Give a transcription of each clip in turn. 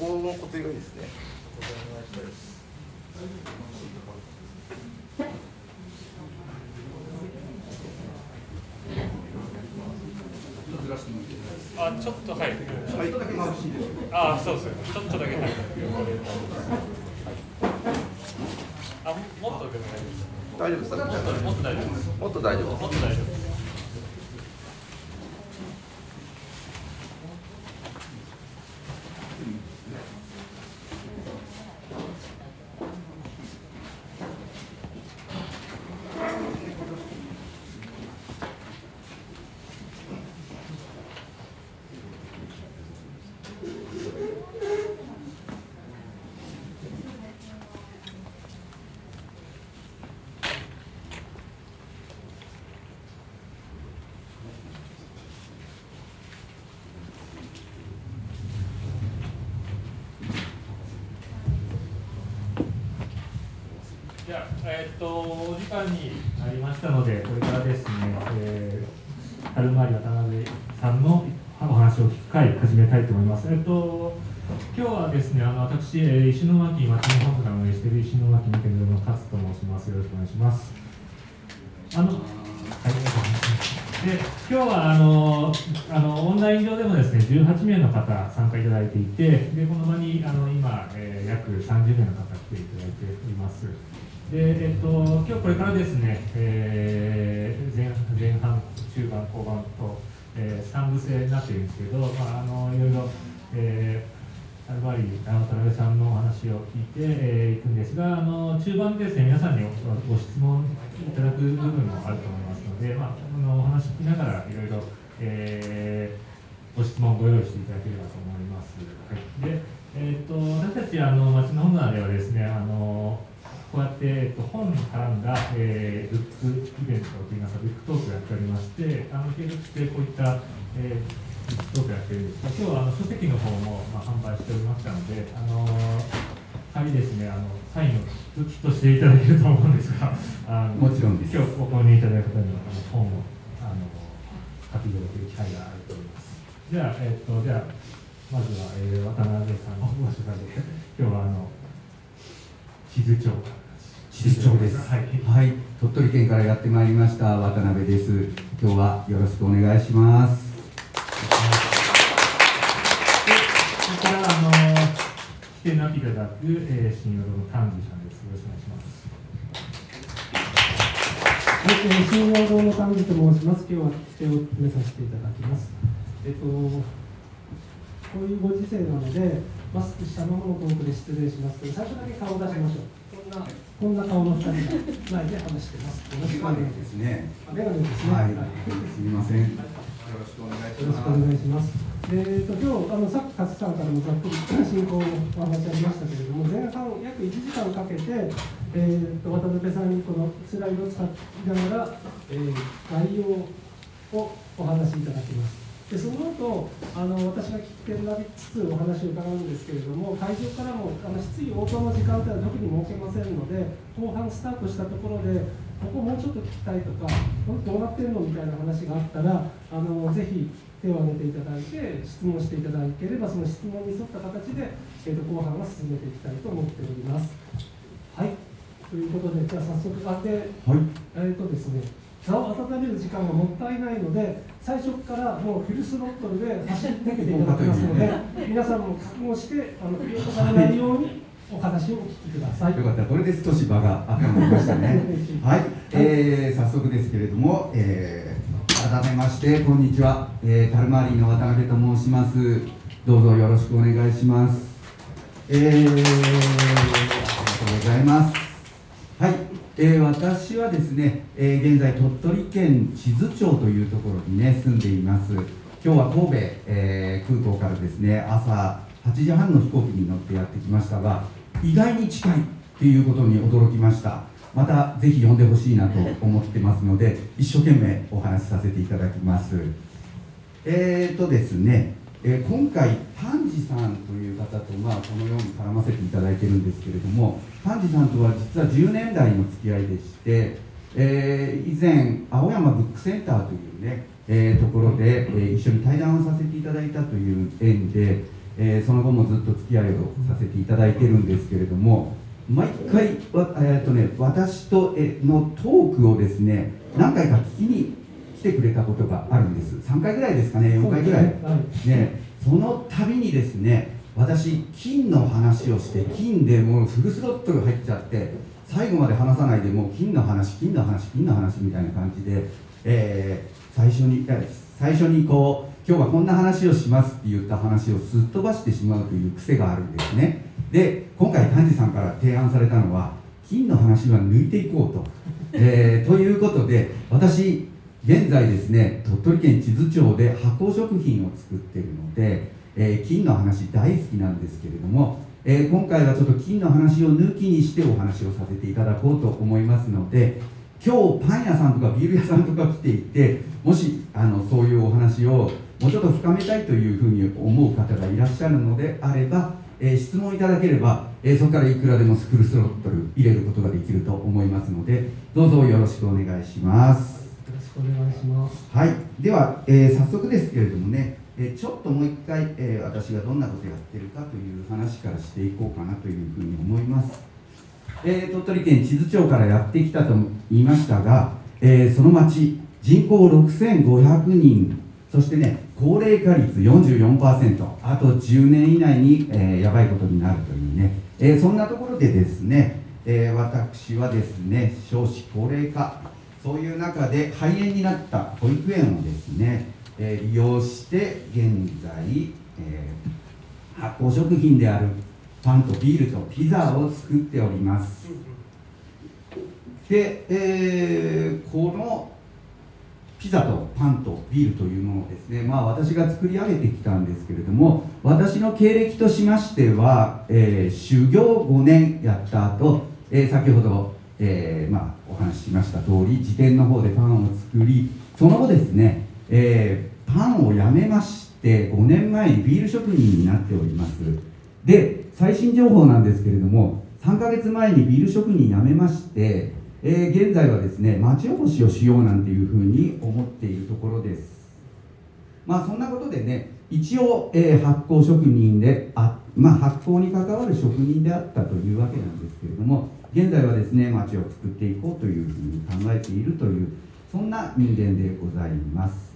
この固定がいいですねあ、ちょっとはい。はい、あ、そうです。ちょっとだけはい。あ、もっとでも大丈夫です。大丈夫です。もっと大丈夫。もっと大丈夫えー、っと、お時間になりましたので、これからですね、えー、アルマリ渡辺さんのお話を聞く会、始めたいと思います。えー、っと、今日はですね、あの私、えー、石巻町の本部が運営している石巻二県の勝と申します。よろしくお願いします。あの、はい、で今日はあのあのオンライン上でもですね18名の方参加いただいていてでこの場にあの今、えー、約30名の方来ていただいております。でえっと、今日これからですね、えー、前前半、中盤、後半と、えー、3部制になっているんですけど、まあ、あのいろいろ、えー、アルバリー、渡辺さんのお話を聞いてい、えー、いくんですが、あの中盤ですね、皆さんにご質問いただく部分もあると思いますので、まあ、あのお話聞きながらいろいろ、えー、ご質問をご用意していただければと思います。はい、でえーと、私たちあの町の本棚ではですねあのこうやって、えっと、本に絡んだ、えー、ブックイベントといいますか、ブックトークをやっておりまして、あの継続してこういった、えー、ブックトークをやってるんですが、今日はあの書籍の方も、まあ、販売しておりましたので、あの仮ですね、あのサインをきっとしていただけると思うんですが、あのもちろんです今日ご購入いただいた方にはあの本をあの書き入れる機会があると思います。じゃあ、えっと、じゃあまずは、えー、渡辺さんのご紹介で、今日はあの地図帳地です、はい、はい、鳥取県からやってまいりました渡辺です。今日はよろしくお願いします。それからあの来てなきいただく、えー、新淀の丹治さんです。よろしくお願いします。はい、えー、新淀の丹治と申します。今日は手を詰めさせていただきます。えっとこういうご時世なのでマスクしたままのトークで失礼しますけど最初だけ顔を出しましょう。なこんな顔の二人が前で話してます。よろしくお願い。ですね。メガネですね。はい。すみません。よろしくお願いします。よろしくお願いします。えっ、と今日あのさっき勝さんからもざっくり進行のお話ありましたけれども、前半約1時間かけて、えっ、と渡辺さんにこのスライドを使いながら、えー、概要をお話しいただきます。でその後あの私が聞き手になりつつお話を伺うんですけれども会場からもあの質疑応答の時間帯は特に設けませんので後半スタートしたところでここもうちょっと聞きたいとかどうなってるのみたいな話があったらあのぜひ手を挙げていただいて質問していただければその質問に沿った形で、えー、と後半は進めていきたいと思っております。はいということでじゃあ早速あで、はい、えっ、ー、とですね座を温める時間がもったいないので最初からもうフルスロットルで走ってていただきますので皆さんも覚悟してあの振り落とされないようにお話をお聞きください。よかった、これで少し場が温まりましたね。はい、えー、早速ですけれども、えー、改めましてこんにちは、えー、タルマリーの渡辺と申します。どうぞよろしくお願いします。えー、ありがとうございます。はい。えー、私はですね、えー、現在鳥取県智頭町というところにね住んでいます。今日は神戸、えー、空港からですね朝8時半の飛行機に乗ってやってきましたが意外に近いということに驚きました。またぜひ呼んでほしいなと思ってますので一生懸命お話しさせていただきます。えーとですねえー、今回、丹治さんという方と、まあ、このように絡ませていただいてるんですけれども、丹治さんとは実は10年来の付き合いでして、えー、以前、青山ブックセンターというね、えー、ところで、え、一緒に対談をさせていただいたという縁で、えその後もずっと付き合いをさせていただいてるんですけれども毎回わ、えーとね、私とえのトークをですね何回か聞きに来てくれたことがあるんです。3回ぐらいですかね4回ぐらい。はい。ね、その度にですね私金の話をして金でもうフルスロットル入っちゃって最後まで話さないでもう金の話金の話金の話みたいな感じで、えー最初にえ最初にこう今日はこんな話をしますって言った話をすっ飛ばしてしまうという癖があるんですね。で今回丹治さんから提案されたのは金の話は抜いていこうと、えーということで私現在ですね鳥取県智頭町で発酵食品を作っているので、えー金の話大好きなんですけれども、えー今回はちょっと金の話を抜きにしてお話をさせていただこうと思いますので今日パン屋さんとかビール屋さんとか来ていてもしあのそういうお話をもうちょっと深めたいというふうに思う方がいらっしゃるのであれば、えー質問いただければ、えそこからいくらでもスクールスロットル入れることができると思いますのでどうぞよろしくお願いします。しくお願いします。はい、では、えー早速ですけれどもね、えーちょっともう一回、えー私がどんなことやってるかという話からしていこうかなというふうに思います。えー鳥取県智頭町からやってきたと言いましたが、えその町、人口6500人、そしてね、高齢化率44%、あと10年以内に、えやばいことになるというね、えそんなところでですね、え私はですね、少子高齢化、そういう中で肺炎になった保育園をですね、え利用して現在、えー発酵食品であるパンとビールとピザを作っております。で、えーこのピザとパンとビールというものをですね、まあ、私が作り上げてきたんですけれども私の経歴としましては、えー修行5年やった後、えー先ほど、えーまあ、お話ししました通り自店の方でパンを作りその後ですね、えーパンをやめまして5年前にビール職人になっております。で最新情報なんですけれども3ヶ月前にビール職人辞めまして、えー現在はですね町おこしをしようなんていうふうに思っているところです。まあそんなことでね一応、えー発酵職人であ、まあ、発酵に関わる職人であったというわけなんですけれども現在はですね町を作っていこうというふうに考えているというそんな人間でございます。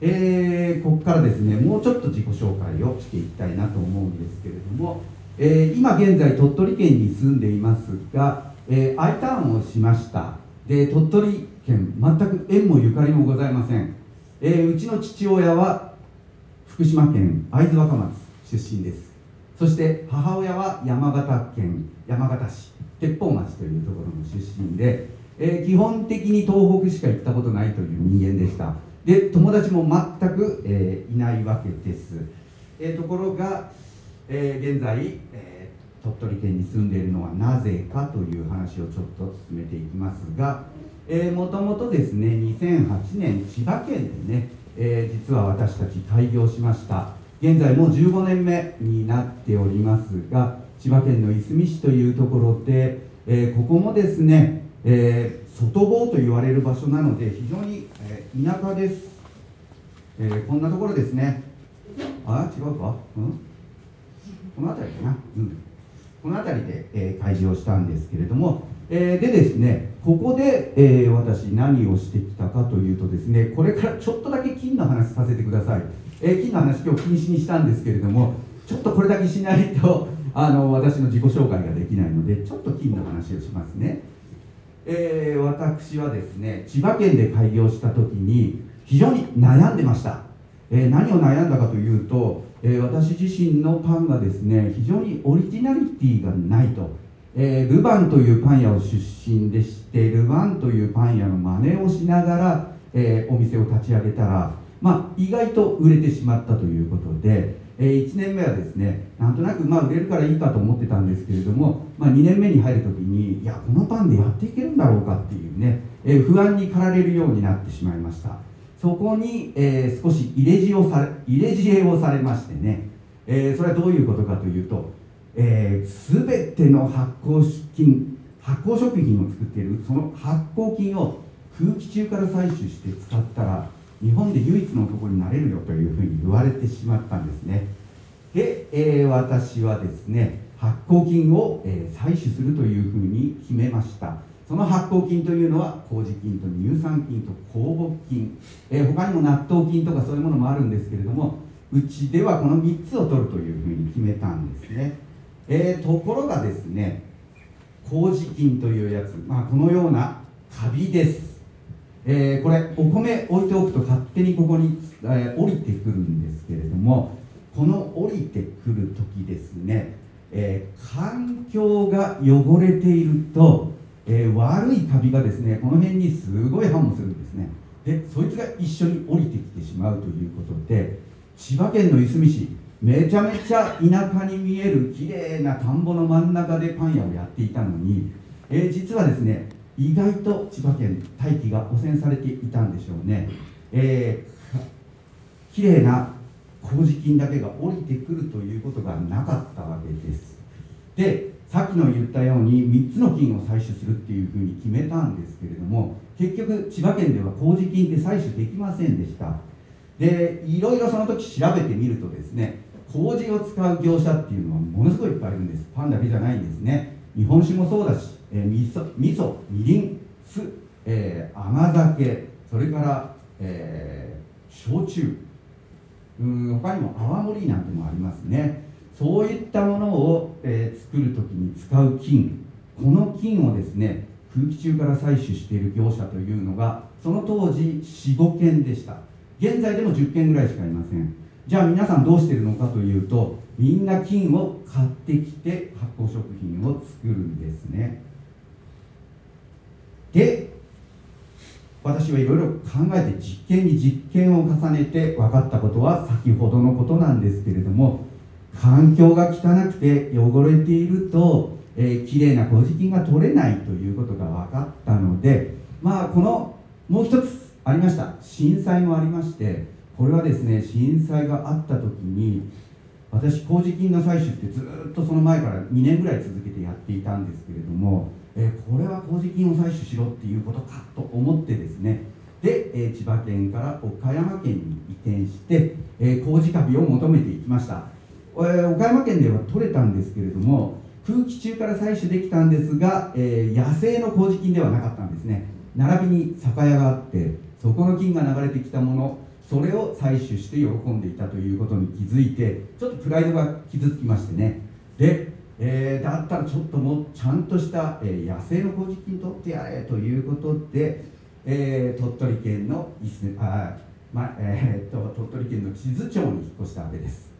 えーここからですねもうちょっと自己紹介をしていきたいなと思うんですけれども、えー今現在鳥取県に住んでいますが、えー I ターンをしました。で鳥取県全く縁もゆかりもございません、えーうちの父親は福島県会津若松出身です。そして母親は山形県山形市鉄砲町というところの出身で、えー基本的に東北しか行ったことないという人間でした。で友達も全く、えーいないわけです、えーところが、えー現在、えー鳥取県に住んでいるのはなぜかという話をちょっと進めていきますが、もともとですね2008年千葉県でね、えー実は私たち開業しました。現在もう15年目になっておりますが千葉県のいすみ市というところで、えーここもですね、えー外房と言われる場所なので非常に、えー田舎です、えーこんなところですね。あ違うか？うん？この辺りかな？うん。この辺りで、えー開業したんですけれども、えーでですねここで、えー私何をしてきたかというとですねこれからちょっとだけ金の話させてください、えー金の話今日禁止にしたんですけれどもちょっとこれだけしないと あの私の自己紹介ができないのでちょっと金の話をしますね。えー私はですね千葉県で開業した時に非常に悩んでました、えー何を悩んだかというと、えー私自身のパンがですね非常にオリジナリティがないと、えールバンというパン屋を出身でしてルバンというパン屋の真似をしながら、えーお店を立ち上げたら、まあ、意外と売れてしまったということで、え1年目はですねなんとなくまあ売れるからいいかと思ってたんですけれども、まあ、2年目に入るときにいやこのパンでやっていけるんだろうかっていうね、えー不安に駆られるようになってしまいました。そこに、えー少し入れ知恵をされ入れ知恵をされましてね、えーそれはどういうことかというと、えー、全ての発酵菌発酵食品を作っているその発酵菌を空気中から採取して使ったら日本で唯一の男になれるよというふうに言われてしまったんですね。で、えー私はですね発酵菌を、えー採取するというふうに決めました。その発酵菌というのは麹菌と乳酸菌と酵母菌、えー他にも納豆菌とかそういうものもあるんですけれどもうちではこの3つを取るというふうに決めたんですね、えーところがですね麹菌というやつ、まあ、このようなカビです、えーこれお米置いておくと勝手にここに、えー降りてくるんですけれどもこの降りてくる時ですね、えー環境が汚れていると、え悪いカビがですねこの辺にすごい繁茂するんですね。でそいつが一緒に降りてきてしまうということで千葉県のいすみ市めちゃめちゃ田舎に見える綺麗な田んぼの真ん中でパン屋をやっていたのに、えー実はですね意外と千葉県大気が汚染されていたんでしょうね、えーか綺麗な麹菌だけが降りてくるということがなかったわけです。でさっきの言ったように3つの菌を採取するっていうふうに決めたんですけれども結局千葉県では麹菌って採取できませんでした。でいろいろその時調べてみるとですね麹を使う業者っていうのはものすごいいっぱいいるんです。パンだけじゃないんですね。日本酒もそうだし、えー、味噌味噌みりん酢、えー甘酒それから、えー焼酎。うん他にも泡盛なんてもありますね。そういったものを、えー作る時に使う菌この菌をですね空気中から採取している業者というのがその当時45件でした。現在でも10件ぐらいしかいません。じゃあ皆さんどうしてるのかというとみんな菌を買ってきて発酵食品を作るんですね。で私はいろいろ考えて実験に実験を重ねて分かったことは先ほどのことなんですけれども環境が汚くて汚れていると、えー、きれいな麹菌が取れないということが分かったのでまあこのもう一つありました。震災もありましてこれはですね震災があった時に私麹菌の採取ってずっとその前から2年ぐらい続けてやっていたんですけれども、えこれは麹菌を採取しろっていうことかと思ってですね。で、え千葉県から岡山県に移転して、えー麹カビを求めていきました、え岡山県では取れたんですけれども空気中から採取できたんですが、え野生の麹菌ではなかったんですね。並びに酒屋があってそこの菌が流れてきたものそれを採取して喜んでいたということに気づいてちょっとプライドが傷つきましてね。で、えーだったらちょっともうちゃんとした、えー野生の麹菌取ってやれということで、えー鳥取県のいすあ、まえーっと鳥取県の智頭町に引っ越したわけです。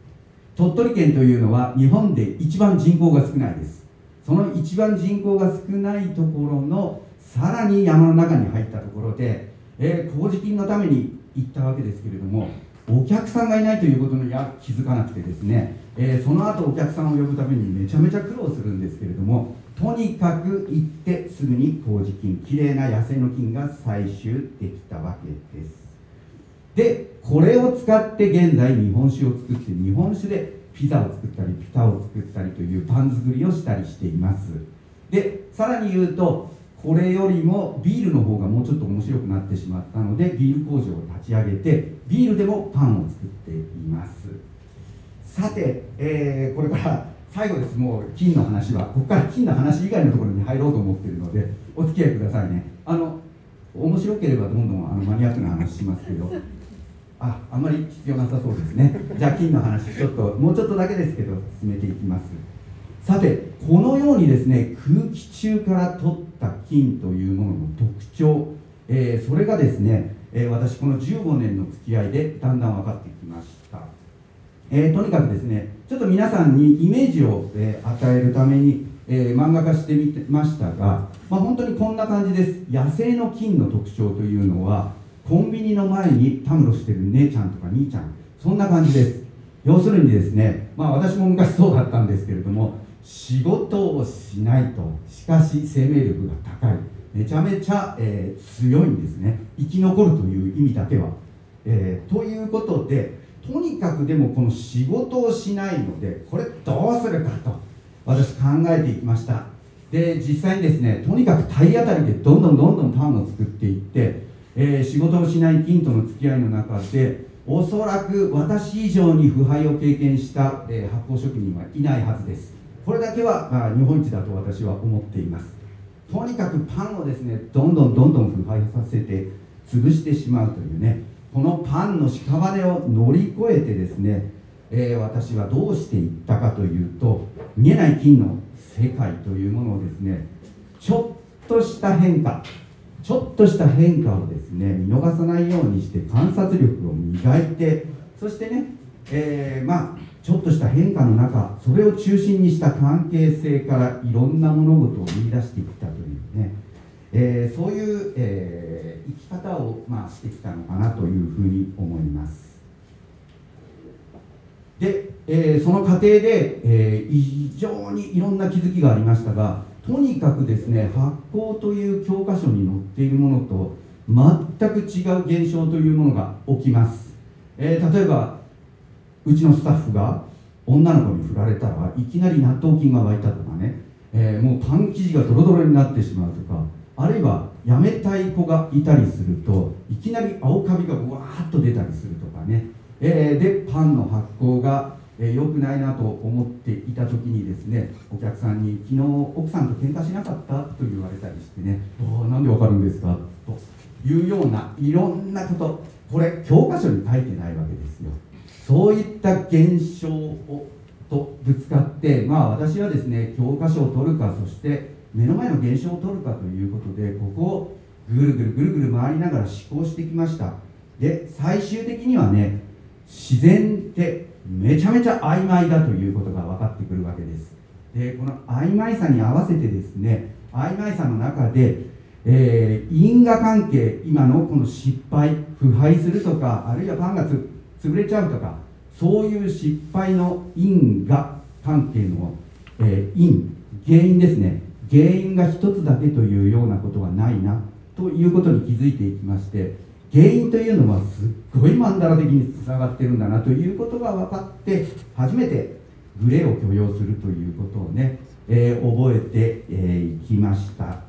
鳥取県というのは日本で一番人口が少ないです。その一番人口が少ないところのさらに山の中に入ったところで、えー麹菌のために行ったわけですけれどもお客さんがいないということには気づかなくてですね、えーその後お客さんを呼ぶためにめちゃめちゃ苦労するんですけれどもとにかく行ってすぐに麹菌きれいな野生の菌が採取できたわけです。でこれを使って現在日本酒を作って日本酒でピザを作ったりピタを作ったりというパン作りをしたりしています。でさらに言うとこれよりもビールの方がもうちょっと面白くなってしまったのでビール工場を立ち上げてビールでもパンを作っています。さて、えーこれから最後です。もう金の話はここから金の話以外のところに入ろうと思ってるのでお付き合いくださいね。あの面白ければどんどんあのマニアックな話しますけど。ああんまり必要なさそうですね。じゃあ金の話ちょっともうちょっとだけですけど進めていきます。さてこのようにですね空気中から取った菌というものの特徴、えーそれがですね、えー私この15年の付き合いでだんだん分かってきました、えーとにかくですねちょっと皆さんにイメージを、えー与えるために、えー漫画化してみてましたが、まあ、本当にこんな感じです。野生の菌の特徴というのはコンビニの前にたむろしてる姉ちゃんとか兄ちゃんそんな感じです。要するにですねまあ私も昔そうだったんですけれども仕事をしないとしかし生命力が高い。めちゃめちゃ、え強いんですね。生き残るという意味だけは、えということでとにかくでもこの仕事をしないのでこれどうするかと私考えていきました。で実際にですねとにかく体当たりでどんどんどんどんパンを作っていって、えー仕事をしない菌との付き合いの中で、おそらく私以上に腐敗を経験した、えー発酵職人はいないはずです。これだけは、まあ、日本一だと私は思っています。とにかくパンをですねどんどんどんどん腐敗させて潰してしまうというねこのパンの屍を乗り越えてですね、えー私はどうしていったかというと見えない金の世界というものをですねちょっとした変化ちょっとした変化をですね見逃さないようにして観察力を磨いてそしてね、えーまあちょっとした変化の中それを中心にした関係性からいろんな物事を見出してきたというね、えーそういう、えー生き方を、まあ、してきたのかなというふうに思います。で、えーその過程で、えー非常にいろんな気づきがありましたがとにかくですね発酵という教科書に載っているものと全く違う現象というものが起きます、えー例えばうちのスタッフが女の子に振られたらいきなり納豆菌が湧いたとかね、えーもうパン生地がドロドロになってしまうとかあるいは辞めたい子がいたりするといきなり青カビがわーっと出たりするとかね、えーでパンの発酵がえーくないなと思っていた時にですねお客さんに「昨日奥さんと喧嘩しなかった?」と言われたりしてね「おーなんでわかるんですか?」というようないろんなことこれ教科書に書いてないわけですよそういった現象をとぶつかってまあ私はですね教科書を取るかそして目の前の現象を取るかということでここをぐるぐるぐるぐる回りながら思考してきました。で最終的にはね自然ってめちゃめちゃ曖昧だということが分かってくるわけです。でこの曖昧さに合わせてですね曖昧さの中で、えー因果関係今のこの失敗腐敗するとかあるいはパンが潰れちゃうとかそういう失敗の因果関係の、えー因原因ですね。原因が一つだけというようなことはないなということに気づいていきまして原因というのはすっごいマンダラ的につながってるんだなということが分かって初めてグレーを許容するということをね、えー覚えてい、えーきました。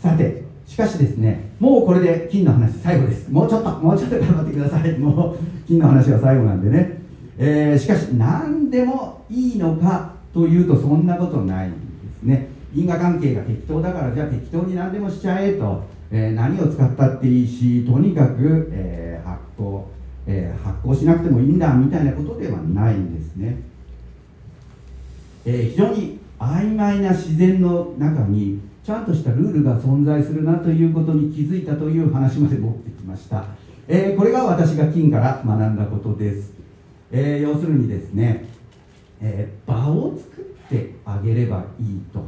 さてしかしですねもうこれで金の話最後です。もうちょっともうちょっと頑張ってください。もう金の話は最後なんでね、えーしかし何でもいいのかというとそんなことないんですね。因果関係が適当だからじゃあ適当に何でもしちゃえと、えー何を使ったっていいしとにかく、えー発酵、えー発酵しなくてもいいんだみたいなことではないんですね。え非常に曖昧な自然の中にちゃんとしたルールが存在するなということに気づいたという話まで持ってきました、えこれが私が金から学んだことです、え要するにですね、えー場を作ってあげればいいと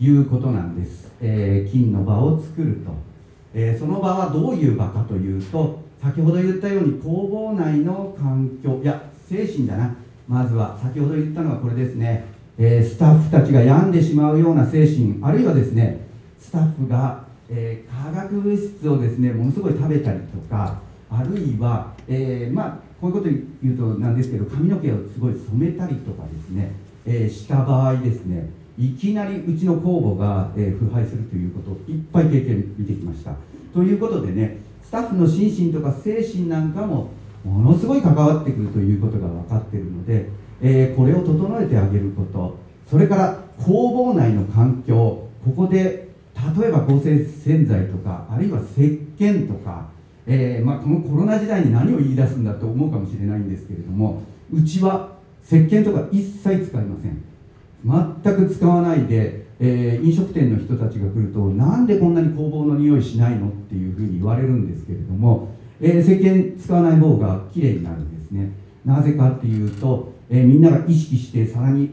いうことなんです、えー金の場を作ると、えーその場はどういう場かというと先ほど言ったように工房内の環境いや精神だな。まずは先ほど言ったのはこれですね、えスタッフたちが病んでしまうような精神あるいはですねスタッフが、え化学物質をですねものすごい食べたりとかあるいは、えまあこういうこと言うとなんですけど髪の毛をすごい染めたりとかですね、えーした場合ですねいきなりうちの酵母が、えー腐敗するということをいっぱい経験見てきました。ということでねスタッフの心身とか精神なんかもものすごい関わってくるということが分かっているので、えーこれを整えてあげることそれから工房内の環境ここで例えば合成洗剤とかあるいは石鹸とか、えーまあ、このコロナ時代に何を言い出すんだと思うかもしれないんですけれどもうちは石鹸とか一切使いません。全く使わないで、えー飲食店の人たちが来るとなんでこんなに工房の匂いしないのっていうふうに言われるんですけれども、えー石鹸使わない方がきれいになるんですね。なぜかっていうと、えーみんなが意識して皿に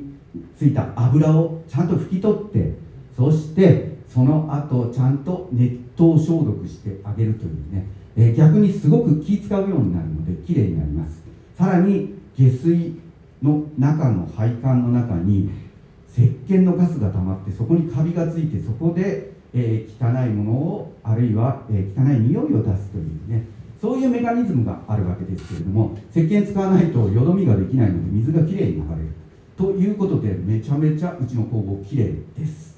ついた油をちゃんと拭き取ってそしてその後ちゃんと熱湯消毒してあげるというね、え逆にすごく気使うようになるのできれいになります。さらに下水の中の配管の中に石鹸のガスが溜まってそこにカビがついてそこで、え汚いものをあるいは、え汚い匂いを出すというね。そういうメカニズムがあるわけですけれども石鹸使わないとよどみができないので水がきれいに流れる。ということでめちゃめちゃうちの工房きれいです。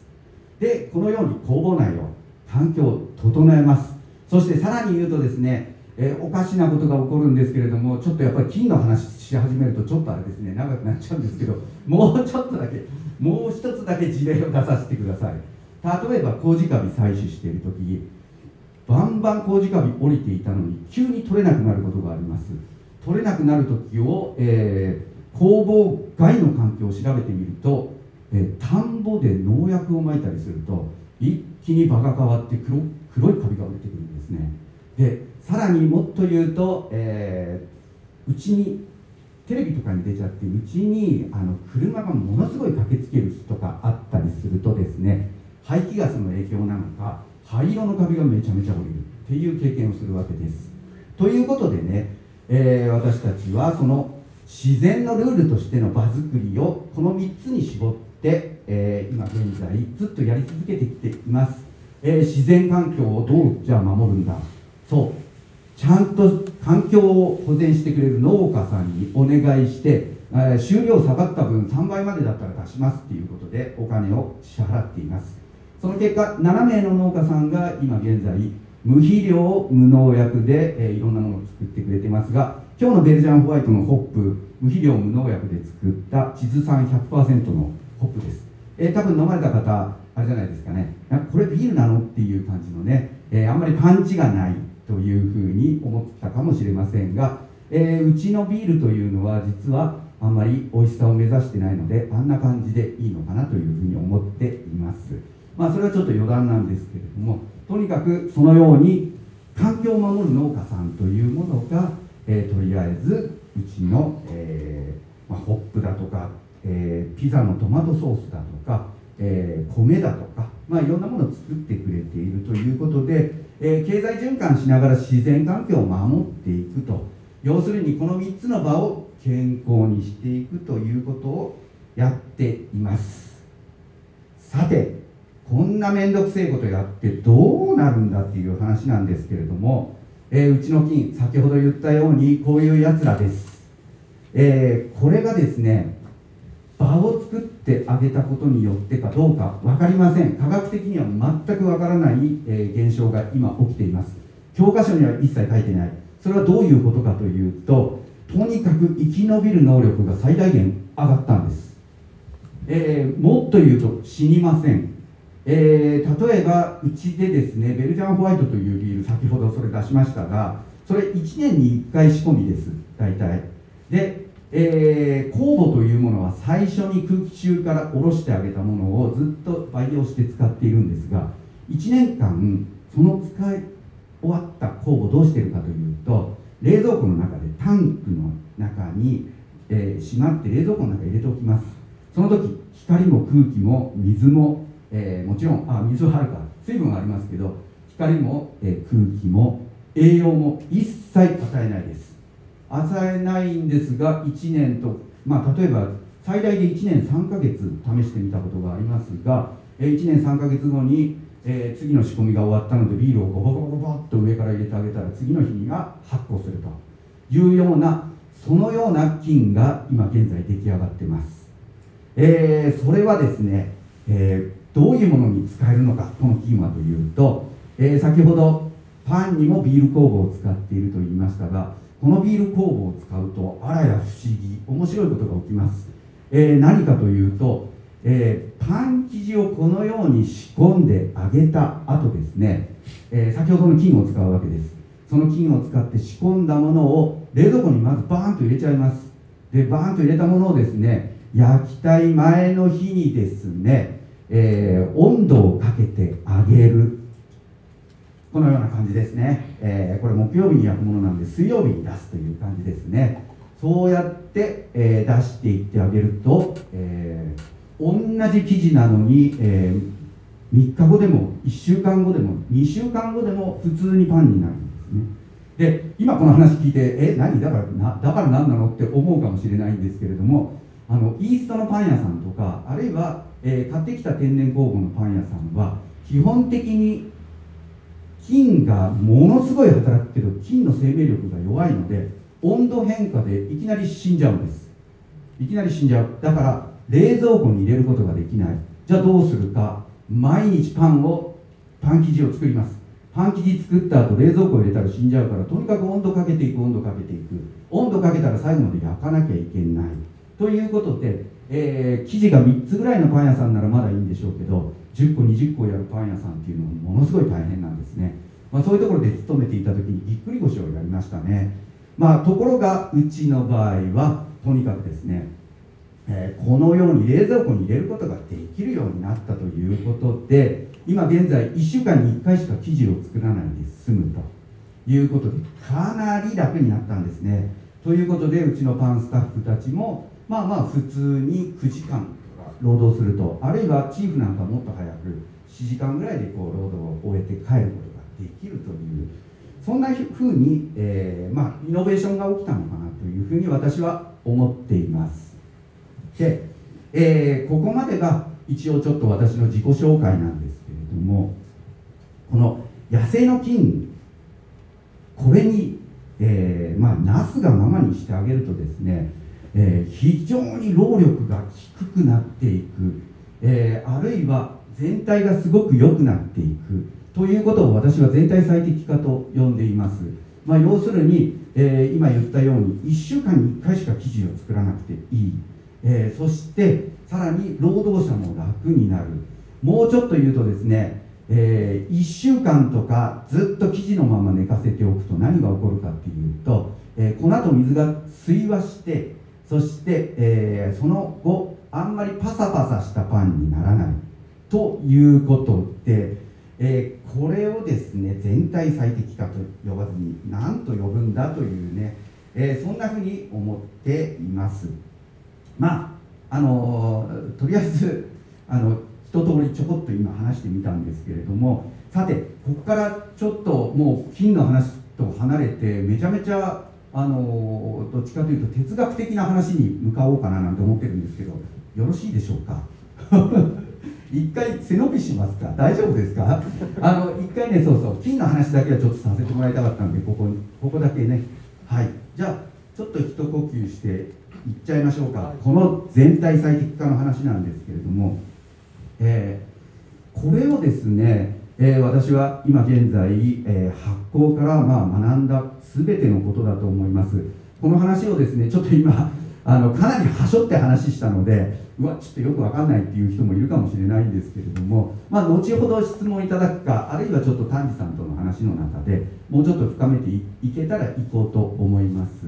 でこのように工房内を環境を整えます。そしてさらに言うとですね、えーおかしなことが起こるんですけれどもちょっとやっぱり金の話し始めるとちょっとあれですね長くなっちゃうんですけど もうちょっとだけもう一つだけ事例を出させてください。例えば麹カビ採取している時バンバン麹カビ降りていたのに急に取れなくなることがあります。取れなくなる時を、えー工房外の環境を調べてみると、えー田んぼで農薬をまいたりすると一気に場が変わって黒黒いカビが降りてくる。ですね。でさらにもっと言うと、えーうちにテレビとかに出ちゃってうちにあの車がものすごい駆けつける日とかあったりするとですね排気ガスの影響なのか灰色のカビがめちゃめちゃ降りるっていう経験をするわけです。ということでね、えー私たちはその自然のルールとしての場作りをこの3つに絞って、えー今現在ずっとやり続けてきています、えー自然環境をどうじゃあ守るんだ。そう。ちゃんと環境を保全してくれる農家さんにお願いして、えー収量下がった分3倍までだったら出しますっていうことでお金を支払っています。その結果7名の農家さんが今現在無肥料無農薬で、えーいろんなものを作ってくれてますが今日のベルジャンホワイトのホップ無肥料無農薬で作った地図酸100%のホップです、えー多分飲まれた方あれじゃないですかね。あこれビールなのっていう感じのね、えーあんまりパンチがないというふうに思ったかもしれませんが、えーうちのビールというのは実はあんまり美味しさを目指してないのであんな感じでいいのかなというふうに思っています。まあそれはちょっと余談なんですけれどもとにかくそのように環境を守る農家さんというものが、えーとりあえずうちの、えーまあ、ホップだとか、えーピザのトマトソースだとか、えー米だとか、まあ、いろんなものを作ってくれているということで、えー経済循環しながら自然環境を守っていくと。要するにこの3つの場を健康にしていくということをやっています。さてこんな面倒くせえことやってどうなるんだっていう話なんですけれども、えーうちの菌先ほど言ったようにこういうやつらです、えこれがですね場を作ってあげたことによってかどうか分かりません。科学的には全く分からない、え現象が今起きています。教科書には一切書いてない。それはどういうことかというととにかく生き延びる能力が最大限上がったんです。えーもっと言うと死にません、えー例えばうちでですねベルジャンホワイトというビール先ほどそれ出しましたがそれ1年に1回仕込みです大体。で、えー酵母というものは最初に空気中から下ろしてあげたものをずっと培養して使っているんですが1年間その使い終わった酵母どうしてるかというと冷蔵庫の中でタンクの中に、えーしまって冷蔵庫の中に入れておきます。その時光も空気も水も、えーもちろんあ水はあるか。水分はありますけど光も、えー空気も栄養も一切与えないです。与えないんですが1年と、まあ、例えば最大で1年3ヶ月試してみたことがありますが、1年3ヶ月後に、えー次の仕込みが終わったのでビールをゴボゴボゴボっと上から入れてあげたら次の日には発酵すると。いうようなそのような菌が今現在出来上がってます。えーそれはですね、えーどういうものに使えるのかこの菌はというと、えー先ほどパンにもビール酵母を使っていると言いましたがこのビール酵母を使うとあらや不思議面白いことが起きます、えー何かというと、えーパン生地をこのように仕込んであげた後ですね、えー先ほどの菌を使うわけです。その菌を使って仕込んだものを冷蔵庫にまずバーンと入れちゃいます。でバーンと入れたものをですね焼きたい前の日にですね、えー温度をかけてあげる。このような感じですね、えーこれ木曜日に焼くものなんで水曜日に出すという感じですね。そうやって、えー出していってあげると、えー同じ生地なのに、え3日後でも1週間後でも2週間後でも普通にパンになるんですね。で今この話聞いてえ何？だからなだから何なのって思うかもしれないんですけれどもあのイーストのパン屋さんとかあるいは、えー買ってきた天然酵母のパン屋さんは基本的に菌がものすごい働くけど菌の生命力が弱いので温度変化でいきなり死んじゃうんです。いきなり死んじゃう。だから冷蔵庫に入れることができない。じゃあどうするか。毎日パンをパン生地を作ります。パン生地作った後冷蔵庫入れたら死んじゃうからとにかく温度かけていく温度かけていく。温度かけたら最後まで焼かなきゃいけない。ということで、えー生地が3つぐらいのパン屋さんならまだいいんでしょうけど10個20個やるパン屋さんっていうのはものすごい大変なんです。ですね、まあ、そういうところで勤めていた時にぎっくり腰をやりましたね。まあところがうちの場合はとにかくですねえーこのように冷蔵庫に入れることができるようになったということで今現在1週間に1回しか生地を作らないで済むということでかなり楽になったんですね。ということでうちのパンスタッフたちもまあまあ普通に9時間労働するとあるいはチーフなんかもっと早く7時間ぐらいでこう労働を終えて帰ることができるというそんなふうに、えーまあ、イノベーションが起きたのかなというふうに私は思っています。で、えーここまでが一応ちょっと私の自己紹介なんですけれどもこの野生の菌これに、えーまあ、なすがままにしてあげるとですね、えー非常に労力が低くなっていく、えーあるいは全体がすごく良くなっていくということを私は全体最適化と呼んでいます、まあ、要するに、えー今言ったように1週間に1回しか生地を作らなくていい、えーそしてさらに労働者も楽になる。もうちょっと言うとですね、え1週間とかずっと生地のまま寝かせておくと何が起こるかっていうと、えー粉と水が水和してそして、えーその後あんまりパサパサしたパンにならない。ということで、えーこれをですね全体最適化と呼ばずに何と呼ぶんだというね、えーそんなふうに思っています。まああのとりあえずあの一通りちょこっと今話してみたんですけれどもさてここからちょっともう金の話と離れてめちゃめちゃあのどっちかというと哲学的な話に向かおうかななんて思ってるんですけどよろしいでしょうか？一回背伸びしますか？大丈夫ですか？あの一回ねそうそう金の話だけはちょっとさせてもらいたかったんでここここだけね。はい。じゃあちょっと一呼吸していっちゃいましょうか、この全体最適化の話なんですけれども、えーこれをですね、えー私は今現在、えー発行からまあ学んだ全てのことだと思います。この話をですねちょっと今あのかなりはしょって話したのでうわちょっとよくわかんないっていう人もいるかもしれないんですけれどもまあ後ほど質問いただくかあるいはちょっと丹治さんとの話の中でもうちょっと深めていけたらいこうと思います。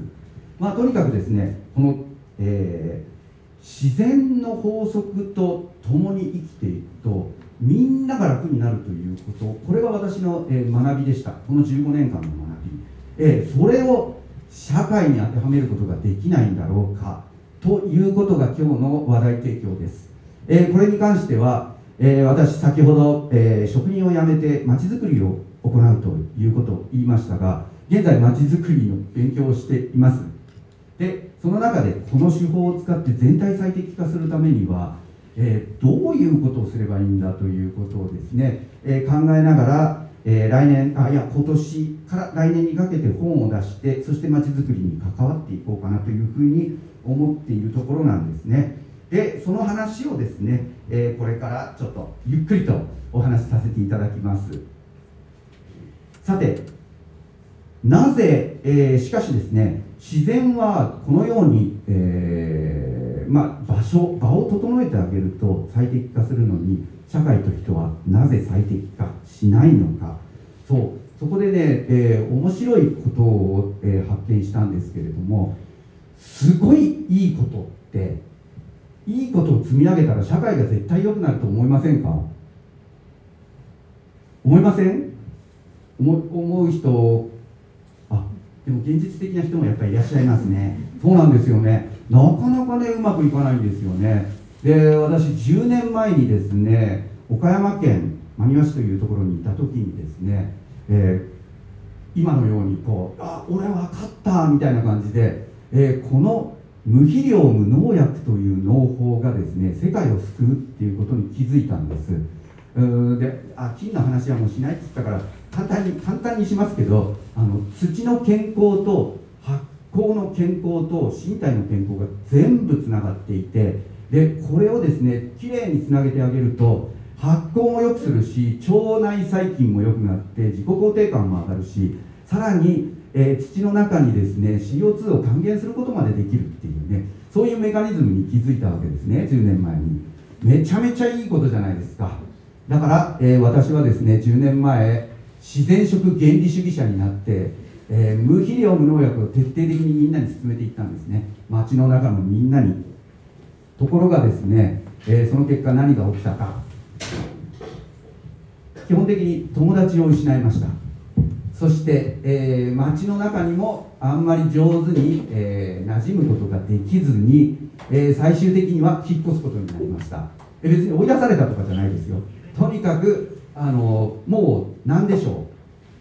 まあとにかくですねこの、えー自然の法則と共に生きていくとみんなが楽になるということこれが私の、えー学びでした。この15年間の学び、えーそれを社会に当てはめることができないんだろうか。ということが今日の話題提供です、えーこれに関しては、えー私先ほど、えー職人を辞めてまちづくりを行うということを言いましたが現在まちづくりの勉強をしています。でその中でこの手法を使って全体最適化するためには、えどういうことをすればいいんだということをですね、え考えながら、えー来年あいや今年から来年にかけて本を出してそしてまちづくりに関わっていこうかなというふうに思っているところなんですね。でその話をですね、えーこれからちょっとゆっくりとお話しさせていただきます。さてなぜ、えーしかしですね自然はこのように、えーまあ、場所場を整えてあげると最適化するのに社会と人はなぜ最適化しないのか。そうそこでね、えー面白いことを、えー発見したんですけれどもすごいいいことっていいことを積み上げたら社会が絶対良くなると思いませんか？思いません？思思う人あでも現実的な人もやっぱりいらっしゃいますね。そうなんですよね。なかなかねうまくいかないんですよね。で私10年前にですね岡山県真庭市というところにいた時にですね、えー今のようにこうあ俺分かったみたいな感じで、えーこの無肥料無農薬という農法がですね世界を救うっていうことに気づいたんです。うーであ金の話はもうしないって言ったから簡単に簡単にしますけどあの土の健康と発酵の健康と身体の健康が全部つながっていてでこれをですねきれいにつなげてあげると発酵も良くするし腸内細菌も良くなって自己肯定感も上がるしさらに、えー、土の中にですね CO2 を還元することまでできるっていうねそういうメカニズムに気づいたわけですね10年前に。めちゃめちゃいいことじゃないですか。だから、えー私はですね10年前自然食原理主義者になって、えー無肥料無農薬を徹底的にみんなに進めていったんですね。街の中のみんなに。ところがですね、えーその結果何が起きたか。基本的に友達を失いました。そして、えー街の中にもあんまり上手に、えー馴染むことができずに、えー最終的には引っ越すことになりました。え別に追い出されたとかじゃないですよ。とにかくあのもう何でしょう。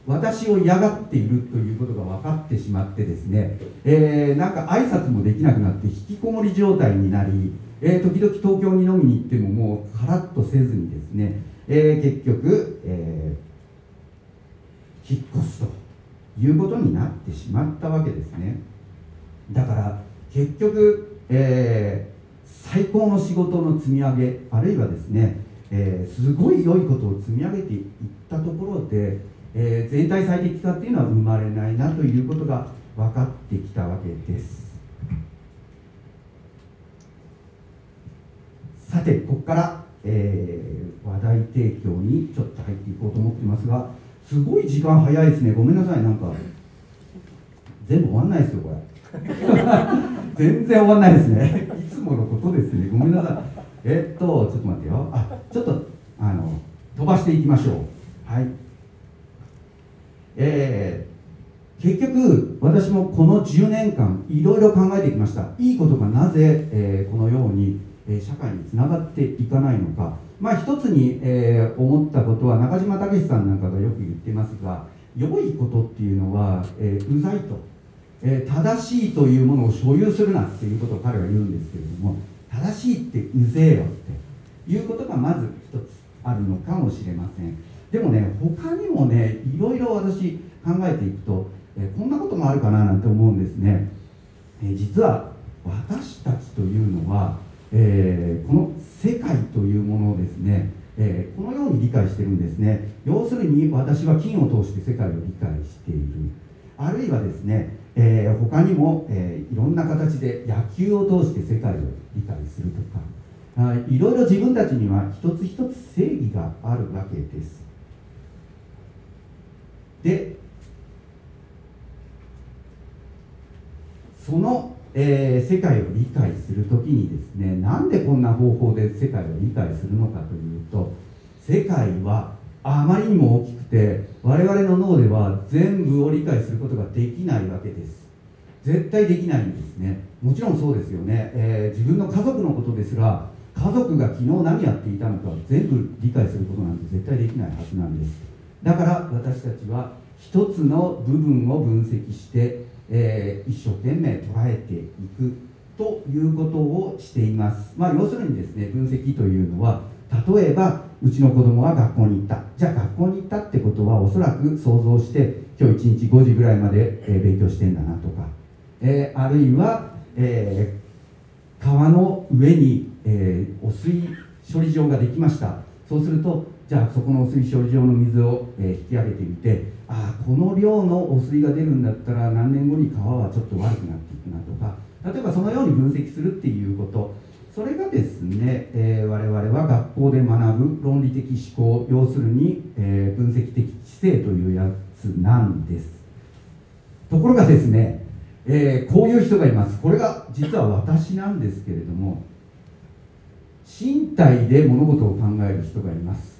私を嫌がっているということが分かってしまってですね、えーなんか挨拶もできなくなって引きこもり状態になり、えー時々東京に飲みに行ってももうカラッとせずにですね、えー結局、えー引っ越すということになってしまったわけですね。だから結局、えー最高の仕事の積み上げあるいはですね、えーすごい良いことを積み上げていったところで、えー全体最適化っていうのは生まれないなということが分かってきたわけです。さてここから、えー話題提供にちょっと入っていこうと思ってますがすごい時間早いですね。ごめんなさい。なんか全部終わんないですよこれ。全然終わんないですね。いつものことですね。ごめんなさい。えっとちょっと待ってよ。あちょっとあの飛ばしていきましょう。はい。えー結局私もこの10年間いろいろ考えてきました。いいことがなぜ、えーこのように、えー社会につながっていかないのか。まあ一つに、えー思ったことは中島武さんなんかがよく言ってますが良いことっていうのは、えーうざいと、えー正しいというものを所有するなっていうことを彼は言うんですけれども正しいってうぜえよっていうことがまず一つあるのかもしれません。でもね他にもねいろいろ私考えていくと、えこんなこともあるかななんて思うんですね、え実は私たちというのは、えーこの世界というものをですね、えーこのように理解してるんですね。要するに私は金を通して世界を理解している。あるいはですね、えー他にも、えいろんな形で野球を通して世界を理解するとかいろいろ自分たちには一つ一つ正義があるわけです。でその、えー世界を理解するときにですねなんでこんな方法で世界を理解するのかというと世界はあまりにも大きくて我々の脳では全部を理解することができないわけです。絶対できないんですね。もちろんそうですよね、えー自分の家族のことですら家族が昨日何やっていたのか全部理解することなんて絶対できないはずなんです。だから私たちは一つの部分を分析して、えー一生懸命捉えていくということをしています、まあ、要するにですね分析というのは例えばうちの子供は学校に行った。じゃあ学校に行ったってことはおそらく想像して今日1日5時ぐらいまで、えー勉強してんだなとか、えーあるいは、えー川の上に、えー汚水処理場ができました。そうするとじゃあそこの水処理場の水を、え引き上げてみてああこの量の汚水が出るんだったら何年後に川はちょっと悪くなっていくなとか例えばそのように分析するっていうこと。それがですね、えー我々は学校で学ぶ論理的思考要するに、えー分析的知性というやつなんです。ところがですね、えーこういう人がいます。これが実は私なんですけれども身体で物事を考える人がいます、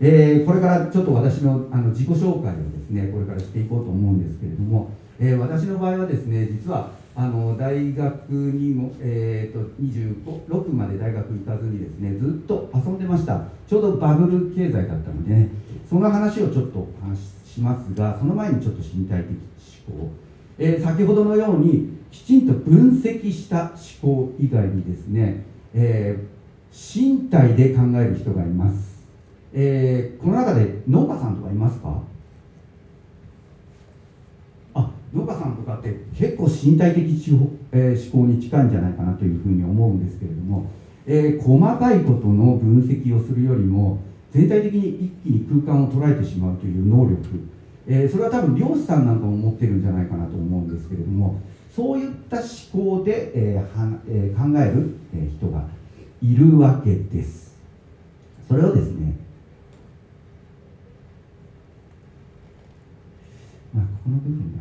えーこれからちょっと私のあの自己紹介をですねこれからしていこうと思うんですけれども、えー私の場合はですね実はあの大学にも、えー、と26まで大学行かずにですねずっと遊んでました。ちょうどバブル経済だったのでねその話をちょっとお話ししますがその前にちょっと身体的思考。えー先ほどのようにきちんと分析した思考以外にですね、えー身体で考える人がいます、えーこの中で農家さんとかいますか？あ農家さんとかって結構身体的思考,、え思考に近いんじゃないかなというふうに思うんですけれども、えー細かいことの分析をするよりも全体的に一気に空間を捉えてしまうという能力、えー、それは多分漁師さんなんかも持ってるんじゃないかなと思うんですけれどもそういった思考で、えーはえー、考える、人がいるわけです。それをですねまあこの部分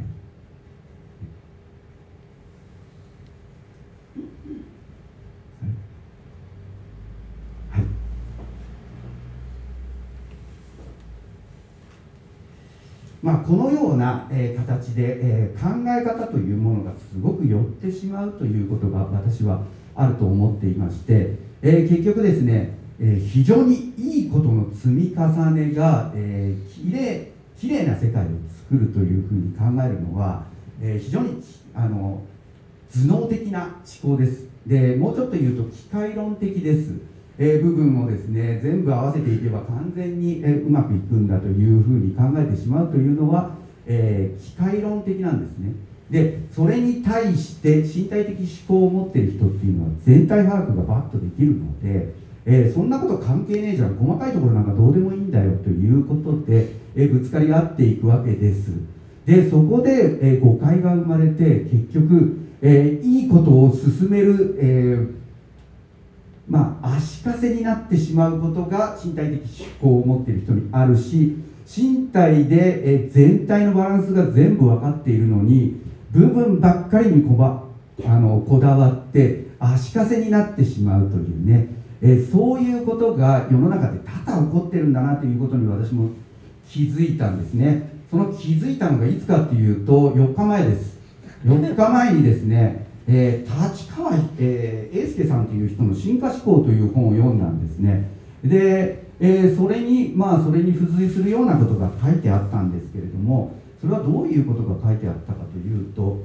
まあ、このような、え、形で、え、考え方というものがすごく寄ってしまうということが私はあると思っていまして、え、結局ですね、え非常にいいことの積み重ねが、えー、きれいきれいな世界を作るというふうに考えるのは、え非常にあの頭脳的な思考です。でもうちょっと言うと機械論的です。えー、部分をですね全部合わせていけば完全に、えー、うまくいくんだというふうに考えてしまうというのは、え、機械論的なんですね。でそれに対して身体的思考を持っている人っていうのは全体把握がバッとできるので、えそんなこと関係ねえじゃん。細かいところなんかどうでもいいんだよということで、えぶつかり合っていくわけです。でそこで、え誤解が生まれて結局、えいいことを進める、えまあ、足かせになってしまうことが身体的思考を持っている人にあるし身体でえ全体のバランスが全部分かっているのに部分ばっかりにこばあのこだわって足かせになってしまうというね、えそういうことが世の中で多々起こってるんだなということに私も気づいたんですね。その気づいたのがいつかっていうと4日前です。4日前にですね えー、立川、えー、英介さんという人の「進化思考」という本を読んだんですね。で、えー、それにまあそれに付随するようなことが書いてあったんですけれどもそれはどういうことが書いてあったかというと、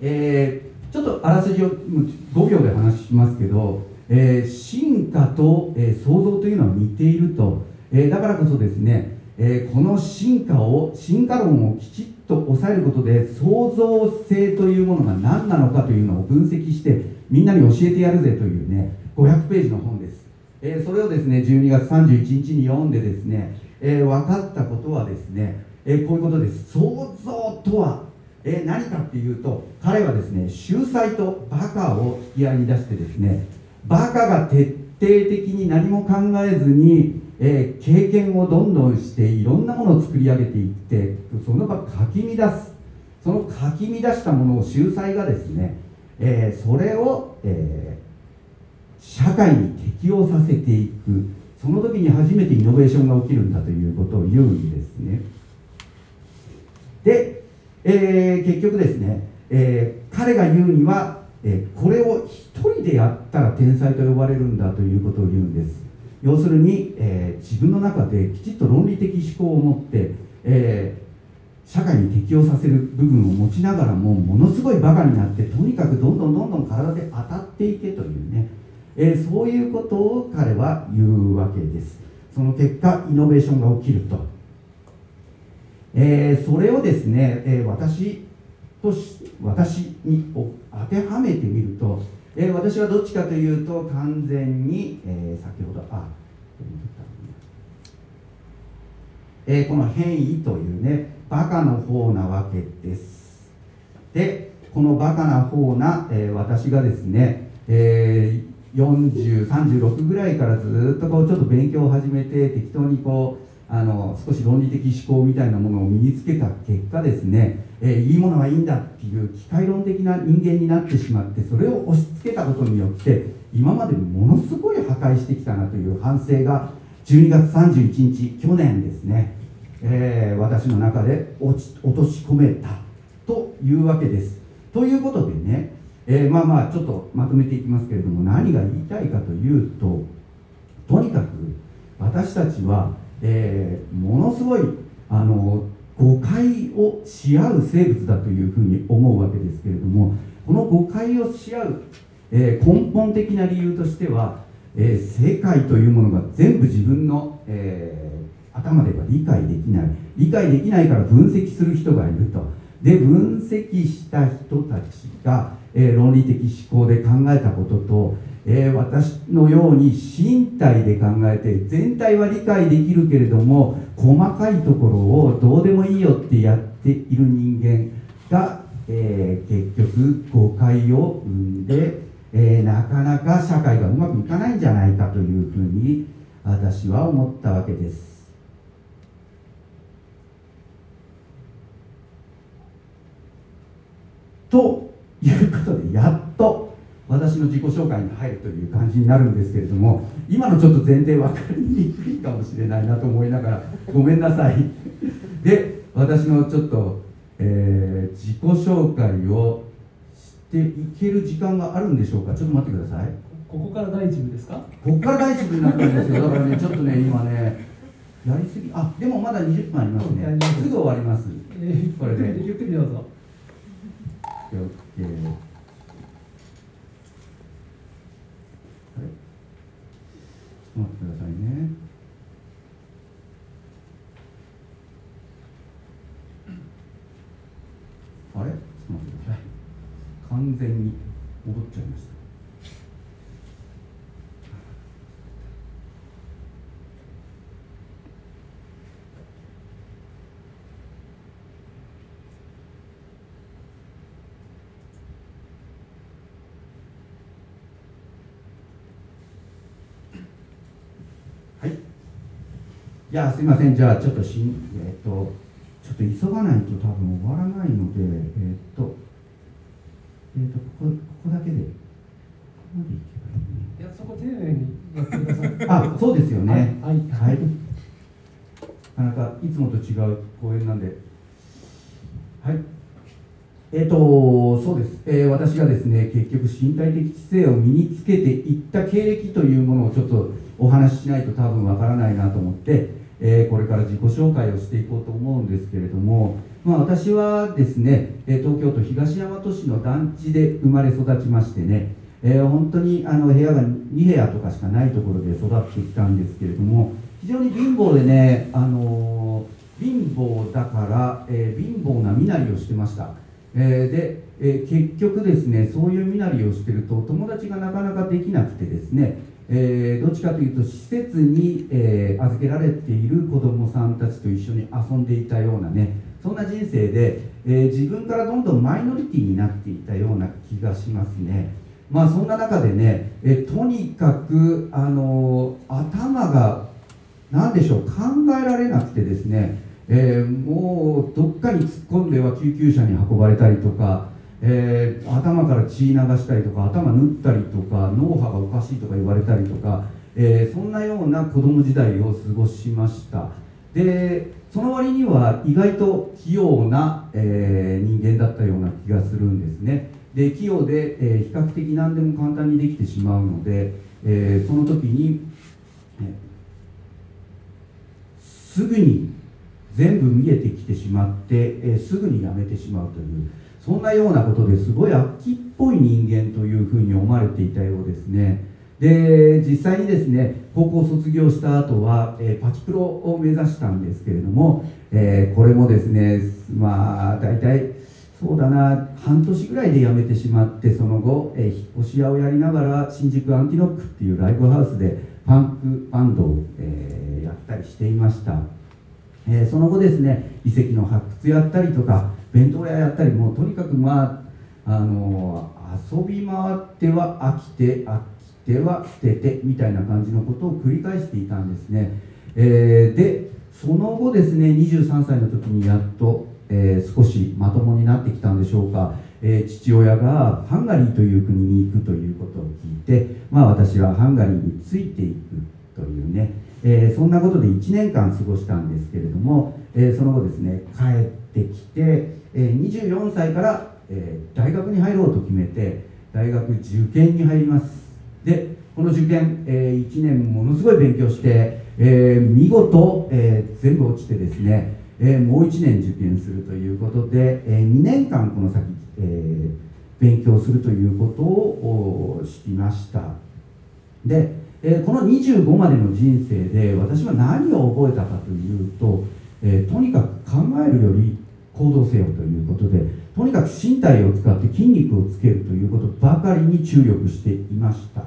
えー、ちょっとあらすじを5秒で話しますけど、えー、進化と、えー、創造というのは似ていると、えー、だからこそですね、えー、この進化を進化論をきちっと抑えることで創造性というものが何なのかというのを分析してみんなに教えてやるぜというね500ページの本です、えー、それをですね12月31日に読んでですね、えー、分かったことはですね、えー、こういうことです。創造とは、え何かっていうと彼はですね秀才とバカを引き合いに出してですねバカが徹底的に何も考えずにえー、経験をどんどんしていろんなものを作り上げていってその場かき乱す。そのかき乱したものを秀才がですね、えー、それを、えー、社会に適応させていく。その時に初めてイノベーションが起きるんだということを言うんですね。で、えー、結局ですね、え彼が言うには、えこれを一人でやったら天才と呼ばれるんだということを言うんです。要するに、えー、自分の中できちっと論理的思考を持って、えー、社会に適応させる部分を持ちながらもものすごいバカになってとにかくどんどんどんどん体で当たっていけというね、えー、そういうことを彼は言うわけです。その結果イノベーションが起きると、えそれをですね、え私とし私に当てはめてみるとえー、私はどっちかというと完全に、えー、先ほどあえー、この変異というねバカの方なわけです。でこのバカな方な、えー、私がですね、えー、4036ぐらいからずっとこうちょっと勉強を始めて適当にこうあの少し論理的思考みたいなものを身につけた結果ですね、えー、いいものはいいんだっていう機械論的な人間になってしまってそれを押し付けたことによって今までものすごい破壊してきたなという反省が12月31日去年ですね、えー、私の中で落ち落とし込めたというわけです。ということでね、えー、まあまあちょっとまとめていきますけれども何が言いたいかというととにかく私たちはえー、ものすごいあの誤解をし合う生物だというふうに思うわけですけれどもこの誤解をし合う、えー、根本的な理由としては、えー、世界というものが全部自分の、えー、頭では理解できない。理解できないから分析する人がいると。で分析した人たちが、え論理的思考で考えたことと、えー私のように身体で考えて全体は理解できるけれども細かいところをどうでもいいよってやっている人間が、えー結局誤解を生んで、えーなかなか社会がうまくいかないんじゃないかというふうに私は思ったわけです。ということでやっと私の自己紹介に入るという感じになるんですけれども今のちょっと前提分かりにくいかもしれないなと思いながらごめんなさい。で私のちょっと、えー自己紹介をしていける時間があるんでしょうか？ちょっと待ってください。ここから第一部ですか？ここから第一部になったんですよ。だからねちょっとね今ねやりすぎあでもまだ20分ありますね。す。ぐ終わります。えーこれで。ゆっくりどうぞ。OK あれちょっと待ってくださいね。あれ？ちょっと待ってください。完全に戻っちゃいました。や、すいません、じゃあ、ちょっとしん、えっ、と、ちょっと急がないと多分終わらないので、えっ、と、えっ、と、ここ、ここだけで、ここまでいけばいいね。いやそこ丁寧にやってくださいあ、そうですよね。はいはい。なかなかいつもと違う公演なんで。はい。えっ、と、そうです、えー私がですね、結局身体的知性を身につけていった経歴というものをちょっとお話ししないと多分わからないなと思って、えーこれから自己紹介をしていこうと思うんですけれども、まあ、私はですね、え東京都東大和市の団地で生まれ育ちましてね、えー本当にあの部屋が2部屋とかしかないところで育ってきたんですけれども非常に貧乏でね、あのー貧乏だから、えー貧乏な身なりをしてました、えで、え結局ですねそういう身なりをしてると友達がなかなかできなくてですね、えーどっちかというと施設に、えー預けられている子どもさんたちと一緒に遊んでいたようなねそんな人生で、えー自分からどんどんマイノリティになっていたような気がしますね。まあそんな中でね、えとにかく、あの頭が何でしょう考えられなくてですね、えもうどっかに突っ込んでは救急車に運ばれたりとか、えー頭から血流したりとか頭縫ったりとか脳波がおかしいとか言われたりとか、えーそんなような子供時代を過ごしました。でその割には意外と器用な、えー人間だったような気がするんですね。で器用で、えー比較的何でも簡単にできてしまうので、えーその時に、えーすぐに全部見えてきてしまって、えーすぐにやめてしまうという。そんなようなことですごい秋っぽい人間というふうに思われていたようですね。で実際にですね高校卒業した後は、えーパチプロを目指したんですけれども、えーこれもですねまあ大体そうだな半年ぐらいで辞めてしまってその後、えー引っ越し屋をやりながら新宿アンティノックっていうライブハウスでパンクバンドを、えやったりしていました。えその後ですね遺跡の発掘やったりとか弁当屋やったりもうとにかくまああの遊び回っては飽きて飽きては捨ててみたいな感じのことを繰り返していたんですね、えーでその後ですね23歳の時にやっと、えー少しまともになってきたんでしょうか、えー父親がハンガリーという国に行くということを聞いて、まあ、私はハンガリーについていくというね、えーそんなことで1年間過ごしたんですけれども、えその後ですね帰ってきて、24歳から、大学に入ろうと決めて大学受験に入ります。でこの受験、1年ものすごい勉強して、見事、全部落ちてですね、もう1年受験するということで、2年間この先、勉強するということをお知りました。で、この25までの人生で私は何を覚えたかというと、えーとにかく考えるより行動せよということでとにかく身体を使って筋肉をつけるということばかりに注力していました。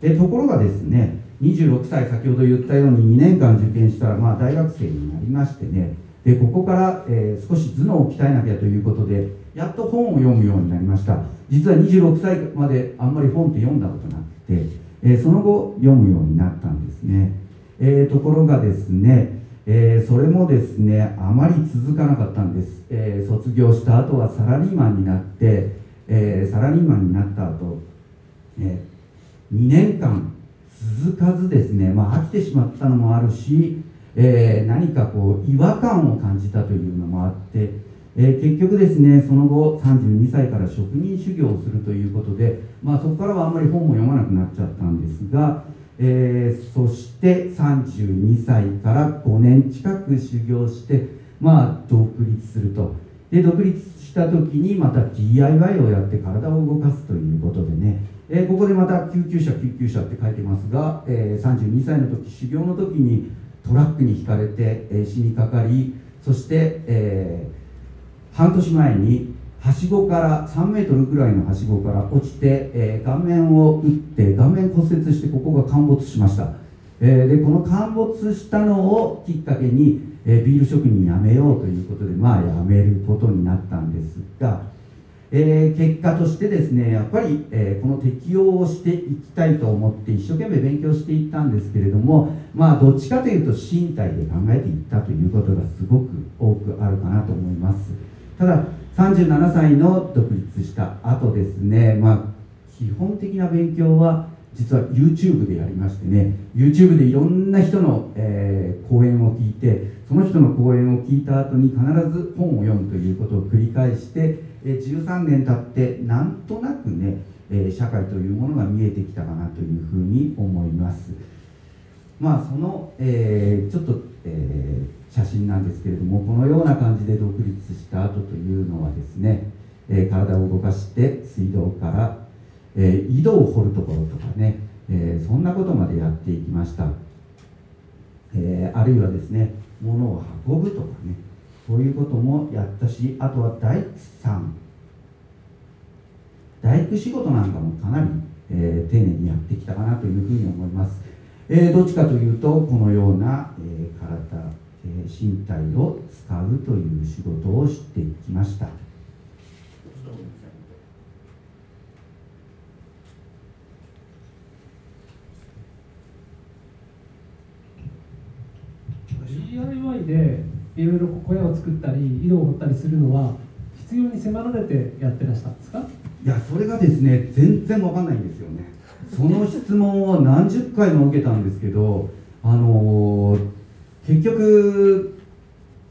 でところがですね26歳先ほど言ったように2年間受験したら、まあ、大学生になりましてねでここから、えー少し頭脳を鍛えなきゃということでやっと本を読むようになりました。実は26歳まであんまり本って読んだことなくて、えーその後読むようになったんですね、えーところがですね、えーそれもですねあまり続かなかったんです、えー卒業した後はサラリーマンになって、えーサラリーマンになった後、え2年間続かずですね、まあ、飽きてしまったのもあるし、え何かこう違和感を感じたというのもあって、え結局ですねその後32歳から職人修行をするということで、まあ、そこからはあんまり本も読まなくなっちゃったんですが、えーそして32歳から5年近く修行して、まあ、独立すると。で独立した時にまた DIY をやって体を動かすということでね、えーここでまた救急車救急車って書いてますが、えー32歳の時修行の時にトラックにひかれて、えー死にかかりそして、えー半年前にはしごから3メートルぐらいのはしごから落ちて、えー顔面を打って顔面骨折してここが陥没しました、えーでこの陥没したのをきっかけに、えービール職人辞めようということでまあ辞めることになったんですが、え結果としてですねやっぱり、えこの適応をしていきたいと思って一生懸命勉強していったんですけれどもまあどっちかというと身体で考えていったということがすごく多くあるかなと思います。ただ37歳の独立した後ですね。まあ基本的な勉強は実は YouTube でやりましてね。YouTube でいろんな人の、えー講演を聞いてその人の講演を聞いた後に必ず本を読むということを繰り返して、えー13年経ってなんとなくね、えー社会というものが見えてきたかなというふうに思います。まあその、えーちょっと、えー写真なんですけれどもこのような感じで独立した後というのはですね、えー体を動かして水道から、えー井戸を掘るところとかね、えーそんなことまでやっていきました、えーあるいはですね物を運ぶとかねそういうこともやったしあとは大工さん。大工仕事なんかもかなり、えー丁寧にやってきたかなというふうに思います、えーどっちかというとこのような、えー体、えー身体を使うという仕事をしていきました。でいろいろ小屋を作ったり井戸を掘ったりするのは必要に迫られてやってらしたんですか？いやそれがですね全然わかんないんですよねその質問を何十回も受けたんですけどあの結局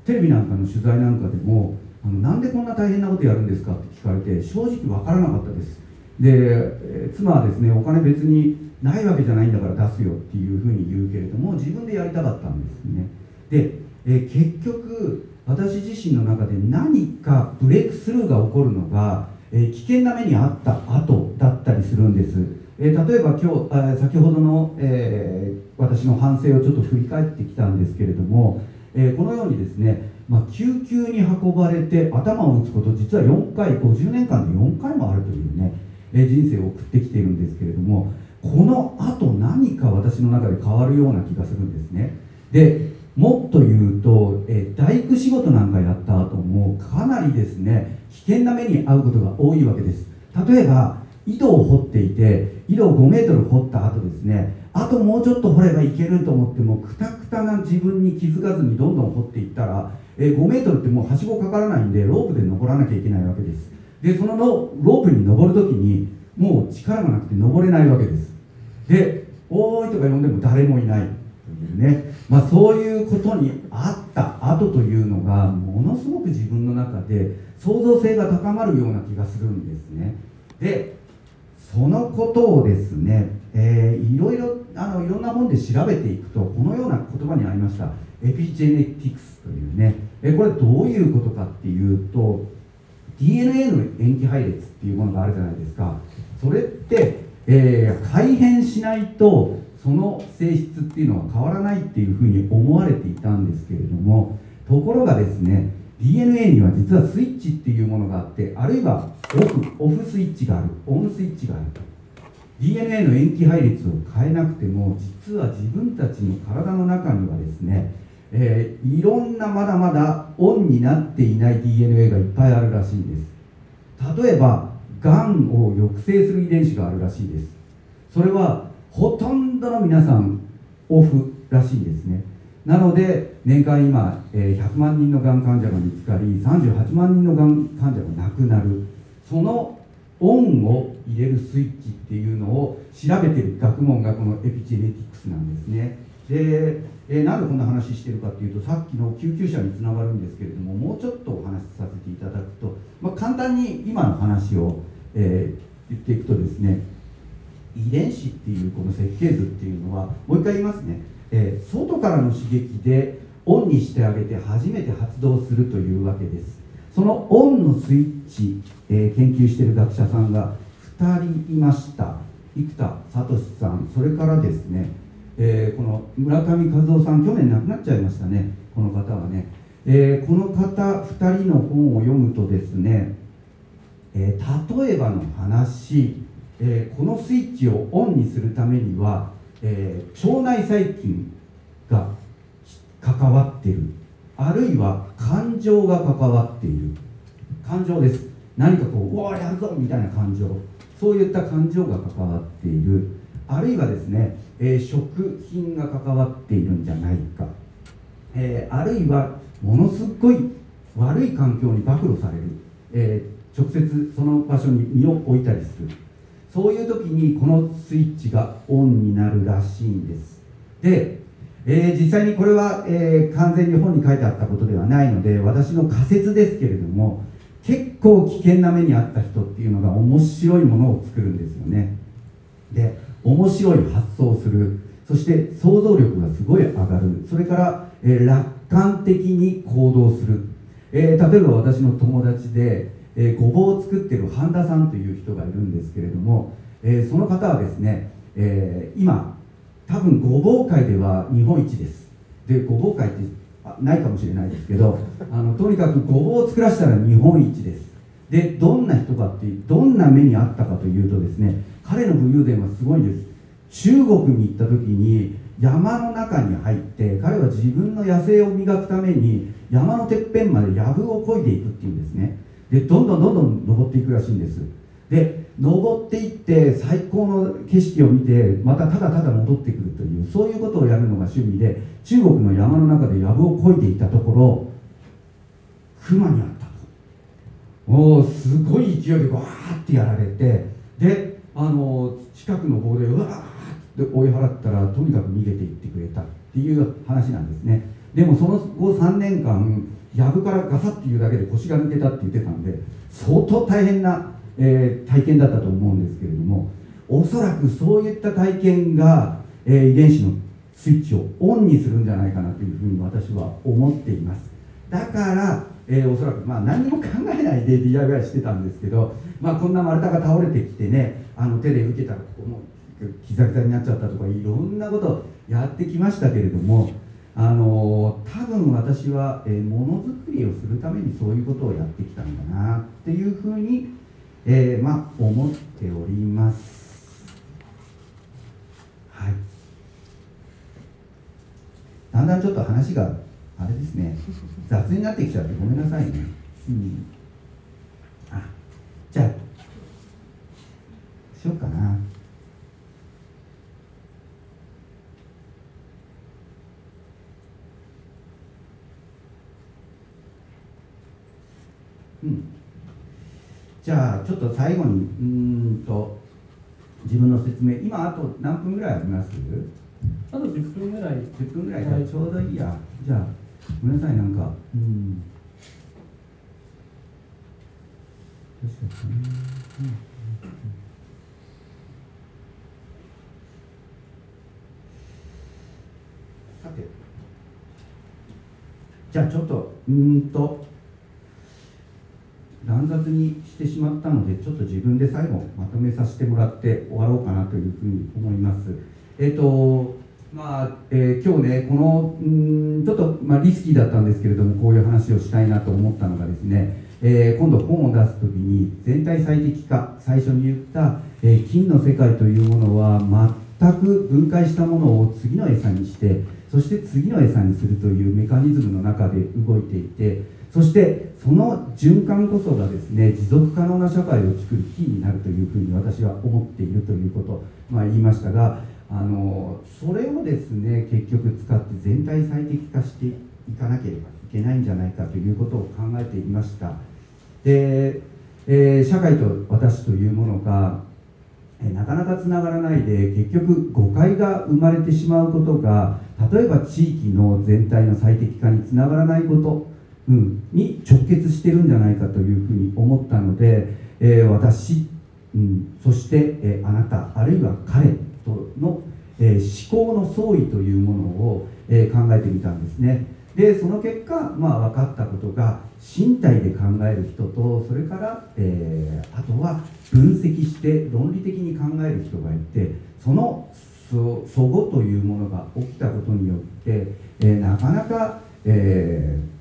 テレビなんかの取材なんかでもあのなんでこんな大変なことやるんですかって聞かれて正直わからなかったです。で、え妻はですねお金別にないわけじゃないんだから出すよっていうふうに言うけれども自分でやりたかったんですね。で、え結局私自身の中で何かブレイクスルーが起こるのが、え危険な目にあった後だったりするんです、えー例えば今日あ先ほどの、えー私の反省をちょっと振り返ってきたんですけれども、えーこのようにですね、まあ、救急に運ばれて頭を打つこと実は4回50年間で4回もあるというね、え人生を送ってきているんですけれどもこの後何か私の中で変わるような気がするんですね。でもっと言うと、え大工仕事なんかやった後もかなりですね危険な目に遭うことが多いわけです。例えば井戸を掘っていて井戸を5メートル掘った後ですねあともうちょっと掘ればいけると思ってもくたくたな自分に気づかずにどんどん掘っていったら、え5メートルってもうはしごかからないんでロープで登らなきゃいけないわけです。でそのロロープに登るときにもう力がなくて登れないわけです。で「おーい」とか呼んでも誰もいない。というね、まあ、そういうことにあった後というのがものすごく自分の中で創造性が高まるような気がするんですね。でそのことをですね、えーいろいろあのいろんな本で調べていくとこのような言葉にありました。エピジェネティクスというね、えーこれどういうことかっていうと DNA の塩基配列っていうものがあるじゃないですか。それって、えー改変しないとその性質っていうのは変わらないっていうふうに思われていたんですけれどもところがですね DNA には実はスイッチっていうものがあってあるいはオフオフスイッチがあるオンスイッチがある DNA の塩基配列を変えなくても実は自分たちの体の中にはですね、えー、いろんなまだまだオンになっていない DNA がいっぱいあるらしいんです。例えばがんを抑制する遺伝子があるらしいです。それはほとんどの皆さんオフらしいんですね。なので年間今、えー、100万人のがん患者が見つかり38万人のがん患者が亡くなる。そのオンを入れるスイッチっていうのを調べてる学問がこのエピジェネティクスなんですね。で、えー、なんでこんな話してるかっていうとさっきの救急車につながるんですけれどももうちょっとお話しさせていただくと、まあ、簡単に今の話を、えー、言っていくとですね遺伝子っていうこの設計図っていうのはもう一回言いますね、えー、外からの刺激でオンにしてあげて初めて発動するというわけです。そのオンのスイッチ、えー、研究している学者さんが2人いました。生田聡さん。それからですね、えー、この村上和夫さん去年亡くなっちゃいましたね。この方はね、えー、この方2人の本を読むとですね、え例えばの話、えこのスイッチをオンにするためには、え腸内細菌が関わっている。あるいは感情が関わっている。感情です。何かこううわやるぞみたいな感情。そういった感情が関わっている。あるいはですね、えー、食品が関わっているんじゃないか、えー、あるいはものすごい悪い環境に暴露される、え、直接その場所に身を置いたりする。そういう時にこのスイッチがオンになるらしいんです。でえー、実際にこれは、えー、完全に本に書いてあったことではないので私の仮説ですけれども結構危険な目にあった人っていうのが面白いものを作るんですよね。で面白い発想をする。そして想像力がすごい上がる。それから、えー、楽観的に行動する、え例えば私の友達で、えごぼうを作ってる半田さんという人がいるんですけれども、えその方はですね、え今多分ごぼう界では日本一です。でごぼう界ってないかもしれないですけどあのとにかくごぼうを作らせたら日本一です。でどんな人かっていうどんな目にあったかというとですね彼の武勇伝はすごいんです。中国に行った時に山の中に入って彼は自分の野生を磨くために山のてっぺんまで藪を漕いでいくっていうんですね。でどんどんどんどん登っていくらしいんです。で登っていって最高の景色を見てまたただただ戻ってくるというそういうことをやるのが趣味で中国の山の中で藪をこいでいたところ熊に会ったと。おおすごい勢いでわーってやられてであの近くの棒でうわーって追い払ったらとにかく逃げていってくれたっていう話なんですね。でもその後3年間藪からガサッていうだけで腰が抜けたって言ってたんで相当大変なえー、体験だったと思うんですけれどもおそらくそういった体験が、えー、遺伝子のスイッチをオンにするんじゃないかなというふうに私は思っています。だから、えー、おそらく、まあ、何も考えないで DIY してたんですけど、まあ、こんな丸太が倒れてきてねあの手で受けたらここもギザギザになっちゃったとかいろんなことやってきましたけれどもあの多分私は、え、ものづくりをするためにそういうことをやってきたんだなっていうふうにえー、まあ思っております。はい。だんだんちょっと話があれですね。雑になってきちゃってごめんなさいね。うん。あじゃあしようかな。うん。じゃあちょっと最後にうんと自分の説明。今あと何分ぐらいあります？あと10分ぐらい。10分ぐらいじゃちょうどいいや。じゃあごめんなさいなんか。うん。確かに、うんさて。じゃあちょっとうんと乱雑にしてしまったのでちょっと自分で最後まとめさせてもらって終わろうかなというふうに思います。えっ、とまあえー、今日ねこのんちょっと、まあ、リスキーだったんですけれどもこういう話をしたいなと思ったのがですね、えー、今度本を出す時に全体最適化最初に言った、えー金の世界というものは全く分解したものを次の餌にしてそして次の餌にするというメカニズムの中で動いていてそしてその循環こそがですね持続可能な社会を作るキーになるというふうに私は思っているということ、まあ、言いましたがあのそれをですね結局使って全体最適化していかなければいけないんじゃないかということを考えていました。で、えー社会と私というものがなかなかつながらないで結局誤解が生まれてしまうことが例えば地域の全体の最適化につながらないこと、うん、に直結してるんじゃないかというふうに思ったので、えー私、うん、そして、えーあなたあるいは彼との、えー思考の相違というものを、え考えてみたんですね。でその結果、まあ、分かったことが身体で考える人とそれから、えあとは分析して論理的に考える人がいてそのそそごというものが起きたことによって、えなかなか、えー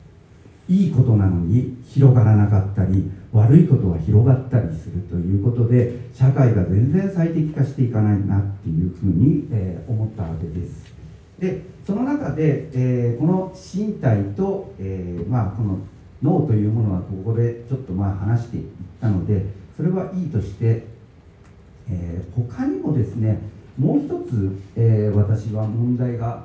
いいことなのに広がらなかったり悪いことは広がったりするということで社会が全然最適化していかないなっていうふうに、えー思ったわけです。でその中で、えーこの身体と、えーまあ、この脳というものはここでちょっとまあ話していったのでそれはいいとして、え他にもですねもう一つ、えー私は問題が、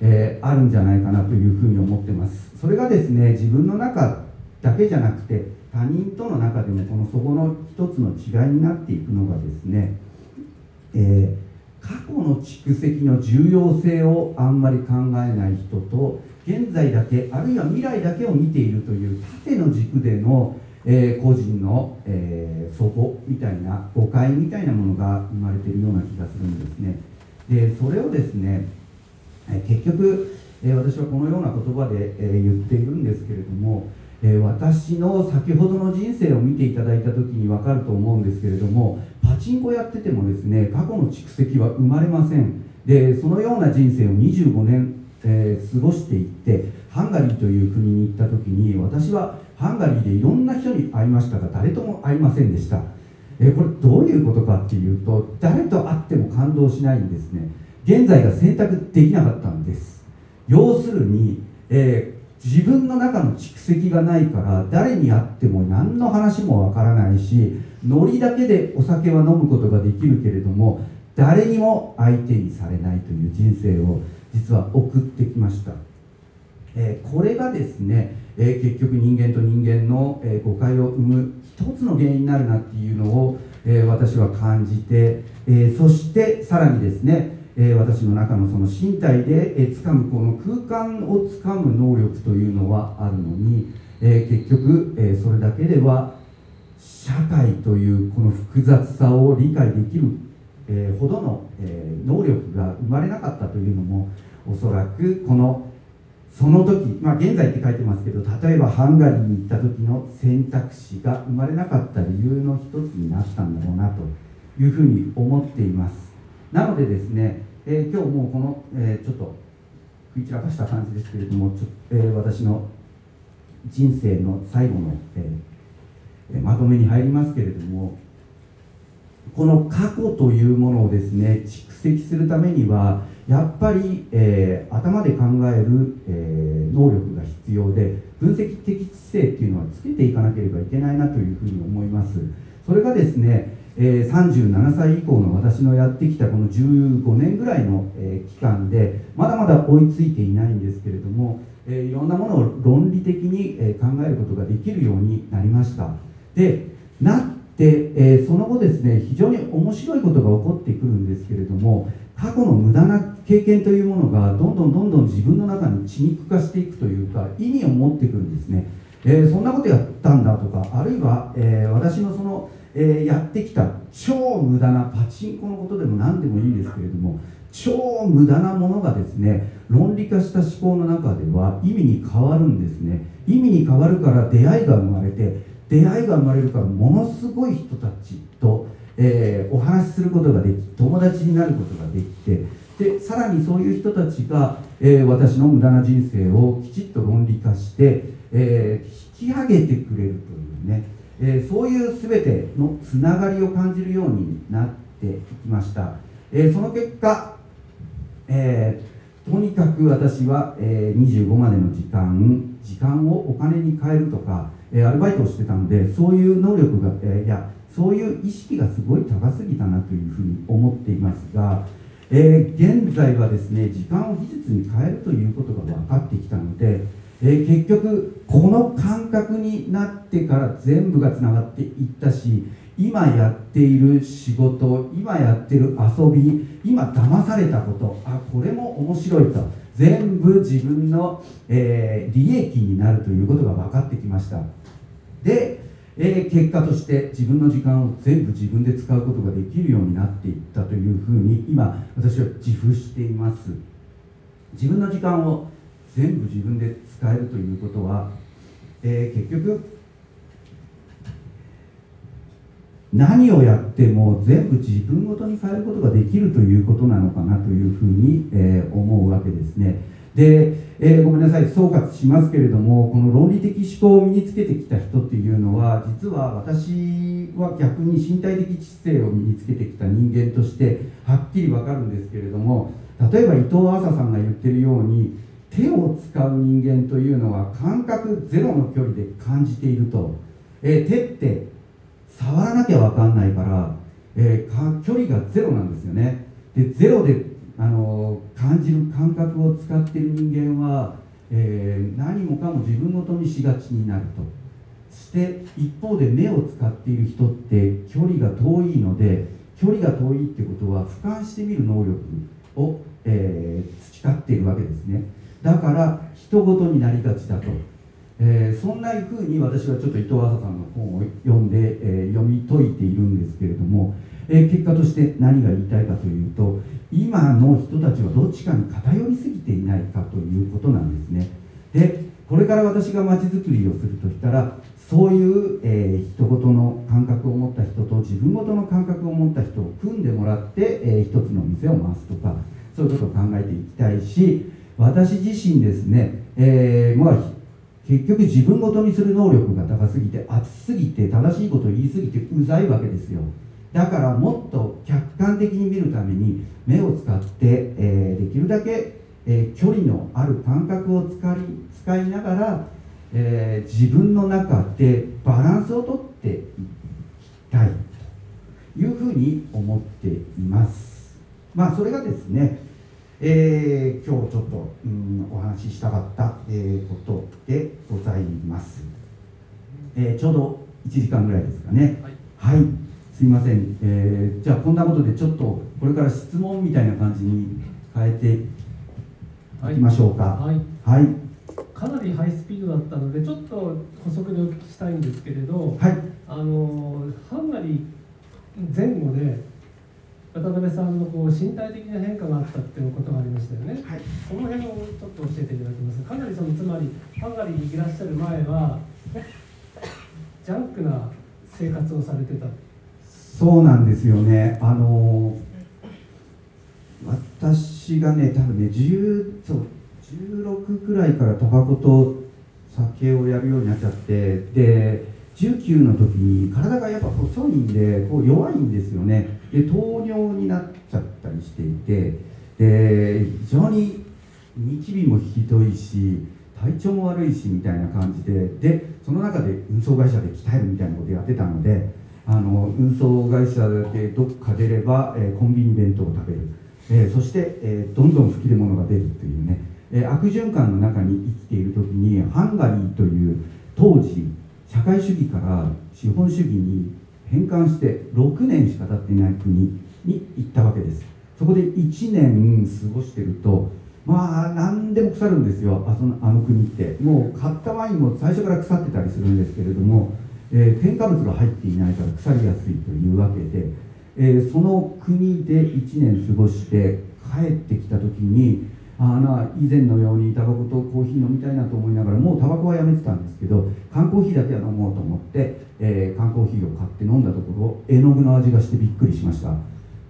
えーあるんじゃないかなというふうに思ってます。それがですね自分の中だけじゃなくて他人との中でもこのそこの一つの違いになっていくのがですね、えー過去の蓄積の重要性をあんまり考えない人と現在だけあるいは未来だけを見ているという縦の軸での、えー個人の、えー、そこみたいな誤解みたいなものが生まれているような気がするんですね。でそれをですねえ結局、え私はこのような言葉で、え言っているんですけれども、え私の先ほどの人生を見ていただいた時に分かると思うんですけれどもパチンコやっててもですね過去の蓄積は生まれません。でそのような人生を25年、えー過ごしていってハンガリーという国に行った時に私はハンガリーでいろんな人に会いましたが誰とも会いませんでした。えーこれどういうことかっていうと誰と会っても感動しないんですね。現在が選択できなかったんです。要するに、えー自分の中の蓄積がないから誰に会っても何の話もわからないしノリだけでお酒は飲むことができるけれども誰にも相手にされないという人生を実は送ってきました。えーこれがですね、えー結局人間と人間の、え誤解を生む一つの原因になるなっていうのを、え私は感じて、えそしてさらにですね、え私の中のその身体で、えー掴むこの空間を掴む能力というのはあるのに、え結局、えそれだけでは社会というこの複雑さを理解できる、えほどの、え能力が生まれなかったというのもおそらくこのその時、まあ、現在って書いてますけど例えばハンガリーに行った時の選択肢が生まれなかった理由の一つになったんだろうなというふうに思っています。なのでですね、えー今日もうこの、えーちょっと食い散らかした感じですけれどもちょ、えー私の人生の最後の、えーまとめに入りますけれどもこの過去というものをですね蓄積するためにはやっぱり、えー頭で考える、えー能力が必要で分析的知性っていうのはつけていかなければいけないなというふうに思います。それがですね、えー37歳以降の私のやってきたこの15年ぐらいの、えー期間でまだまだ追いついていないんですけれども、えーいろんなものを論理的に、え考えることができるようになりました。でなって、えその後ですね非常に面白いことが起こってくるんですけれども過去の無駄な経験というものがどんどんどんどん自分の中に血肉化していくというか意味を持ってくるんですね、えそんなことやったんだとかあるいは、え私のその、えやってきた超無駄なパチンコのことでも何でもいいんですけれども超無駄なものがですね論理化した思考の中では意味に変わるんですね。意味に変わるから出会いが生まれて出会いが生まれるからものすごい人たちと、えーお話しすることができ友達になることができてでさらにそういう人たちが、えー私の無駄な人生をきちっと論理化して、えー引き上げてくれるというね、えーそういう全てのつながりを感じるようになっていきました、えーその結果、えーとにかく私は、え25までの時間時間をお金に変えるとか、えアルバイトをしてたのでそういう能力が、えいやそういう意識がすごい高すぎたなというふうに思っていますが、え現在はですね時間を技術に変えるということが分かってきたので、えー結局この感覚になってから全部がつながっていったし今やっている仕事今やってる遊び今騙されたことあこれも面白いと全部自分の、えー利益になるということが分かってきました。で、えー結果として自分の時間を全部自分で使うことができるようになっていったというふうに今私は自負しています。自分の時間を全部自分で使えるということは、えー結局何をやっても全部自分ごとに変えることができるということなのかなというふうに、えー思うわけですね。で、えーごめんなさい。総括しますけれどもこの論理的思考を身につけてきた人っていうのは実は私は逆に身体的知性を身につけてきた人間としてはっきりわかるんですけれども例えば伊藤麻さんが言ってるように手を使う人間というのは感覚ゼロの距離で感じていると、え手って触らなきゃ分かんないから、えー距離がゼロなんですよね。でゼロで、あのー感じる感覚を使ってる人間は、えー何もかも自分ごとにしがちになると。して一方で目を使っている人って距離が遠いので距離が遠いってことは俯瞰してみる能力を、え培っているわけですね。だから人事になりがちだと、えーそんなふうに私はちょっと伊藤麻さんの本を読んで、えー読み解いているんですけれども、えー結果として何が言いたいかというと今の人たちはどっちかに偏りすぎていないかということなんですね。でこれから私がまちづくりをするとしたらそういう、えー人事の感覚を持った人と自分ごとの感覚を持った人を組んでもらって、えー一つの店を回すとかそういうことを考えていきたいし私自身ですね、えーまあ結局自分ごとにする能力が高すぎて熱すぎて正しいことを言い過ぎてうざいわけですよ。だからもっと客観的に見るために目を使って、えーできるだけ、えー距離のある感覚を使い使いながら、えー自分の中でバランスをとっていきたいというふうに思っています。まあそれがですねえー今日ちょっと、うん、お話ししたかった、えーことでございます、えーちょうど1時間ぐらいですかね。はい、すいません、えーじゃあこんなことでちょっとこれから質問みたいな感じに変えてい。きましょうか。はい。はい。かなりハイスピードだったのでちょっと補足でお聞きしたいんですけれど、はい。あのハンガリー前後で渡辺さんのこう身体的な変化があったっていうことがありましたよね。はいその辺をちょっと教えていただけますか？かなりそのつまりハンガリーにいらっしゃる前はジャンクな生活をされてた。そうなんですよねあの私がね多分ね10そう16くらいからタバコと酒をやるようになっちゃってで19の時に体がやっぱ細いんでこう弱いんですよねで糖尿になっちゃったりしていてで非常にニキビもひどいし体調も悪いしみたいな感じででその中で運送会社で鍛えるみたいなことやってたのであの運送会社でどっか出れば、えーコンビニ弁当を食べる、えーそして、えーどんどん吹き出物が出るというね、え悪循環の中に生きている時にハンガリーという当時社会主義から資本主義に変換して6年しか経っていない国に行ったわけです。そこで1年過ごしてるとまあ何でも腐るんですよ。あそのあの国って。もう買ったワインも最初から腐ってたりするんですけれども、えー添加物が入っていないから腐りやすいというわけで、えーその国で1年過ごして帰ってきた時にあーな以前のようにタバコとコーヒー飲みたいなと思いながらもうタバコはやめてたんですけど缶コーヒーだけは飲もうと思って、えー缶コーヒーを買って飲んだところ絵の具の味がしてびっくりしました。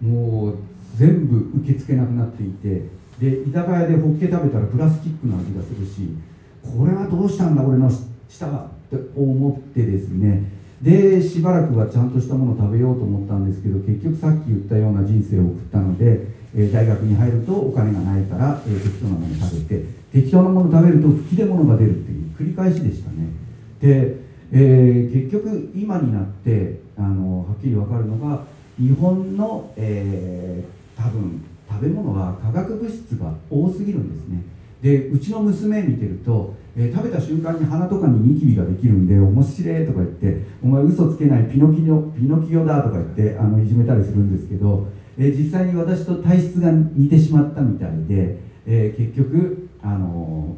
もう全部受け付けなくなっていてで居酒屋でホッケ食べたらプラスチックの味がするしこれはどうしたんだ俺の舌はって思ってですね、でしばらくはちゃんとしたものを食べようと思ったんですけど結局さっき言ったような人生を送ったので、え大学に入るとお金がないから、え適当なもの食べて適当なもの食べると吹き出物が出るっていう繰り返しでしたね。で、えー結局今になってあのはっきり分かるのが日本の、えー多分食べ物は化学物質が多すぎるんですね。でうちの娘見てると、えー食べた瞬間に鼻とかにニキビができるんで面白いとか言ってお前嘘つけないピノキオピノキオだとか言ってあのいじめたりするんですけど、えー実際に私と体質が似てしまったみたいで、えー結局あの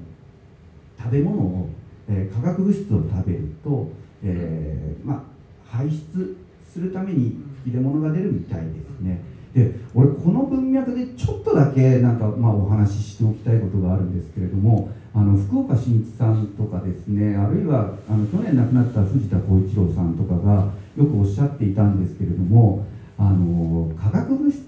食べ物を、え化学物質を食べると、えまあ、排出するために吹き出物が出るみたいですね。で俺この文脈でちょっとだけなんか、まあ、お話ししておきたいことがあるんですけれどもあの福岡伸一さんとかですねあるいはあの去年亡くなった藤田浩一郎さんとかがよくおっしゃっていたんですけれどもあの化学物質っ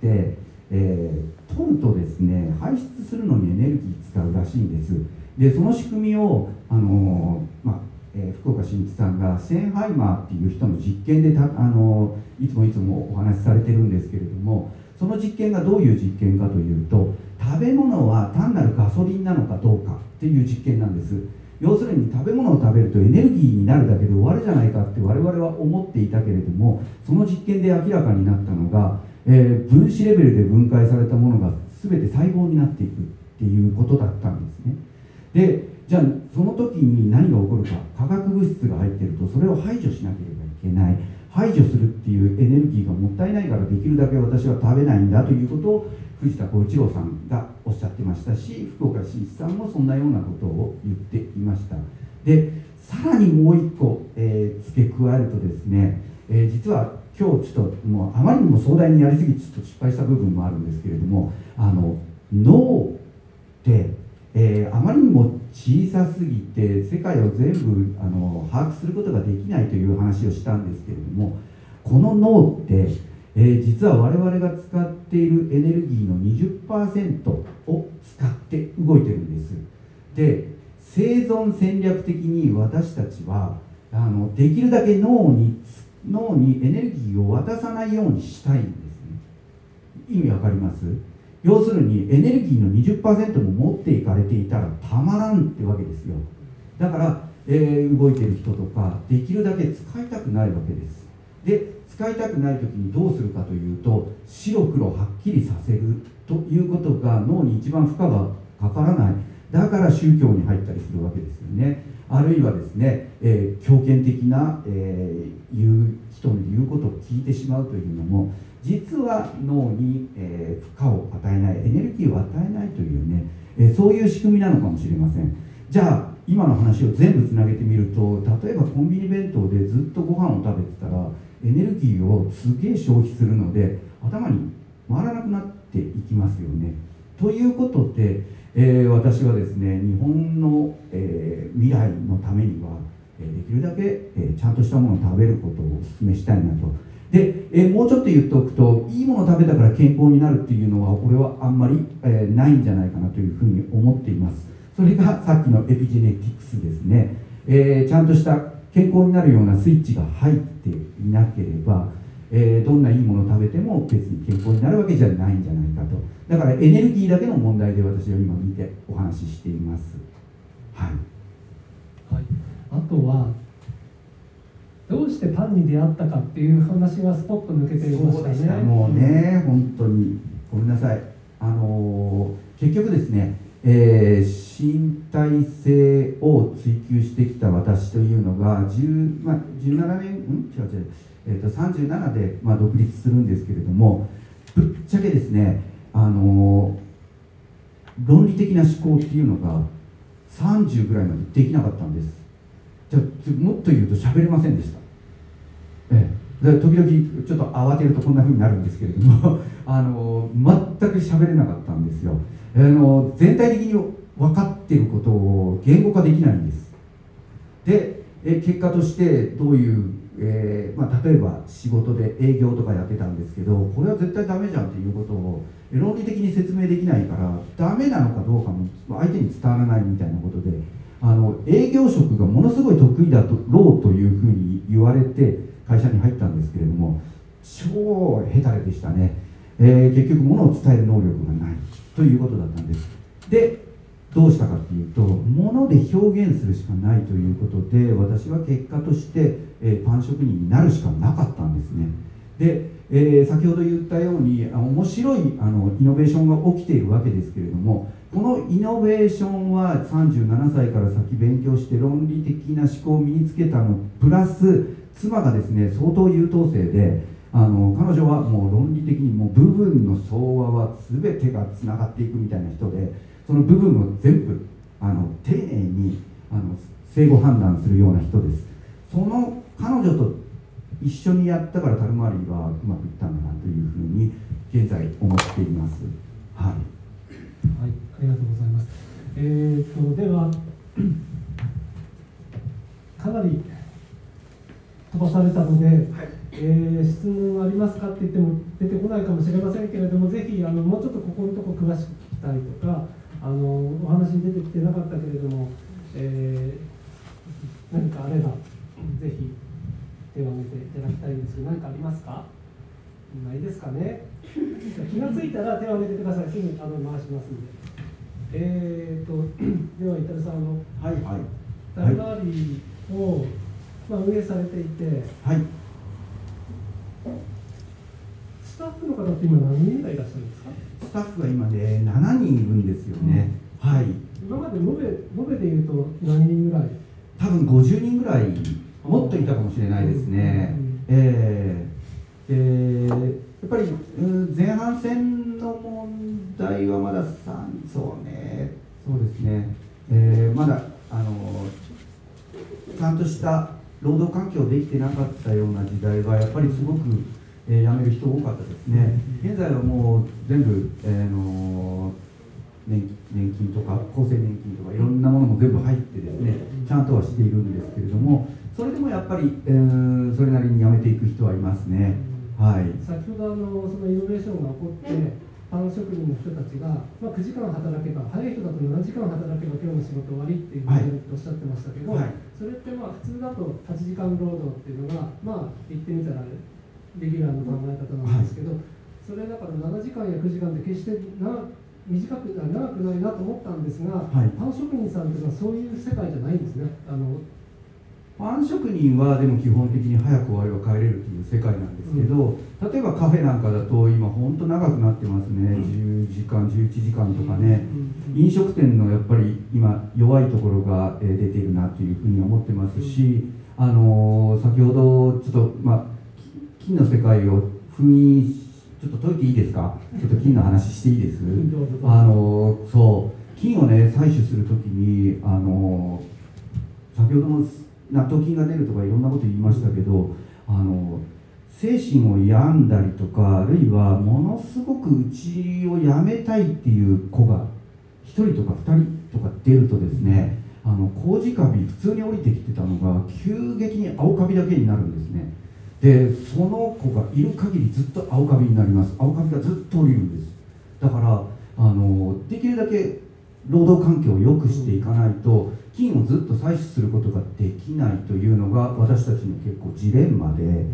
て、えー取るとですね排出するのにエネルギー使うらしいんです。でその仕組みをあの、まあえー福岡伸一さんがシェーンハイマーっていう人の実験でたあのいつもいつもお話しされてるんですけれどもその実験がどういう実験かというと食べ物は単なるガソリンなのかどうかっていう実験なんです。要するに食べ物を食べるとエネルギーになるだけで終わるじゃないかって我々は思っていたけれどもその実験で明らかになったのが、えー分子レベルで分解されたものが全て細胞になっていくっていうことだったんですね。でじゃあその時に何が起こるか化学物質が入ってるとそれを排除しなければいけない。排除するっていうエネルギーがもったいないからできるだけ私は食べないんだということを藤田浩一郎さんがおっしゃってましたし福岡伸一さんもそんなようなことを言っていました。でさらにもう一個、えー付け加えるとですね、えー実は今日ちょっともうあまりにも壮大にやりすぎてちょっと失敗した部分もあるんですけれどもあの脳って、えーあまりにも小さすぎて世界を全部あの把握することができないという話をしたんですけれどもこの脳って、えー実は我々が使っているエネルギーの20%を使って動いてるんです。で生存戦略的に私たちはあのできるだけ脳に脳にエネルギーを渡さないようにしたいんですね。意味わかります？要するにエネルギーの20%も持っていかれていたらたまらんってわけですよ。だから、えー動いてる人とかできるだけ使いたくないわけです。で使いたくない時にどうするかというと白黒はっきりさせるということが脳に一番負荷がかからない。だから宗教に入ったりするわけですよね。あるいはですね、えー強権的な、えー言う人の言うことを聞いてしまうというのも実は脳に、えー負荷を与えないエネルギーを与えないというね、えそういう仕組みなのかもしれません。じゃあ今の話を全部つなげてみると例えばコンビニ弁当でずっとご飯を食べてたらエネルギーをすげえ消費するので頭に回らなくなっていきますよね。ということで、えー私はですね日本の、えー未来のためには、できるだけ、えーちゃんとしたものを食べることをお勧めしたいなと。で、えもうちょっと言っておくといいものを食べたから健康になるっていうのは俺はあんまり、えーないんじゃないかなというふうに思っています。それがさっきのエピジェネティクスですね、えーちゃんとした健康になるようなスイッチが入っていなければ、えーどんないいものを食べても別に健康になるわけじゃないんじゃないかと。だからエネルギーだけの問題で私は今見てお話ししています。はい。はい、あとはどうしてパンに出会ったかっていう話がスポッと抜けていましたね。もうね本当に。ごめんなさい。あのー結局ですね、えー身体性を追求してきた私というのが10、まあ、17年うん？違う違う、えー、と37で、まあ、独立するんですけれどもぶっちゃけですねあのー論理的な思考っていうのが30ぐらいまでできなかったんです。じゃもっと言うと喋れませんでした。ええ、で時々ちょっと慌てるとこんな風になるんですけれども あの全く喋れなかったんですよ。あの全体的に分かっていることを言語化できないんです。でえ結果としてどういう、えーまあ、例えば仕事で営業とかやってたんですけどこれは絶対ダメじゃんっていうことを論理的に説明できないからダメなのかどうかも相手に伝わらないみたいなことであの営業職がものすごい得意だろうというふうに言われて会社に入ったんですけれども超ヘタレでしたね、えー、結局ものを伝える能力がない。ということだったんです。でどうしたかっていうともので表現するしかないということで私は結果として、えー、パン職人になるしかなかったんですね。で、えー、先ほど言ったように面白いあのイノベーションが起きているわけですけれどもこのイノベーションは37歳から先勉強して論理的な思考を身につけたのプラス妻がですね相当優等生であの彼女はもう論理的にもう部分の相和は全てがつながっていくみたいな人でその部分を全部あの丁寧にあの正誤判断するような人です。その彼女と一緒にやったからタルマリーはうまくいったんだなというふうに現在思っています。はい、はい、ありがとうございます。えーと、では かなり飛ばされたので、はい、えー、質問ありますかって言っても出てこないかもしれませんけれどもぜひあのもうちょっとここのとこ詳しく聞きたいとかあのお話に出てきてなかったけれども、えー、何かあればぜひ手を挙げていただきたいんですけど何かありますか？ないですかね？気が付いたら手を挙げてください。すぐあの回しますんで。えーと では伊藤さんあのはい。はい。ダルバーリーを、まあ、運営されていてはい。スタッフの方って今何人ぐらいいらっしゃるんですか？スタッフが今ね7人いるんですよね、うん、はい。今まで延べ延べでいうと何人ぐらい？多分50人ぐらいもっといたかもしれないですね、うん、えー、え。ー、やっぱり、うん、前半戦の問題はまだ3そうね。そうですね、えー、まだあのちゃんとした労働環境できてなかったような時代はやっぱりすごくえー、辞める人多かったですね、現在はもう全部、えー、の年年金とか厚生年金とかいろんなものも全部入ってですねちゃんとはしているんですけれどもそれでもやっぱり、えー、それなりに辞めていく人はいますね、はい、先ほどあのそのイノベーションが起こってパン職人の人たちが、まあ、9時間働けば早い人だと7時間働けば今日の仕事終わりっていうふうにおっしゃってましたけど、はい、それってまあ普通だと8時間労働っていうのがまあ言ってみたらレギュラーの考え方なんですけど、はい、それだから7時間や9時間で決してな短く長くないなと思ったんですが、はい、パン職人さんっていうのはそういう世界じゃないんですね。あのパン職人はでも基本的に早く終われば帰れるという世界なんですけど、うん、例えばカフェなんかだと今本当長くなってますね、うん、10時間11時間とかね、うん、飲食店のやっぱり今弱いところが出ているなというふうに思ってますし、あの先ほどちょっとまあ金の世界を封印ちょっと解いていいですか？ちょっと金の話していいです？あのそう。金をね採取するときにあの先ほども納豆菌が出るとかいろんなこと言いましたけどあの精神を病んだりとかあるいはものすごくうちをやめたいっていう子が1人とか2人とか出るとですねあの麹カビ普通に降りてきてたのが急激に青カビだけになるんですね。でその子がいる限りずっと青カビになります。青カビがずっと降りるんです。だからあのできるだけ労働環境を良くしていかないと金をずっと採取することができないというのが私たちの結構ジレンマで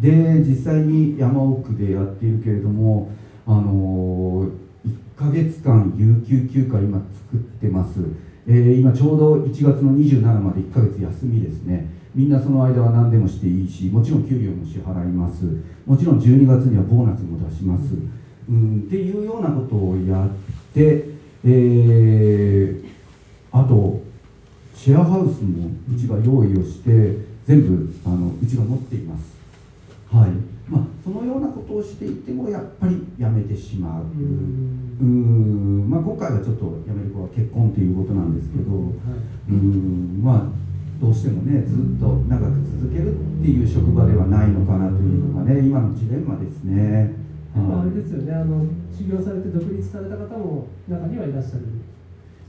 で実際に山奥でやっているけれどもあの1ヶ月間有給休暇今作ってます、えー、今ちょうど1月の27まで1ヶ月休みですね。みんなその間は何でもしていいしもちろん給料も支払います。もちろん12月にはボーナスも出します、うん、っていうようなことをやって、えー、あとシェアハウスもうちが用意をして全部あのうちが持っています。はい。まあ、そのようなことをしていてもやっぱりやめてしまう。うん。まあ、今回はちょっと辞める子は結婚ということなんですけど、うん。まあどうしてもねずっと長く続けるっていう職場ではないのかなというのがね今のジレンマですね。あれですよね。あの修行されて独立された方も中にはいらっしゃる。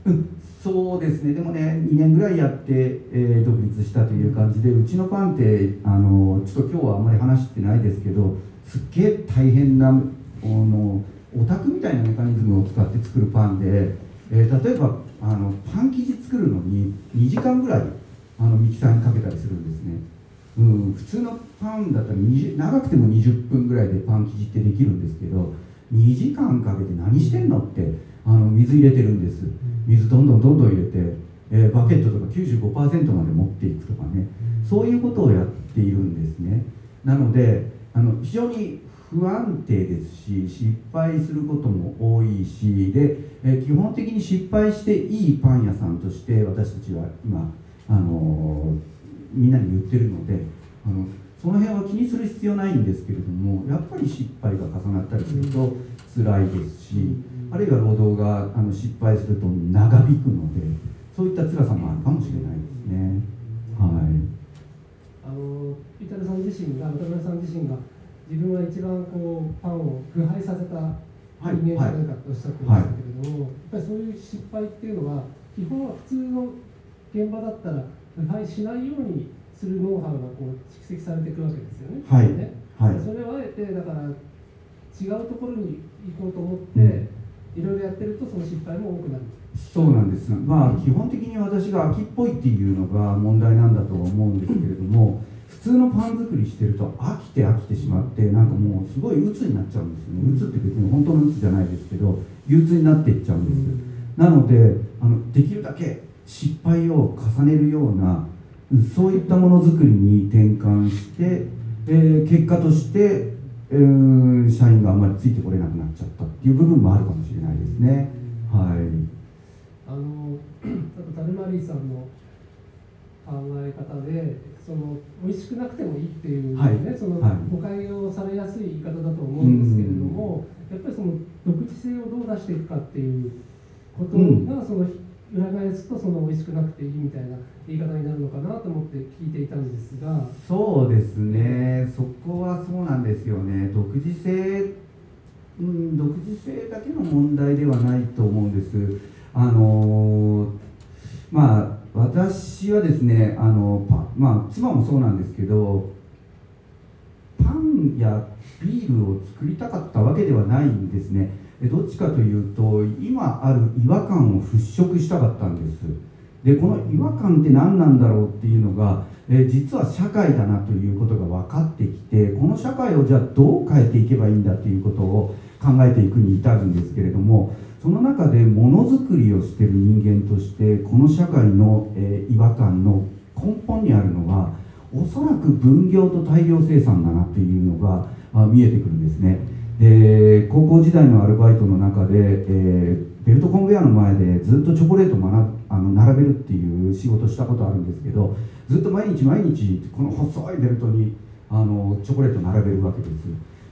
うん、そうですね。でもね2年ぐらいやって、えー、独立したという感じでうちのパンってあのちょっと今日はあんまり話してないですけどすっげえ大変なあのオタクみたいなメカニズムを使って作るパンで、ええー例えばあのパン生地作るのに2時間ぐらいあのミキサーにかけたりするんですね、うん、普通のパンだったら20長くても20分ぐらいでパン生地ってできるんですけど2時間かけて何してんのってあの水入れてるんです。水どんどんどんどん入れて、えーバケットとか95%まで持っていくとかね。そういうことをやっているんですね。なのであの非常に不安定ですし失敗することも多いしで、えー基本的に失敗していいパン屋さんとして私たちは今、あのーみんなに言ってるのであのその辺は気にする必要ないんですけれどもやっぱり失敗が重なったりすると辛いですし、あるいは労働があの失敗すると長引くのでそういった辛さもあるかもしれないですね。はいあのイタルさん自身が渡辺さん自身が自分は一番こうパンを腐敗させたはい人間じゃないかとおっしゃってましたけれども、やっぱりそういう失敗っていうのは基本は普通の現場だったら腐敗しないようにするノウハウがこう蓄積されていくわけですよね。はい。ね。はい。それをあえてだから違うところに行こうと思って、うん。いろいろやってるとその失敗も多くなる。そうなんです、まあ、基本的に私が秋っぽいっていうのが問題なんだとは思うんですけれども、普通のパン作りしてると飽きて飽きてしまって、なんかもうすごい鬱になっちゃうんですよね、鬱って別に本当の鬱じゃないですけど、憂鬱になっていっちゃうんです。なのであの、できるだけ失敗を重ねるような、うんそういったものづくりに転換して、えー結果として、えー社員があんまりついてこれなくなっちゃったっていう部分もあるかもしれないですね。はい。あの ちょっとタルマリーさんの考え方でその美味しくなくてもいいっていう、ねはい。そのはい。誤解をされやすい言い方だと思うんですけれども、やっぱりその独自性をどう出していくかっていうことが、その裏返すとその美味しくなくていいみたいな言い方になるのかなと思って聞いていたんですが。そうですね、そこはそうなんですよね、独自性、うん、独自性だけの問題ではないと思うんです。あのまあ、私はですね、あのまあ、妻もそうなんですけど、パンやビールを作りたかったわけではないんですね。どっちかというと、今ある違和感を払拭したかったんです。でこの違和感って何なんだろうっていうのが、え実は社会だなということが分かってきてこの社会をじゃあどう変えていけばいいんだということを考えていくに至るんですけれどもその中でものづくりをしてる人間としてこの社会の、え違和感の根本にあるのはおそらく分業と大量生産だなというのがあ見えてくるんですね。で高校時代のアルバイトの中で、えーベルトコンベヤーの前でずっとチョコレートを学あの並べるっていう仕事したことあるんですけどずっと毎日毎日この細いベルトにあのチョコレート並べるわけです。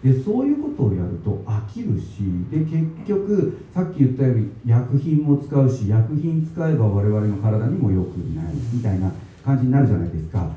でそういうことをやると飽きるしで結局さっき言ったように薬品も使うし薬品使えば我々の体にも良くないみたいな感じになるじゃないですか。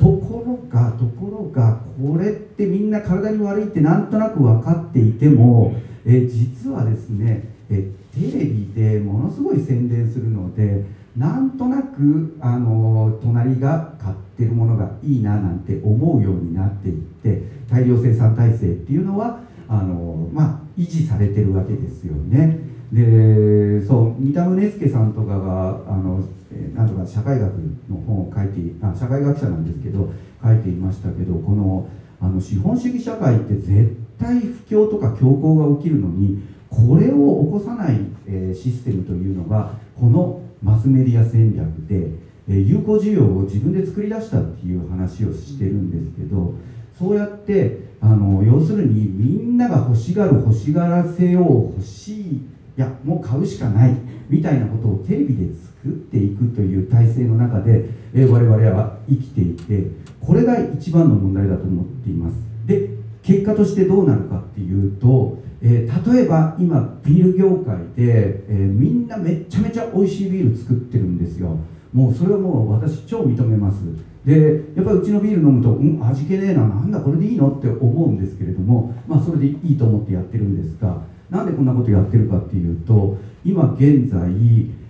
ところがところがこれってみんな体に悪いってなんとなく分かっていてもえ実はですねえテレビでものすごい宣伝するのでなんとなくあの隣が買ってるものがいいななんて思うようになっていって大量生産体制っていうのはあの、まあ、維持されてるわけですよね。でそう三田宗介さんとかがあの、えなんとか社会学の本を書いてあ社会学者なんですけど書いていましたけどこのあの資本主義社会って絶対不況とか恐慌が起きるのにこれを起こさない、えシステムというのがこのマスメディア戦略で、え有効需要を自分で作り出したっていう話をしてるんですけどそうやってあの要するにみんなが欲しがる欲しがらせよう欲しいいやもう買うしかないみたいなことをテレビで作っていくという体制の中で、え我々は生きていてこれが一番の問題だと思っています。で結果としてどうなるかっていうと、えー例えば今ビール業界で、えーみんなめちゃめちゃ美味しいビール作ってるんですよ。もうそれはもう私超認めます。でやっぱりうちのビール飲むと、うん、味気ねえななんだこれでいいのって思うんですけれどもまあそれでいいと思ってやってるんですがなんでこんなことやってるかっていうと今現在、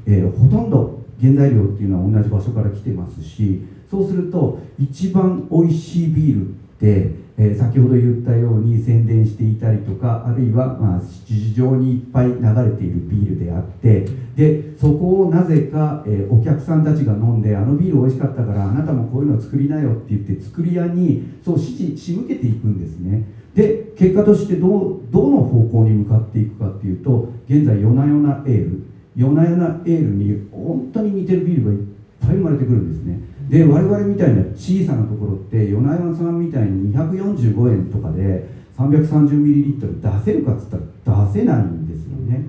えーほとんど原材料っていうのは同じ場所から来てますしそうすると一番美味しいビールって、えー先ほど言ったように宣伝していたりとかあるいは、まあ、市場にいっぱい流れているビールであってでそこをなぜか、えーお客さんたちが飲んであのビール美味しかったからあなたもこういうの作りなよって言って作り屋にそう指示仕向けていくんですね。で結果としてどうどの方向に向かっていくかっていうと現在夜な夜なエール夜な夜なエールに本当に似てるビールがいっぱい生まれてくるんですね。で我々みたいな小さなところって夜な夜なさんみたいに245円とかで 330ml 出せるかっつったら出せないんですよね。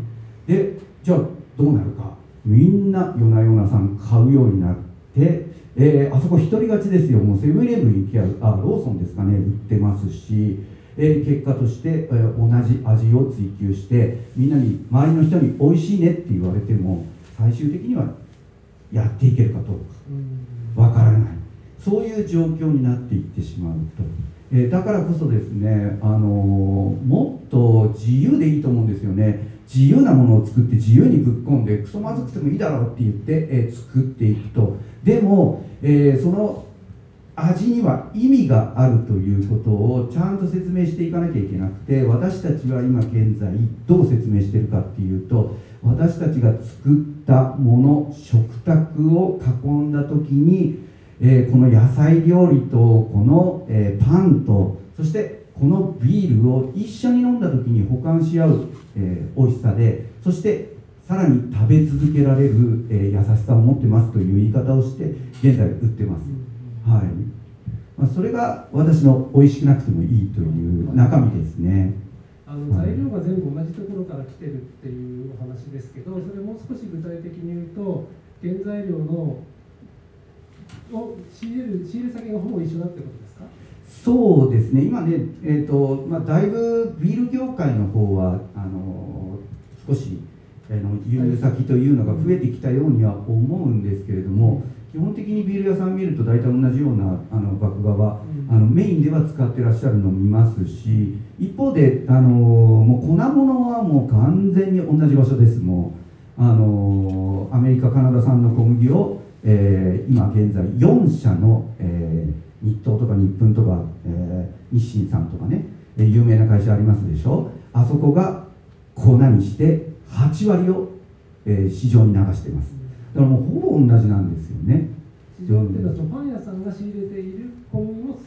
でじゃあどうなるか。みんな夜な夜なさん買うようになって、えーあそこ一人勝ちですよ。もうセブンイレブン行きゃあローソンですかね。売ってますし、えー結果として、えー同じ味を追求してみんなに周りの人に美味しいねって言われても最終的にはやっていけるかどうか。わからない。そういう状況になっていってしまうと、えーだからこそですね、あのーもっと自由でいいと思うんですよね。自由なものを作って自由にぶっ込んでクソまずくてもいいだろうって言って、えー作っていくと。でも、えーその味には意味があるということをちゃんと説明していかなきゃいけなくて私たちは今現在どう説明してるかっていうと私たちが作ったもの食卓を囲んだ時に、えーこの野菜料理とこの、えーパンとそしてこのビールを一緒に飲んだ時に補完し合う、えー美味しさでそしてさらに食べ続けられる、え優しさを持ってますという言い方をして現在売ってます。はい。まあ、それが私の美味しくなくてもいいという中身ですね。あの材料が全部同じところから来てるっていうお話ですけどそれもう少し具体的に言うと原材料のを仕入れる仕入れ先がほぼ一緒だってことですか？そうですね、今ね、えーとまあ、だいぶビール業界の方はあの少しあの輸入先というのが増えてきたようには思うんですけれども、基本的にビール屋さん見ると大体同じようなあの麦芽はあのメインでは使ってらっしゃるのを見ますし一方であのもう粉物はもう完全に同じ場所です。もうあのアメリカカナダ産の小麦を、えー今現在4社の、えー日東とか日本とか、えー日清さんとかね、えー有名な会社ありますでしょ。あそこが粉にして8割を、えー市場に流してます。だからもうほぼ同じなんですよね。市場っていうのはそのパン屋さんが仕入れている小麦も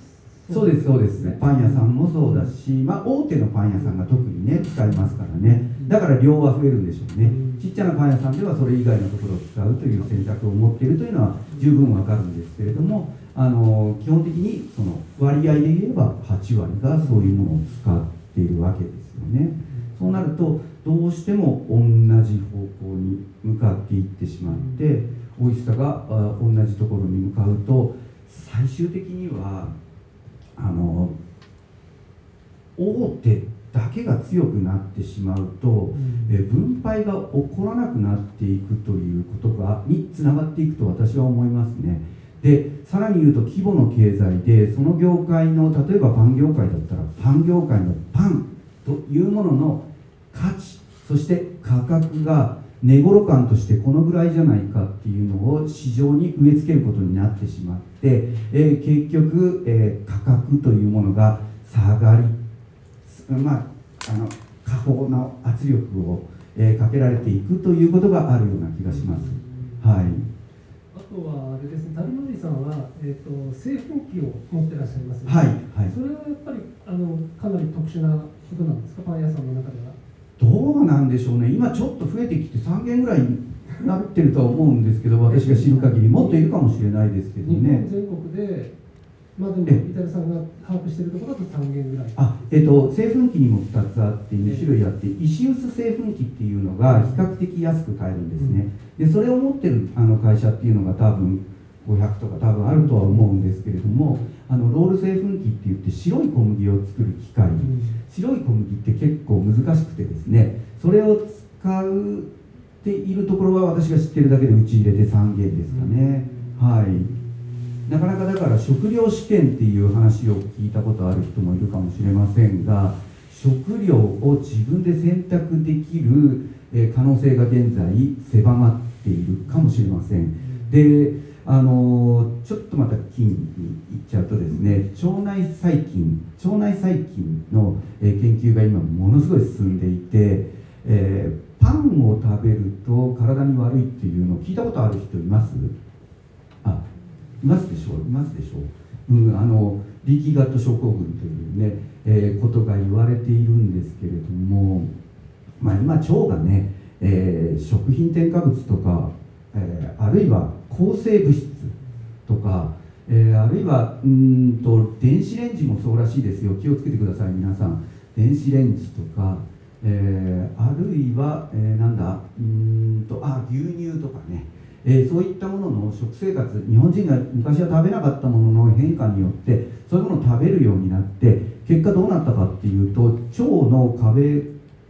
そう。ですそうです。パン屋さんもそうだし、まあ、大手のパン屋さんが特にね使いますからね。だから量は増えるんでしょうね。うん。ちっちゃなパン屋さんではそれ以外のところを使うという選択を持っているというのは十分わかるんですけれどもあの基本的にその割合で言えば8割がそういうものを使っているわけですよね。そうなるとどうしても同じ方向に向かっていってしまって美味しさがあ同じところに向かうと最終的にはあの大手だけが強くなってしまうと、えー分配が起こらなくなっていくということがにつながっていくと私は思いますね。でさらに言うと規模の経済でその業界の例えばパン業界だったらパン業界のパンというものの価値そして価格が値頃感としてこのぐらいじゃないかっていうのを市場に植え付けることになってしまって、えー結局、えー価格というものが下がりまあ、あの過方な圧力を、えーかけられていくということがあるような気がします。はいあとはあれですね、タルマリさんは、えー、と製粉機を持ってらっしゃいますよねはいはいそれはやっぱりあのかなり特殊なことなんですか、パン屋さんの中では。どうなんでしょうね、今ちょっと増えてきて3件ぐらいになってるとは思うんですけど、私が知る限り、もっといるかもしれないですけどね。全国で、まあでも、えイタリさんが把握しているところだと3件ぐらい。あえっと、製粉機にも2つあって2種類あって石臼製粉機っていうのが比較的安く買えるんですね。でそれを持ってるあの会社っていうのが多分500とか多分あるとは思うんですけれどもあのロール製粉機って言って白い小麦を作る機械。白い小麦って結構難しくてですねそれを使うっているところは私が知ってるだけでうち入れて3件ですかね、はい。なかなかだから食料試験っていう話を聞いたことある人もいるかもしれませんが食料を自分で選択できるえー可能性が現在狭まっているかもしれません。であのちょっとまた菌にいっちゃうとですね腸内細菌腸内細菌の、え研究が今ものすごい進んでいて、えーパンを食べると体に悪いっていうのを聞いたことある人います？あいますでしょう？いますでしょう、うん、あのリーキーガット症候群というね、えーことが言われているんですけれども、まあ、今腸がね、えー食品添加物とか、えーあるいは抗生物質とか、えーあるいはうんと電子レンジもそうらしいですよ。気をつけてください皆さん。電子レンジとか、えーあるいは、えーなんだうんとあ牛乳とかね、えーそういったものの食生活。日本人が昔は食べなかったものの変化によってそういうものを食べるようになって結果どうなったかっていうと腸の壁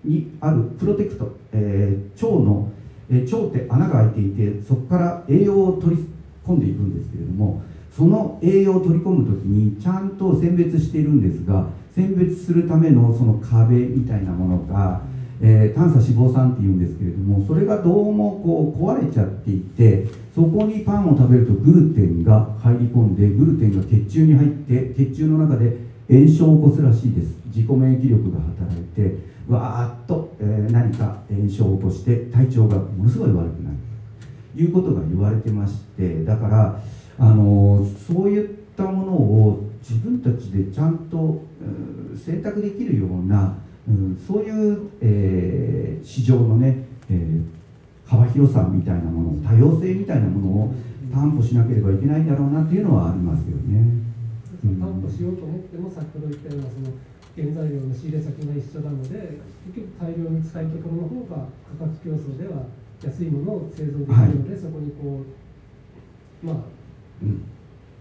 にあるプロテクト、え腸の、えー腸って穴が開いていてそこから栄養を取り込んでいくんですけれどもその栄養を取り込む時にちゃんと選別しているんですが選別するためのその壁みたいなものが、えー短鎖脂肪酸っていうんですけれどもそれがどうもこう壊れちゃっていてそこにパンを食べるとグルテンが入り込んでグルテンが血中に入って血中の中で炎症を起こすらしいです。自己免疫力が働いてわーっと、えー何か炎症を起こして体調がものすごい悪くなる。ということが言われてましてだからあのそういったものを自分たちでちゃんと、うん選択できるような、うんそういう、えー市場のね、えー幅広さみたいなもの多様性みたいなものを担保しなければいけないんだろうなっていうのはありますよね。うん。担保しようと思っても先ほど言ったようなその原材料の仕入れ先が一緒なので結局大量に使いところの方が価格競争では安いものを製造できるので、そこにこうまあうん。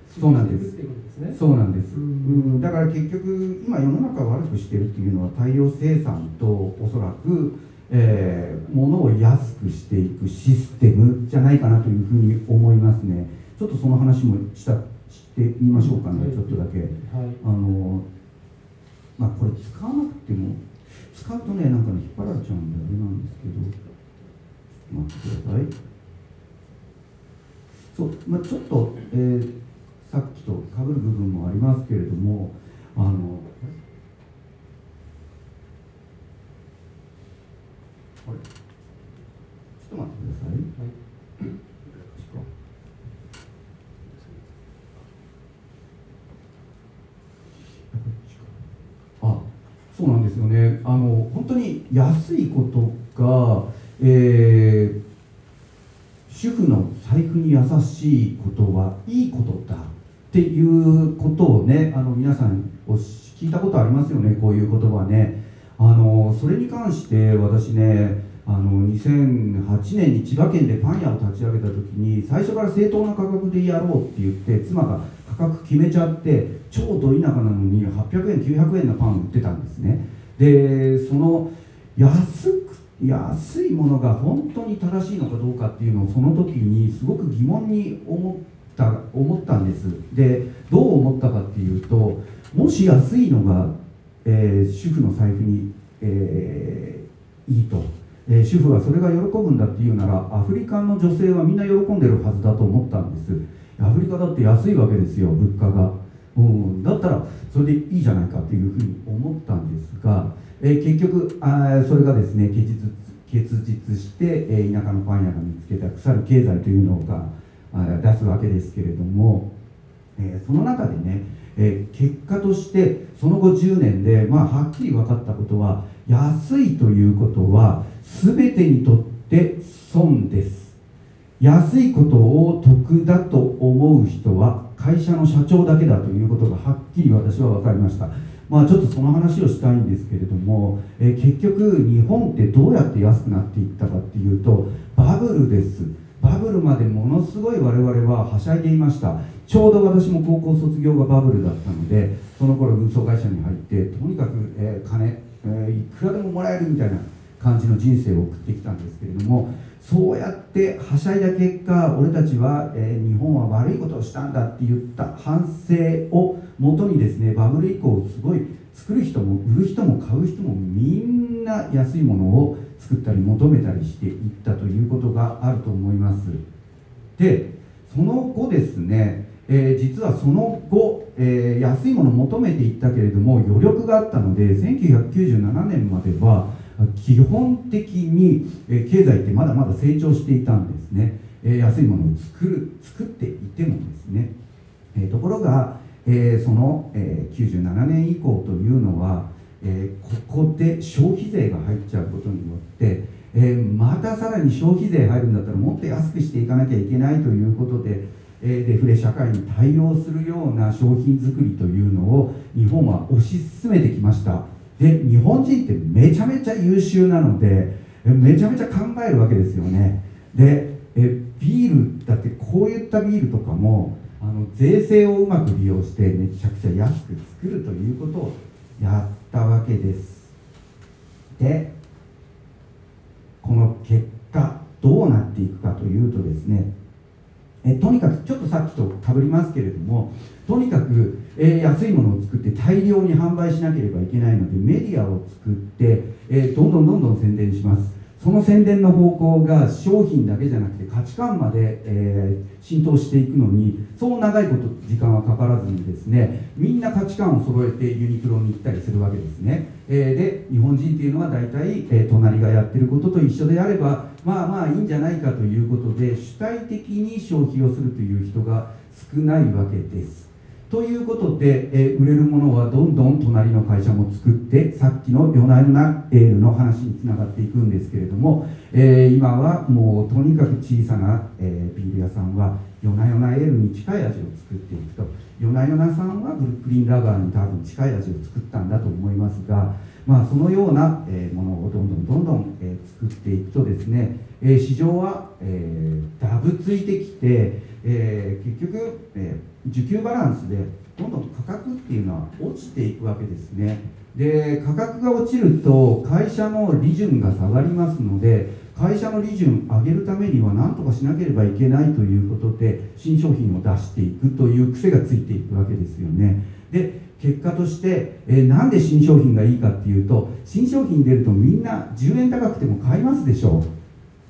そうなんです。ね。そうなんです、ううん。ん、だから結局今世の中を悪くしてるっていうのは大量生産とおそらく、えー、物を安くしていくシステムじゃないかなというふうに思いますね。ちょっとその話もしたしてみましょうかね、はい。ちょっとだけ。はい。あのまあこれ使わなくても使うとねなんかね引っ張られちゃうんであれなんですけどちょっと待ってください。そう、まあ、ちょっと、えーさっきと被る部分もありますけれどもあのあれ？ちょっと待ってください、はいあそうなんですよね。あの本当に安いことが、えー主婦の財布に優しいことはいいことだっていうことをねあの皆さんお聞いたことありますよね。こういう言葉ね。あのそれに関して私ねあの2008年に千葉県でパン屋を立ち上げた時に最初から正当な価格でやろうって言って妻が価格決めちゃって超ど田舎なのに800円900円のパン売ってたんですね。でその安く安いものが本当に正しいのかどうかっていうのをその時にすごく疑問に思った思ったんです。でどう思ったかっていうともし安いのが、えー主婦の財布に、えーいいと、えー主婦はそれが喜ぶんだっていうならアフリカの女性はみんな喜んでるはずだと思ったんです。アフリカだって安いわけですよ物価が、うん、だったらそれでいいじゃないかっていうふうに思ったんですが、えー結局あそれがですね結実結実して、えー田舎のパン屋が見つけた腐る経済というのが出すわけですけれども、えーその中でね、え結果としてその後10年で、まあ、はっきり分かったことは安いということは全てにとって損です。安いことを得だと思う人は会社の社長だけだということがはっきり私は分かりました。まあちょっとその話をしたいんですけれども、えー結局日本ってどうやって安くなっていったかっていうとバブルです。バブルまでものすごい我々ははしゃいでいました。ちょうど私も高校卒業がバブルだったのでその頃運送会社に入ってとにかく、えー金、えーいくらでももらえるみたいな感じの人生を送ってきたんですけれどもそうやってはしゃいだ結果俺たちは、えー日本は悪いことをしたんだって言った反省をもとにですねバブル以降すごい作る人も売る人も買う人もみんな安いものを作ったり求めたりしていったということがあると思います。でその後ですね、えー、実はその後、えー、安いものを求めていったけれども余力があったので1997年までは基本的に、経済ってまだまだ成長していたんですね、安いものを作る作っていてもですね、ところが、その、97年以降というのは、ここで消費税が入っちゃうことによって、またさらに消費税入るんだったらもっと安くしていかなきゃいけないということで、デフレ社会に対応するような商品作りというのを日本は推し進めてきました。で日本人ってめちゃめちゃ優秀なのでめちゃめちゃ考えるわけですよね。でえビールだってこういったビールとかもあの税制をうまく利用してめちゃくちゃ安く作るということをやったわけです。でこの結果どうなっていくかというとですねえとにかくちょっとさっきとかぶりますけれどもとにかく、えー、安いものを作って大量に販売しなければいけないのでメディアを作って、えー、どんどんどんどん宣伝します。その宣伝の方向が商品だけじゃなくて価値観まで、えー、浸透していくのにそう長いこと時間はかからずにですねみんな価値観を揃えてユニクロに行ったりするわけですね、えー、で日本人っていうのは大体、えー、隣がやってることと一緒であればまあまあいいんじゃないかということで主体的に消費をするという人が少ないわけです。ということで、えー、売れるものはどんどん隣の会社も作ってさっきの夜な夜なエールの話につながっていくんですけれども、えー、今はもうとにかく小さな、えー、ビール屋さんは夜な夜なエールに近い味を作っていくと。夜な夜なさんはブルックリンラガーに多分近い味を作ったんだと思いますが、まあ、そのような、えものをどんどんどんどん、え作っていくとですね、え市場は、えーダブついてきて、え結局、えー需給バランスでどんどん価格っていうのは落ちていくわけですね。で価格が落ちると会社の利潤が下がりますので会社の利潤上げるためには何とかしなければいけないということで新商品を出していくという癖がついていくわけですよね。で結果として、えー、なんで新商品がいいかっていうと新商品出るとみんな10円高くても買いますでしょ。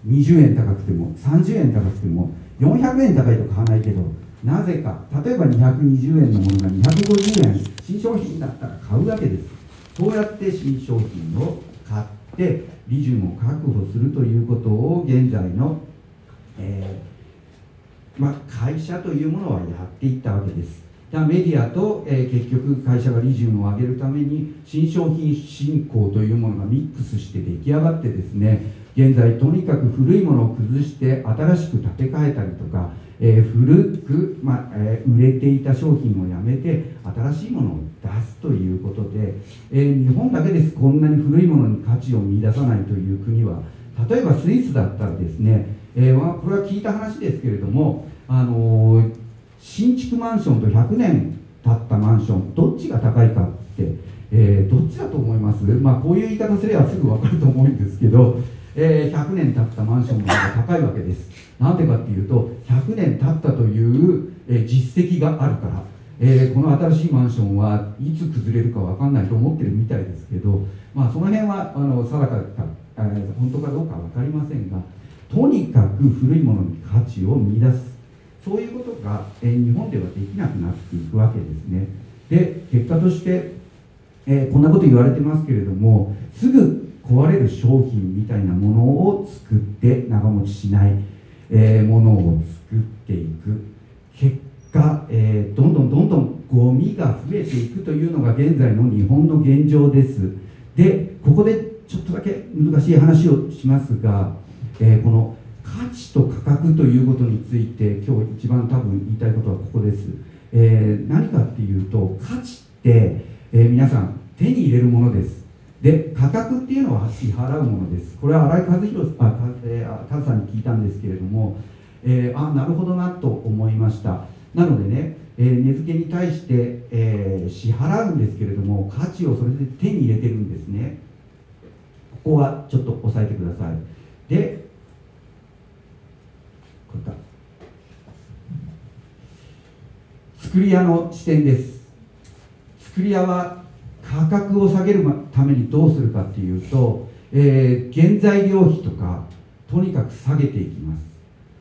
う20円高くても30円高くても。400円高いと買わないけどなぜか例えば220円のものが250円新商品だったら買うわけです。そうやって新商品を買って利潤を確保するということを現在の、えー、ま、会社というものはやっていったわけです。だメディアと、えー、結局会社が利潤を上げるために新商品振興というものがミックスして出来上がってですね現在とにかく古いものを崩して新しく建て替えたりとかえー、古く、まあえー、売れていた商品をやめて新しいものを出すということで、えー、日本だけです。こんなに古いものに価値を見出さないという国は例えばスイスだったらですね、えー、これは聞いた話ですけれども、あの、新築マンションと100年経ったマンションどっちが高いかって、え、どっちだと思います、まあ、こういう言い方すればすぐ分かると思うんですけど、えー、100年経ったマンションの方が高いわけです。なんでかっていうと100年経ったという、え実績があるから、えー、この新しいマンションはいつ崩れるか分かんないと思ってるみたいですけど、まあ、その辺はあの定かか、えー、本当かどうか分かりませんがとにかく古いものに価値を見出す。そういうことが、えー、日本ではできなくなっていくわけですね。で結果として、えこんなこと言われてますけれどもすぐ壊れる商品みたいなものを作って長持ちしないえー、ものを作っていく。結果、えー、どんどんどんどんゴミが増えていくというのが現在の日本の現状です。でここでちょっとだけ難しい話をしますが、えー、この価値と価格ということについて今日一番多分言いたいことはここです、えー、何かっていうと価値って、えー、皆さん手に入れるものです。で価格っていうのは支払うものです。これは新井和弘あか、えー、カズさんに聞いたんですけれども、えー、あなるほどなと思いました。なのでね、えー、値付けに対して、えー、支払うんですけれども価値をそれで手に入れてるんですね。ここはちょっと押さえてください。でこれか。作り屋の視点です。作り屋は価格を下げるためにどうするかっていうと、えー、原材料費とかとにかく下げていきます。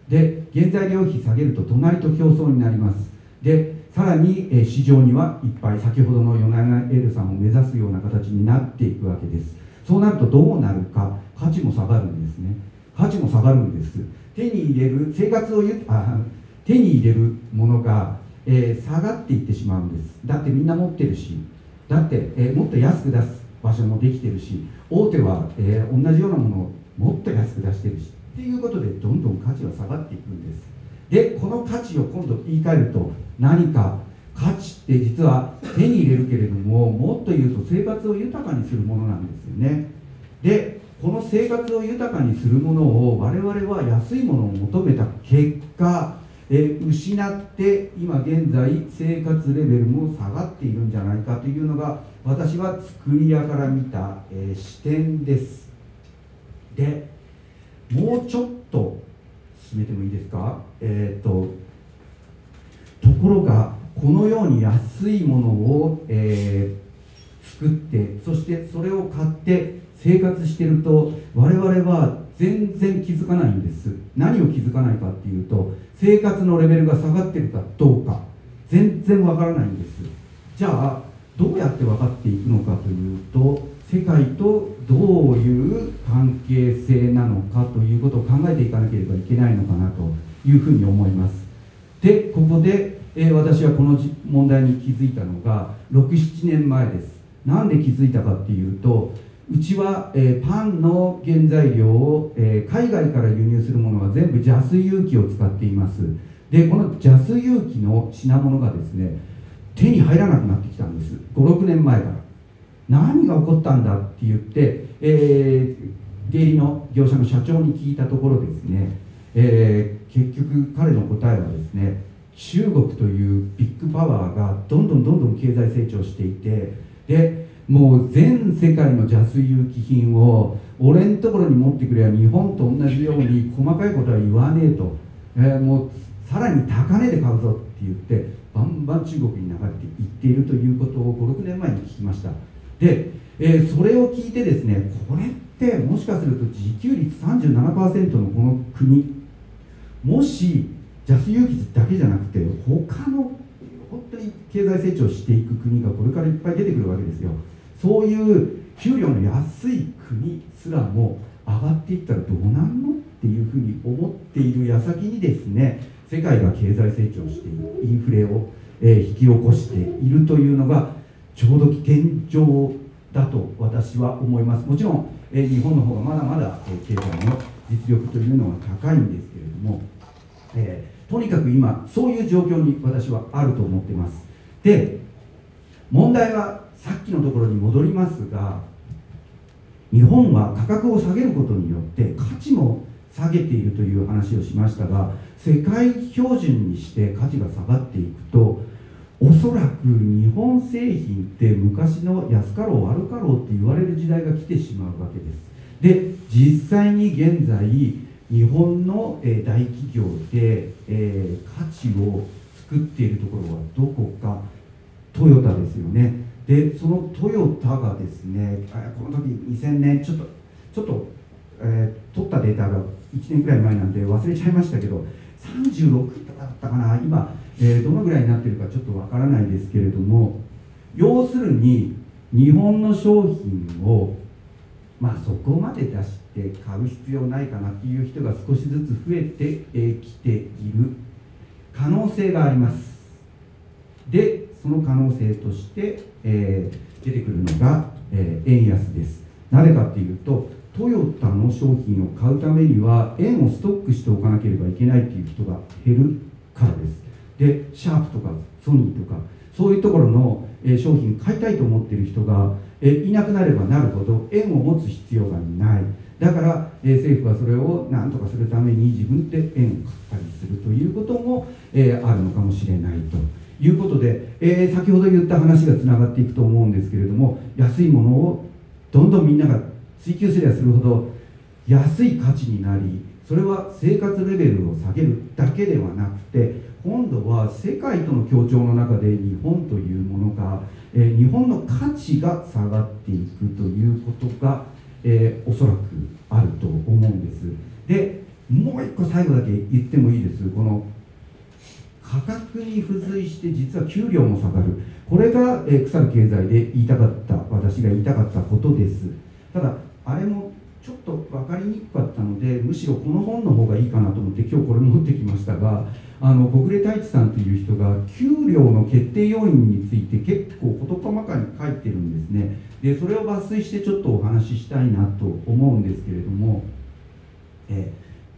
で原材料費下げると隣と競争になります。でさらに、え市場にはいっぱい先ほどの米長エルさんを目指すような形になっていくわけです。そうなるとどうなるか価値も下がるんですね。価値も下がるんです。手に入れる生活をゆあ手に入れるものが、えー、下がっていってしまうんです。だってみんな持ってるし。だって、えー、もっと安く出す場所もできてるし大手は、えー、同じようなものをもっと安く出してるしっていうことでどんどん価値は下がっていくんです。でこの価値を今度言い換えると何か価値って実は手に入れるけれどももっと言うと生活を豊かにするものなんですよね。でこの生活を豊かにするものを我々は安いものを求めた結果え失って今現在生活レベルも下がっているんじゃないかというのが私は作り屋から見た、え、視点です。でもうちょっと進めてもいいですか？えっ、とところがこのように安いものを、えー、作ってそしてそれを買って生活してると我々は全然気づかないんです。何を気づかないかっていうと生活のレベルが下がってるかどうか。全然わからないんです。じゃあどうやって分かっていくのかというと世界とどういう関係性なのかということを考えていかなければいけないのかなというふうに思います。でここで、えー、私はこの問題に気づいたのが67年前です。なんで気づいたかっていうとうちは、えー、パンの原材料を、えー、海外から輸入するものは全部ジャス有機を使っています。でこのジャス有機の品物がですね手に入らなくなってきたんです。56年前から。何が起こったんだって言って、えー、出入りの業者の社長に聞いたところですね、えー、結局彼の答えはですね中国というビッグパワーがどんどんどんどん経済成長していてでもう全世界の邪水有機品を俺んところに持ってくれば日本と同じように細かいことは言わねえと、えー、もうさらに高値で買うぞって言ってバンバン中国に流れていっているということを56年前に聞きました。で、えー、それを聞いてですねこれってもしかすると自給率37%のこの国もしジャス有機だけじゃなくて他の本当に経済成長していく国がこれからいっぱい出てくるわけですよ。そういう給料の安い国すらも上がっていったらどうなんのっていうふうに思っている矢先にですね世界が経済成長しているインフレを、え引き起こしているというのがちょうど現状だと私は思います。もちろん、え日本の方がまだまだ、え経済の実力というのは高いんですけれども、え、とにかく今そういう状況に私はあると思ってます。で問題はさっきのところに戻りますが日本は価格を下げることによって価値も下げているという話をしましたが世界標準にして価値が下がっていくとおそらく日本製品って昔の安かろう悪かろうって言われる時代が来てしまうわけです。で実際に現在日本の大企業で価値を作っているところはどこかトヨタですよね。でそのトヨタがですねこの時2000年ちょっとちょっと、えー、取ったデータが1年くらい前なんで忘れちゃいましたけど36だったかな今、えー、どのぐらいになってるかちょっとわからないですけれども要するに日本の商品をまあそこまで出して買う必要ないかなっていう人が少しずつ増えてきている可能性があります。でその可能性として、えー、出てくるのが、えー、円安です。なぜかっていうとトヨタの商品を買うためには円をストックしておかなければいけないっていう人が減るからです。でシャープとかソニーとかそういうところの、え、商品買いたいと思ってる人が、え、いなくなればなるほど円を持つ必要がない。だから、え、政府はそれを何とかするために自分で円を買ったりするということも、えあるのかもしれないと。いうことで、えー、先ほど言った話がつながっていくと思うんですけれども安いものをどんどんみんなが追求すればするほど安い価値になりそれは生活レベルを下げるだけではなくて今度は世界との協調の中で日本というものが、えー、日本の価値が下がっていくということが、えー、おそらくあると思うんです。でもう一個最後だけ言ってもいいです。この価格に付随して実は給料も下がる。これが、え、腐る経済で言いたかった私が言いたかったことです。ただあれもちょっと分かりにくかったのでむしろこの本の方がいいかなと思って今日これ持ってきましたがあの小暮太一さんという人が給料の決定要因について結構事細かに書いてるんですね。でそれを抜粋してちょっとお話ししたいなと思うんですけれどもえ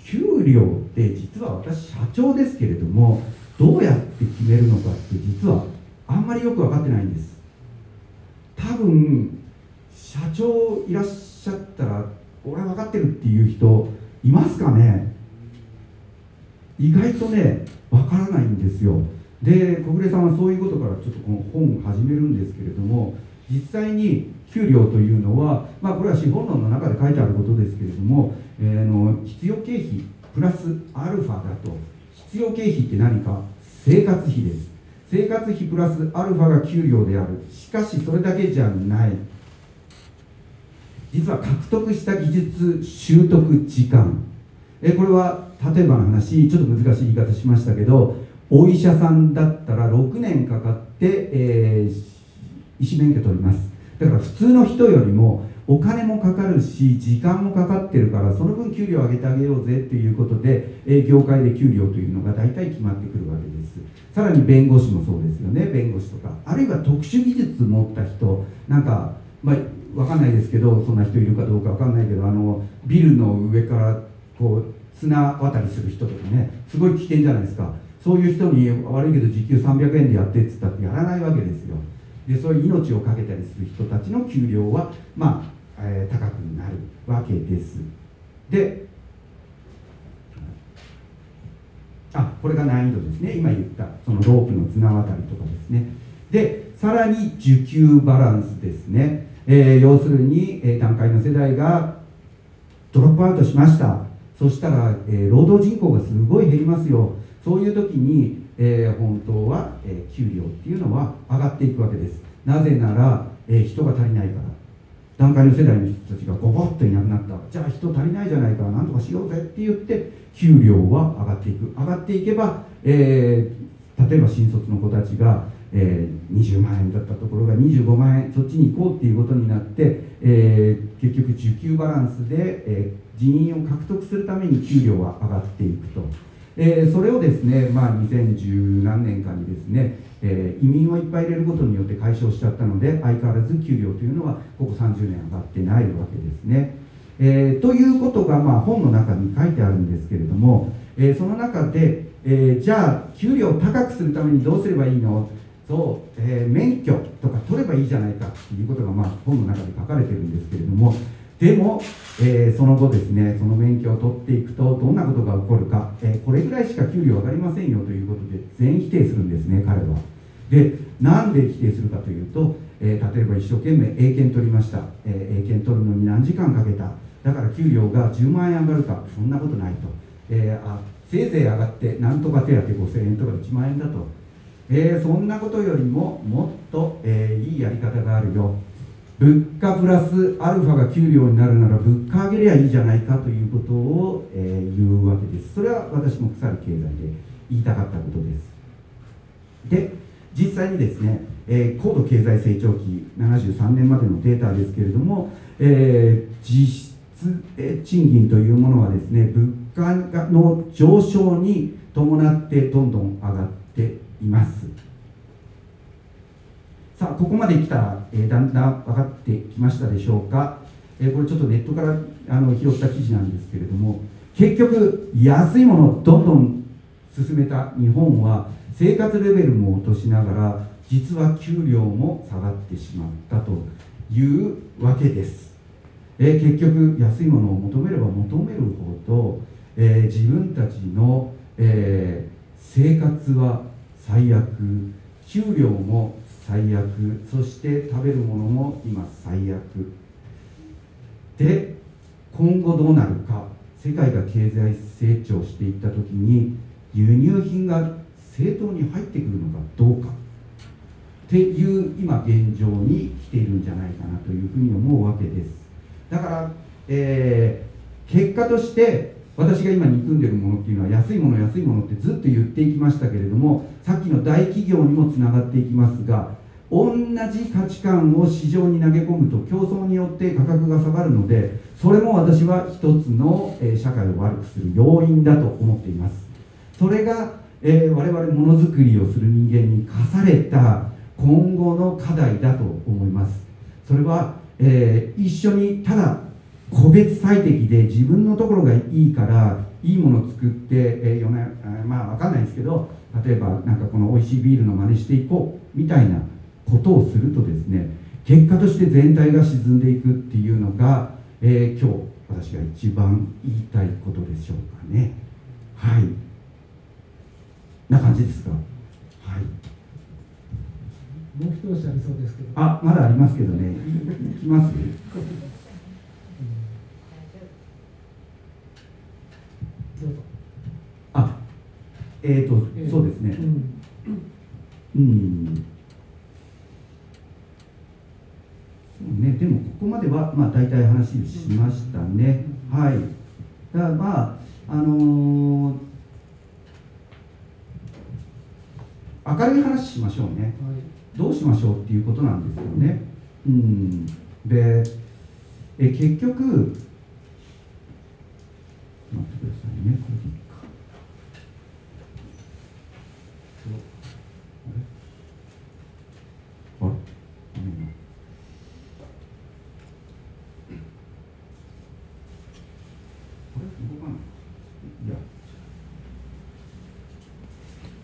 給料って実は私社長ですけれどもどうやって決めるのかって実はあんまりよく分かってないんです。多分社長いらっしゃったら俺分かってるっていう人いますかね。意外とね分からないんですよ。で小暮さんはそういうことからちょっとこの本を始めるんですけれども実際に給料というのは、まあ、これは資本論の中で書いてあることですけれども、えー、の必要経費プラスアルファだと。必要経費って何か？生活費です。生活費プラスアルファが給料である。しかしそれだけじゃない。実は獲得した技術習得時間。えこれは例えばの話ちょっと難しい言い方しましたけどお医者さんだったら6年かかって、えー、医師免許取ります。だから普通の人よりもお金もかかるし時間もかかってるからその分給料上げてあげようぜっていうことで、え、業界で給料というのが大体決まってくるわけです。さらに弁護士もそうですよね。弁護士とか。あるいは特殊技術持った人。なんか、まあ、分かんないですけどそんな人いるかどうか分かんないけどあのビルの上からこう綱渡りする人とかね。すごい危険じゃないですか。そういう人に悪いけど時給300円でやってっつったってやらないわけですよ。でそういう命を懸けたりする人たちの給料はまあ、えー、高くなるわけです。であこれが難易度ですね。今言ったそのロープの綱渡りとかですね。でさらに受給バランスですね、えー、要するに、えー、段階の世代がドロップアウトしました。そしたら、えー、労働人口がすごい減りますよ。そういう時に、えー、本当は、えー、給料っていうのは上がっていくわけです。なぜなら、え、人が足りないから。段階の世代の人たちがゴボッといなくなった。じゃあ人足りないじゃないか。なんとかしようぜって言って給料は上がっていく。上がっていけば、えー、例えば新卒の子たちが、えー、20万円だったところが25万円そっちに行こうっていうことになって、えー、結局受給バランスで、えー、人員を獲得するために給料は上がっていくと。えー、それをですね、まあ、2010何年かにですね、えー、移民をいっぱい入れることによって解消しちゃったので相変わらず給料というのはここ30年上がってないわけですね。えー、ということが、まあ、本の中に書いてあるんですけれども、えー、その中で、えー、じゃあ給料を高くするためにどうすればいいの？そう、え免許とか取ればいいじゃないかということが、まあ、本の中で書かれてるんですけれどもでも、えー、その後ですねその免許を取っていくとどんなことが起こるか、えー、これぐらいしか給料上がりませんよということで全否定するんですね彼はでなんで否定するかというと、えー、例えば一生懸命英検取りました、え英検取るのに何時間かけた。だから給料が10万円上がるかそんなことないと、えあせいぜい上がってなんとか手当5000円とか1万円だと、えそんなことよりももっと、えいいやり方があるよ。物価プラスアルファが給料になるなら物価上げりゃいいじゃないかということを、えー、言うわけです。それは私も腐る経済で言いたかったことです。で実際にですね、えー、高度経済成長期73年までのデータですけれども、えー、実質、え賃金というものはですね物価の上昇に伴ってどんどん上がっています。さあここまで来たら、えー、だんだん分かってきましたでしょうか、えー、これちょっとネットからあの拾った記事なんですけれども結局安いものをどんどん進めた日本は生活レベルも落としながら実は給料も下がってしまったというわけです、えー、結局安いものを求めれば求めるほど、えー、自分たちの、えー、生活は最悪給料も最悪そして食べるものも今最悪。で今後どうなるか世界が経済成長していった時に輸入品が正当に入ってくるのかどうか。っていう今現状に来ているんじゃないかなというふうに思うわけです。だから、えー、結果として私が今憎んでるものっていうのは安いもの安いものってずっと言っていきましたけれどもさっきの大企業にもつながっていきますが同じ価値観を市場に投げ込むと競争によって価格が下がるのでそれも私は一つの、社会を悪くする要因だと思っています。それが、えー、我々ものづくりをする人間に課された今後の課題だと思います。それは、えー、一緒にただ個別最適で自分のところがいいからいいものを作って、えー、まあ分かんないですけど例えばなんかこの美味しいビールの真似していこうみたいなことをするとですね結果として全体が沈んでいくっていうのが、えー、今日私が一番言いたいことでしょうかね。はい。な感じですか？はい。もう一押しありそうですけど。あまだありますけどね。いきます？あえっ、ー、と、えー、そうですね。うん、うん。ね、でもここまでは、まあ、大体話しましたね。はい。だからまあ、あのー、明るい話しましょうね、はい、どうしましょうっていうことなんですよね。うん、でえ結局、待ってくださいね、これでいいか。あれあれ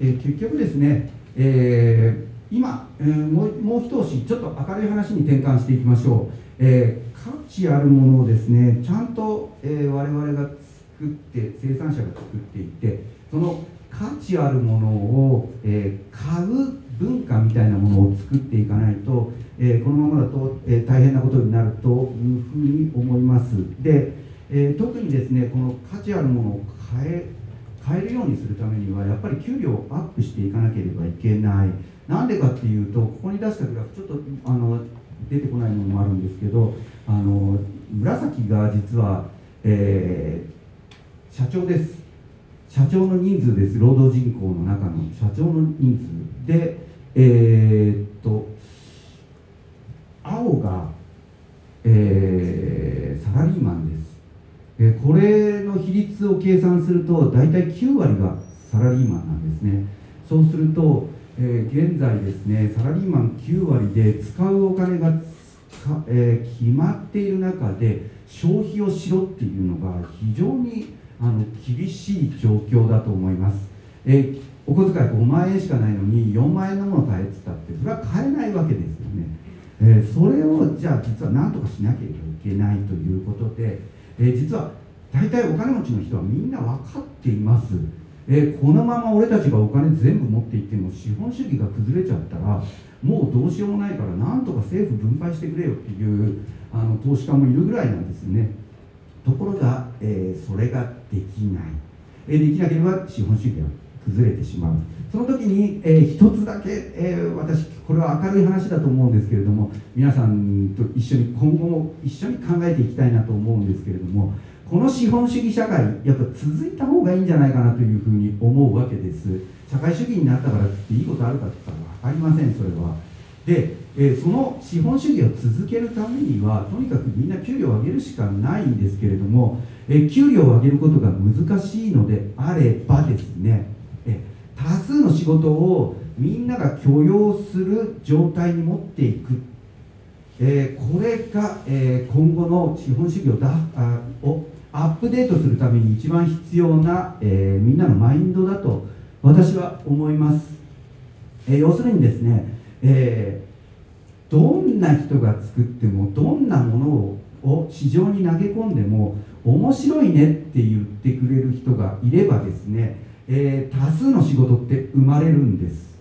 えー、結局ですね、えー、今、えー、もうもう一押しちょっと明るい話に転換していきましょう、えー、価値あるものをですねちゃんと、えー、我々が作って生産者が作っていってその価値あるものを、えー、買う文化みたいなものを作っていかないと、えー、このままだと、えー、大変なことになるというふうに思います。で、えー、特にですねこの価値あるものを変え変えるようにするためにはやっぱり給料をアップしていかなければいけない。なんでかっていうとここに出したグラフちょっとあの出てこないものもあるんですけどあの紫が実は、えー、社長です。社長の人数です。労働人口の中の社長の人数でえー、っと青が、えー、サラリーマンです。えこれの比率を計算すると大体9割がサラリーマンなんですね。そうすると、え、現在ですねサラリーマン9割で使うお金がえ、決まっている中で消費をしろっていうのが非常にあの厳しい状況だと思います、え、お小遣い5万円しかないのに4万円のもの買えってったってそれは買えないわけですよね、え、それをじゃあ実は何とかしなければいけないということでえ、実は大体お金持ちの人はみんな分かっています、え、このまま俺たちがお金全部持っていっても資本主義が崩れちゃったらもうどうしようもないからなんとか政府分配してくれよっていうあの投資家もいるぐらいなんですね。ところが、えー、それができない、えできなければ資本主義が崩れてしまう。その時に、えー、一つだけ、えー、私これは明るい話だと思うんですけれども皆さんと一緒に今後も一緒に考えていきたいなと思うんですけれどもこの資本主義社会やっぱ続いた方がいいんじゃないかなというふうに思うわけです。社会主義になったからっていいことあるかって言ったら分かりませんそれは。で、えー、その資本主義を続けるためにはとにかくみんな給料を上げるしかないんですけれども、えー、給料を上げることが難しいのであればですね多数の仕事をみんなが許容する状態に持っていく、えー、これが、えー、今後の資本主義をだあをアップデートするために一番必要な、えー、みんなのマインドだと私は思います、え要するにですね、えどんな人が作ってもどんなものを市場に投げ込んでも面白いねって言ってくれる人がいればですねえー、多数の仕事って生まれるんです。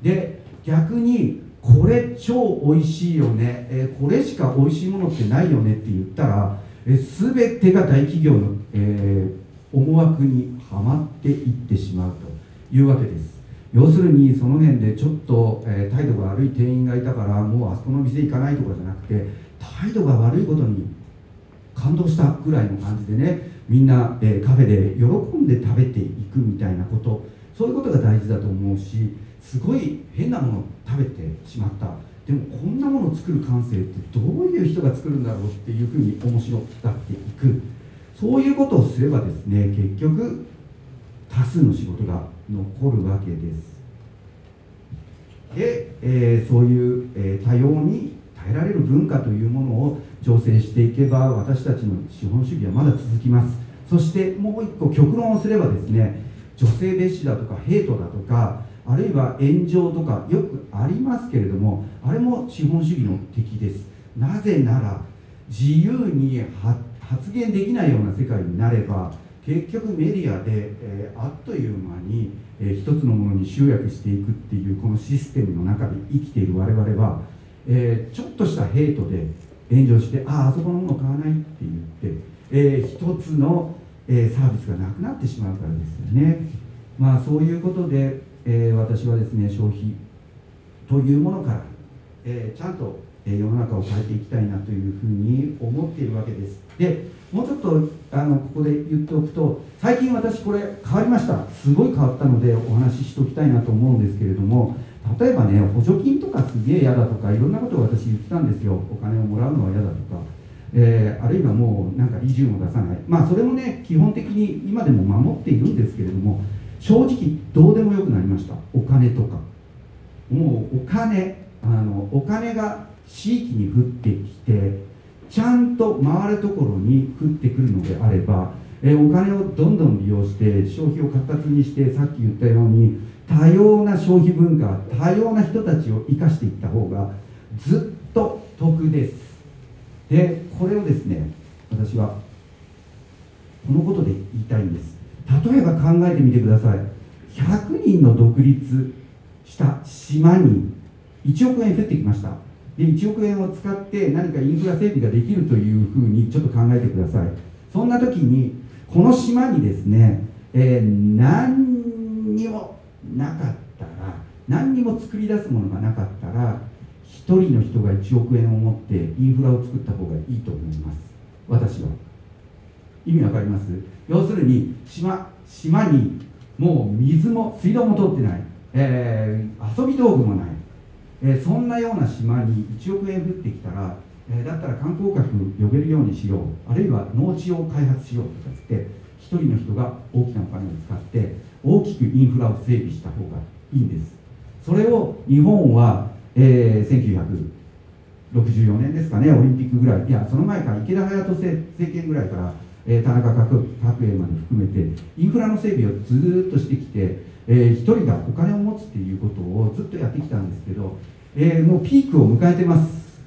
で逆にこれ超美味しいよね、えー、これしか美味しいものってないよねって言ったら、えー、全てが大企業の、えー、思惑にはまっていってしまうというわけです。要するにその辺でちょっと、えー、態度が悪い店員がいたからもうあそこの店行かないとかじゃなくて態度が悪いことに感動したぐらいの感じでねみんな、えカフェで喜んで食べていくみたいなこと。そういうことが大事だと思うしすごい変なものを食べてしまった。でもこんなものを作る感性ってどういう人が作るんだろうっていうふうに面白がっていく。そういうことをすればですね結局多数の仕事が残るわけです。で、えーそういう、えー多様に耐えられる文化というものを醸成していけば私たちの資本主義はまだ続きます。そしてもう一個極論をすればですね女性蔑視だとかヘイトだとかあるいは炎上とかよくありますけれどもあれも資本主義の敵です。なぜなら自由に発言できないような世界になれば結局メディアで、えーあっという間に、えー一つのものに集約していくっていうこのシステムの中で生きている我々は、えーちょっとしたヘイトで炎上してあああそこのもの買わないって言って、えー一つの、えーサービスがなくなってしまうからですよね。まあそういうことで、えー私はですね消費というものから、えちゃんと、え世の中を変えていきたいなというふうに思っているわけです。でもうちょっとあのここで言っておくと最近私これ変わりました。すごい変わったのでお話ししておきたいなと思うんですけれども例えばね補助金とかすげえ嫌だとかいろんなことを私言ってたんですよ。お金をもらうのは嫌だとか。えーあるいはもうなんか利潤を出さない。まあそれもね基本的に今でも守っているんですけれども正直どうでもよくなりました。お金とか。もうお金あのお金が地域に降ってきてちゃんと回るところに降ってくるのであれば、えお金をどんどん利用して消費を活発にしてさっき言ったように多様な消費文化多様な人たちを生かしていった方がずっと得です。でこれをですね私はこのことで言いたいんです。例えば考えてみてください。100人の独立した島に1億円降ってきました。で1億円を使って何かインフラ整備ができるというふうにちょっと考えてください。そんな時にこの島にですね、えー何にもなかったら何にも作り出すものがなかったら1人の人が1億円を持ってインフラを作った方がいいと思います。私は。意味わかります？要するに島島にもう水も水道も通ってない、えー遊び道具もない、えーそんなような島に1億円降ってきたら、えーだったら観光客呼べるようにしよう。あるいは農地を開発しようとかつって1人の人が大きなお金を使って大きくインフラを整備した方がいいんです。それを日本は、えー1964年ですかねオリンピックぐらいいやその前から池田隼人政政権ぐらいから、えー田中角栄まで含めてインフラの整備をずっとしてきて、えー一人がお金を持つっていうことをずっとやってきたんですけど、えーもうピークを迎えてます。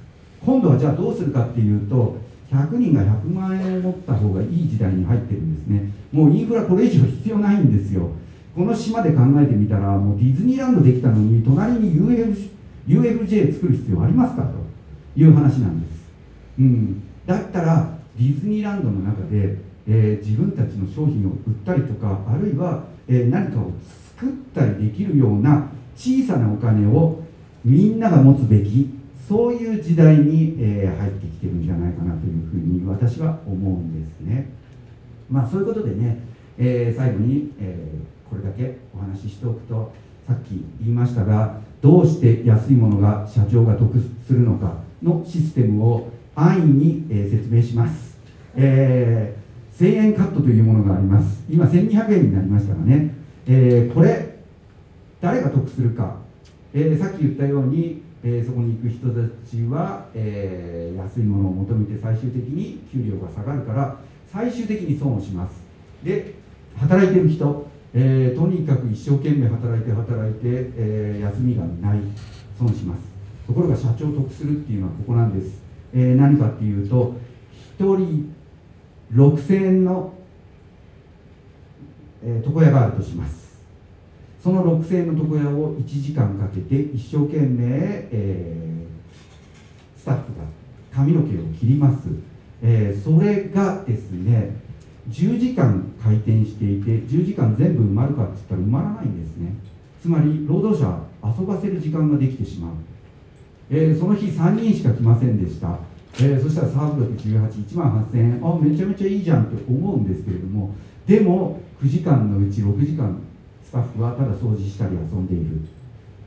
今度はじゃあどうするかっていうと100人が100万円を持った方がいい時代に入ってるんですね。もうインフラこれ以上必要ないんですよ。この島で考えてみたらもうディズニーランドできたのに隣に UF UFJ 作る必要ありますかという話なんです、うん、だったらディズニーランドの中で、えー自分たちの商品を売ったりとかあるいは、えー何かを作ったりできるような小さなお金をみんなが持つべきそういう時代に、えー入ってきてるんじゃないかなというふうに私は思うんですね。まあそういうことでね、え最後に、えーこれだけお話ししておくとさっき言いましたがどうして安いものが社長が得するのかのシステムを安易に、え説明します、えー1000円カットというものがあります。今1200円になりましたがね、えーこれ誰が得するか、えーさっき言ったように、えそこに行く人たちは、え安いものを求めて最終的に給料が下がるから最終的に損をします。で働いてる人、えーとにかく一生懸命働いて働いて、えー休みがない損します。ところが社長得するっていうのはここなんです、えー何かっていうと1人6000円の、えー床屋があるとします。その6000円の床屋を1時間かけて一生懸命、えースタッフが髪の毛を切ります、えーそれがですね10時間回転していて10時間全部埋まるかって言ったら埋まらないんですね。つまり労働者遊ばせる時間ができてしまう、えーその日3人しか来ませんでした。えー、そしたらサーブ力18、1万8000円、あめちゃめちゃいいじゃんって思うんですけれども、でも9時間のうち6時間、スタッフはただ掃除したり遊んでいる、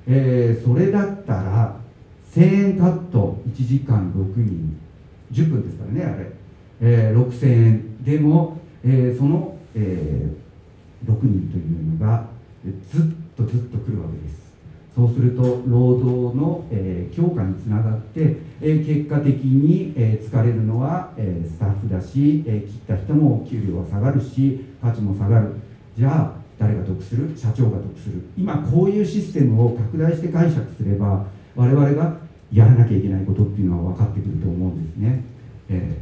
えー、それだったら、1000円カット1時間6人、10分ですからね、あれ、えー、6000円、でも、えー、その、えー、6人というのがずっとずっと来るわけです。そうすると労働の、えー、強化につながって、え、結果的に、え、疲れるのは、えスタッフだし、え切った人も給料は下がるし価値も下がる。じゃあ誰が得する？社長が得する。今こういうシステムを拡大して解釈すれば我々がやらなきゃいけないことっていうのは分かってくると思うんですね、え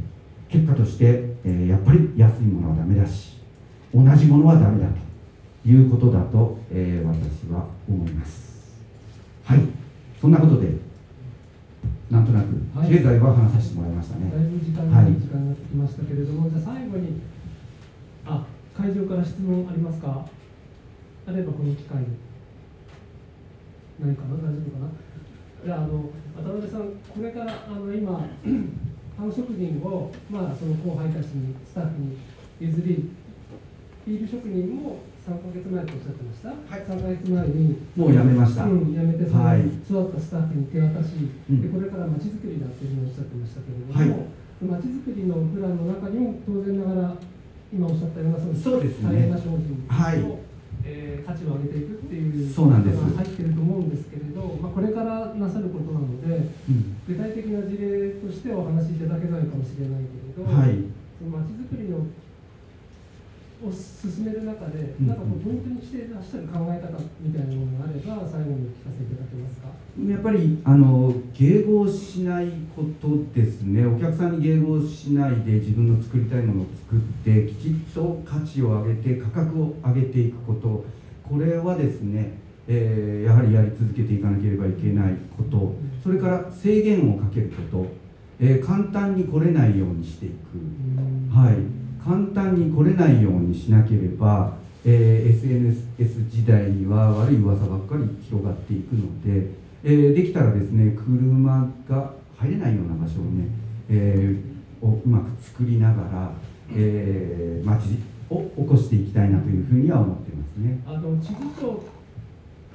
結果として、えやっぱり安いものはダメだし同じものはダメだということだと、え私は思います。はい。そんなことでなんとなく経済は話させてもらいましたね、だいぶ時間がいい。時間になってきましたけれども、はい、じゃあ最後にあ会場から質問ありますか？あればこの機会に。何かな？大丈夫かな？じゃああの渡辺さんこれからあの今パン職人を、まあ、その後輩たちにスタッフに譲りビール職人も3か月前とおっしゃってました、はい、3か月前にもう辞めました、うん、辞めてその、はい、育ったスタッフに手渡し、うん、でこれからまちづくりだっていうふうにおっしゃってましたけれども、まちづくりのプランの中にも当然ながら今おっしゃったようなそのそうです、ね、大変な商品を、はいえー、価値を上げていくっていうそうなんです。入ってると思うんですけれど、まあ、これからなさることなので、うん、具体的な事例としてお話しいただけないかもしれないけれど、はい、そのまちづくりのを進める中で、なんかこうポイントにしてらっしゃる考え方みたいなものがあれば、最後に聞かせていただけますか？やっぱりあの迎合しないことですね、お客さんに迎合しないで自分の作りたいものを作って、きちっと価値を上げて、価格を上げていくこと、これはですね、えー、やはりやり続けていかなければいけないこと、それから制限をかけること、えー、簡単に来れないようにしていく。はい簡単に来れないようにしなければ、えー、SNS 時代には悪い噂ばっかり広がっていくので、えー、できたらですね車が入れないような場所をね、えー、をうまく作りながら、えー、街を起こしていきたいなというふうには思ってますね。あの地図と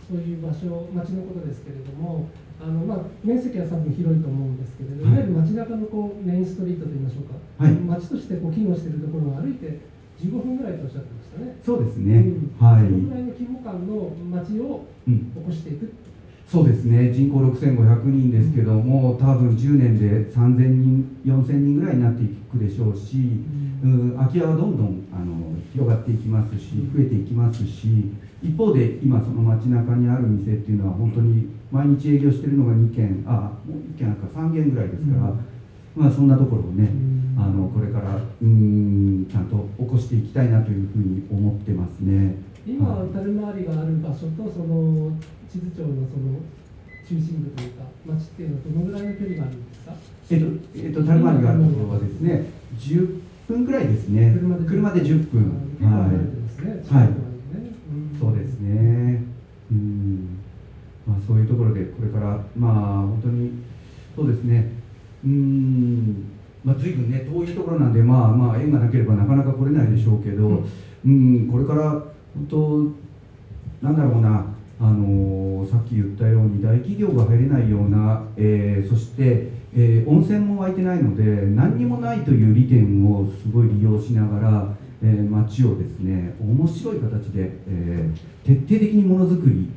そういう場所町のことですけれどもあのまあ、面積は多分広いと思うんですけれど、はい、いわゆる街中のこうメインストリートといいましょうか、はい、街としてこう機能しているところを歩いて15分ぐらいとおっしゃってましたね。そうですね、うん、はい、そのぐらいの規模感の街を起こしていく、う。ん、そうですね。人口6500人ですけども、多分10年で3000人4000人ぐらいになっていくでしょうし、うん、空き家はどんどんあの広がっていきますし増えていきますし一方で今その街中にある店っていうのは本当に毎日営業してるのが2軒あもう1軒なんか3軒ぐらいですから、うん、まあそんなところをね、うん、あのこれからうんちゃんと起こしていきたいなというふうに思ってますね。今樽回りがある場所とその地図庁のその中心部というか町っていうのはどのぐらいの距離があるんですか？えっと、えっと、樽回りがあるところはですね10分ぐらいですね。車で車で10分。はい、はい。そうですね。うん。まあそういうところでこれからまあ本当にそうですね。うん。まあ随分ね遠いところなんでまあまあ縁がなければなかなか来れないでしょうけど、うん、これから本当なんだろうな。あのー、さっき言ったように大企業が入れないような、えー、そして、えー、温泉も湧いてないので何にもないという利点をすごい利用しながらえー、街をですね面白い形で、えー、徹底的にものづくり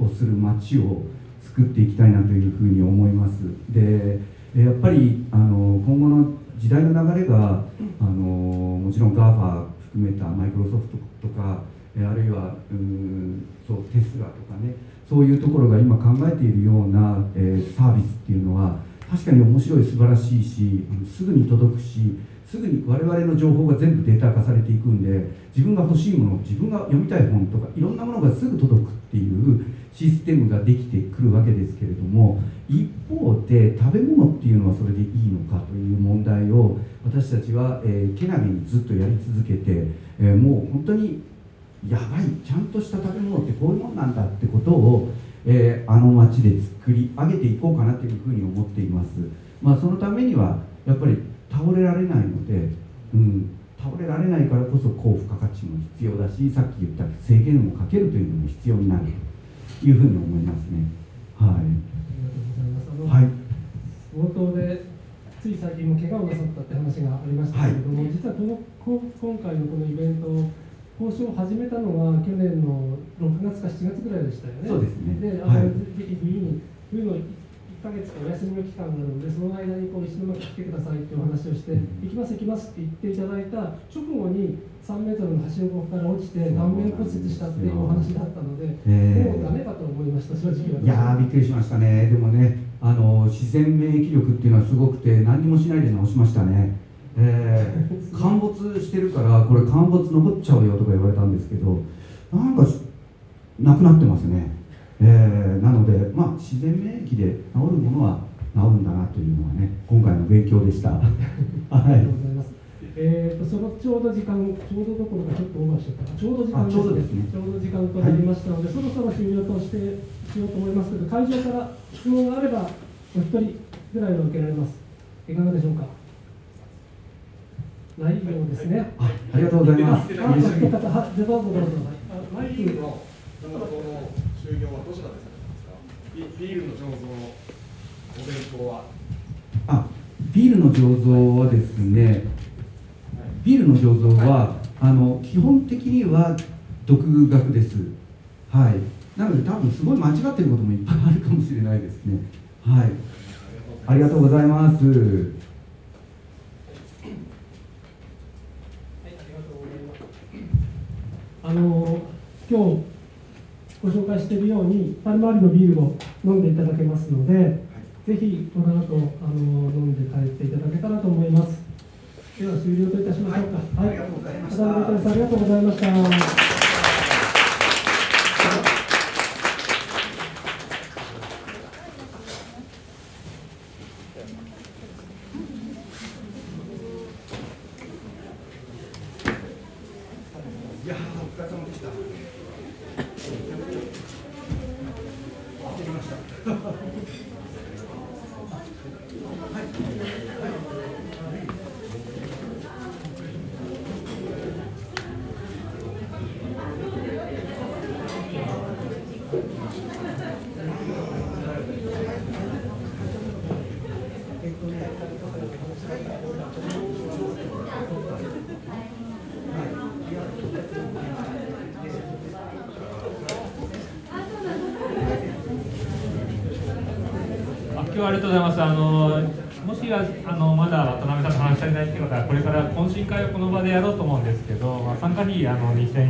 をする街を作っていきたいなというふうに思います。でやっぱりあの今後の時代の流れがあのもちろん GAFA 含めたマイクロソフトとかあるいはうんそうテスラとかねそういうところが今考えているような、えー、サービスっていうのは確かに面白い素晴らしいしすぐに届くしすぐに我々の情報が全部データ化されていくんで自分が欲しいもの自分が読みたい本とかいろんなものがすぐ届くっていうシステムができてくるわけですけれども一方で食べ物っていうのはそれでいいのかという問題を私たちは、え、けなげにずっとやり続けて、えー、もう本当にやばいちゃんとした食べ物ってこういうもんなんだってことを、えー、あの町で作り上げていこうかなというふうに思っています。まあ、そのためにはやっぱり倒れられないので、うん、倒れられないからこそ高付加価値も必要だしさっき言った制限をかけるというのも必要になるというふうに思いますね。はありがとうごい、ざいます。はい、冒頭でつい最近も怪我をなさったって話がありましたけれども、実はこのこ今回のこのイベント交渉を始めたのは去年の6月か7月ぐらいでしたよね。そうですね。で、あの、はい。ぜひ冬に冬の1ヶ月かお休みの期間があるので、その間にこう石巻来てくださいっていうお話をして、うん。行きます行きますって言っていただいた直後に3メートルのはしごから落ちて顔面骨折したっていうお話だったので、えもうダメかと思いました正直私いやーびっくりしましたね、でもね、あの自然免疫力っていうのはすごくて、何にもしないで治しましたね、えー陥没してるから、これ、陥没残っちゃうよとか言われたんですけど、なんかしなくなってますね、えーなので、まあ、自然免疫で治るものは治るんだなというのはね、今回の勉強でした。はありがというございます。えー、とそのちょうど時間、ちょうどどころかちょっとオーバーしちゃったか、ちょうど時間あちょうどですねちょうど時間となりましたので、そろそろ終了としてしようと思いますけど、会場から質問があれば、お一人ぐらいは受けられます。いかがでしょうか？ないようですね。あありがとうございます。どうぞどうぞ。あマイクビールの醸造の就業はどちらでされてますかビビールの醸造のお勉強はあビールの醸造はですね、ビールの醸造は、あの基本的には独学です。はい。なので多分すごい間違ってることもいっぱいあるかもしれないですね。はい、ありがとうございます。あの今日ご紹介しているように、パルマーリのビールを飲んでいただけますので、ぜひこの後あの飲んで帰っていただけたらと思います。では終了といたしましょうか。はいありがとうございましたありがとうございました。いやお疲れ様でした。あ今日はありがとうございます。あのもしああのまだ渡辺さんと話し足りないっていう方はこれから懇親会をこの場でやろうと思うんですけど、まあ、参加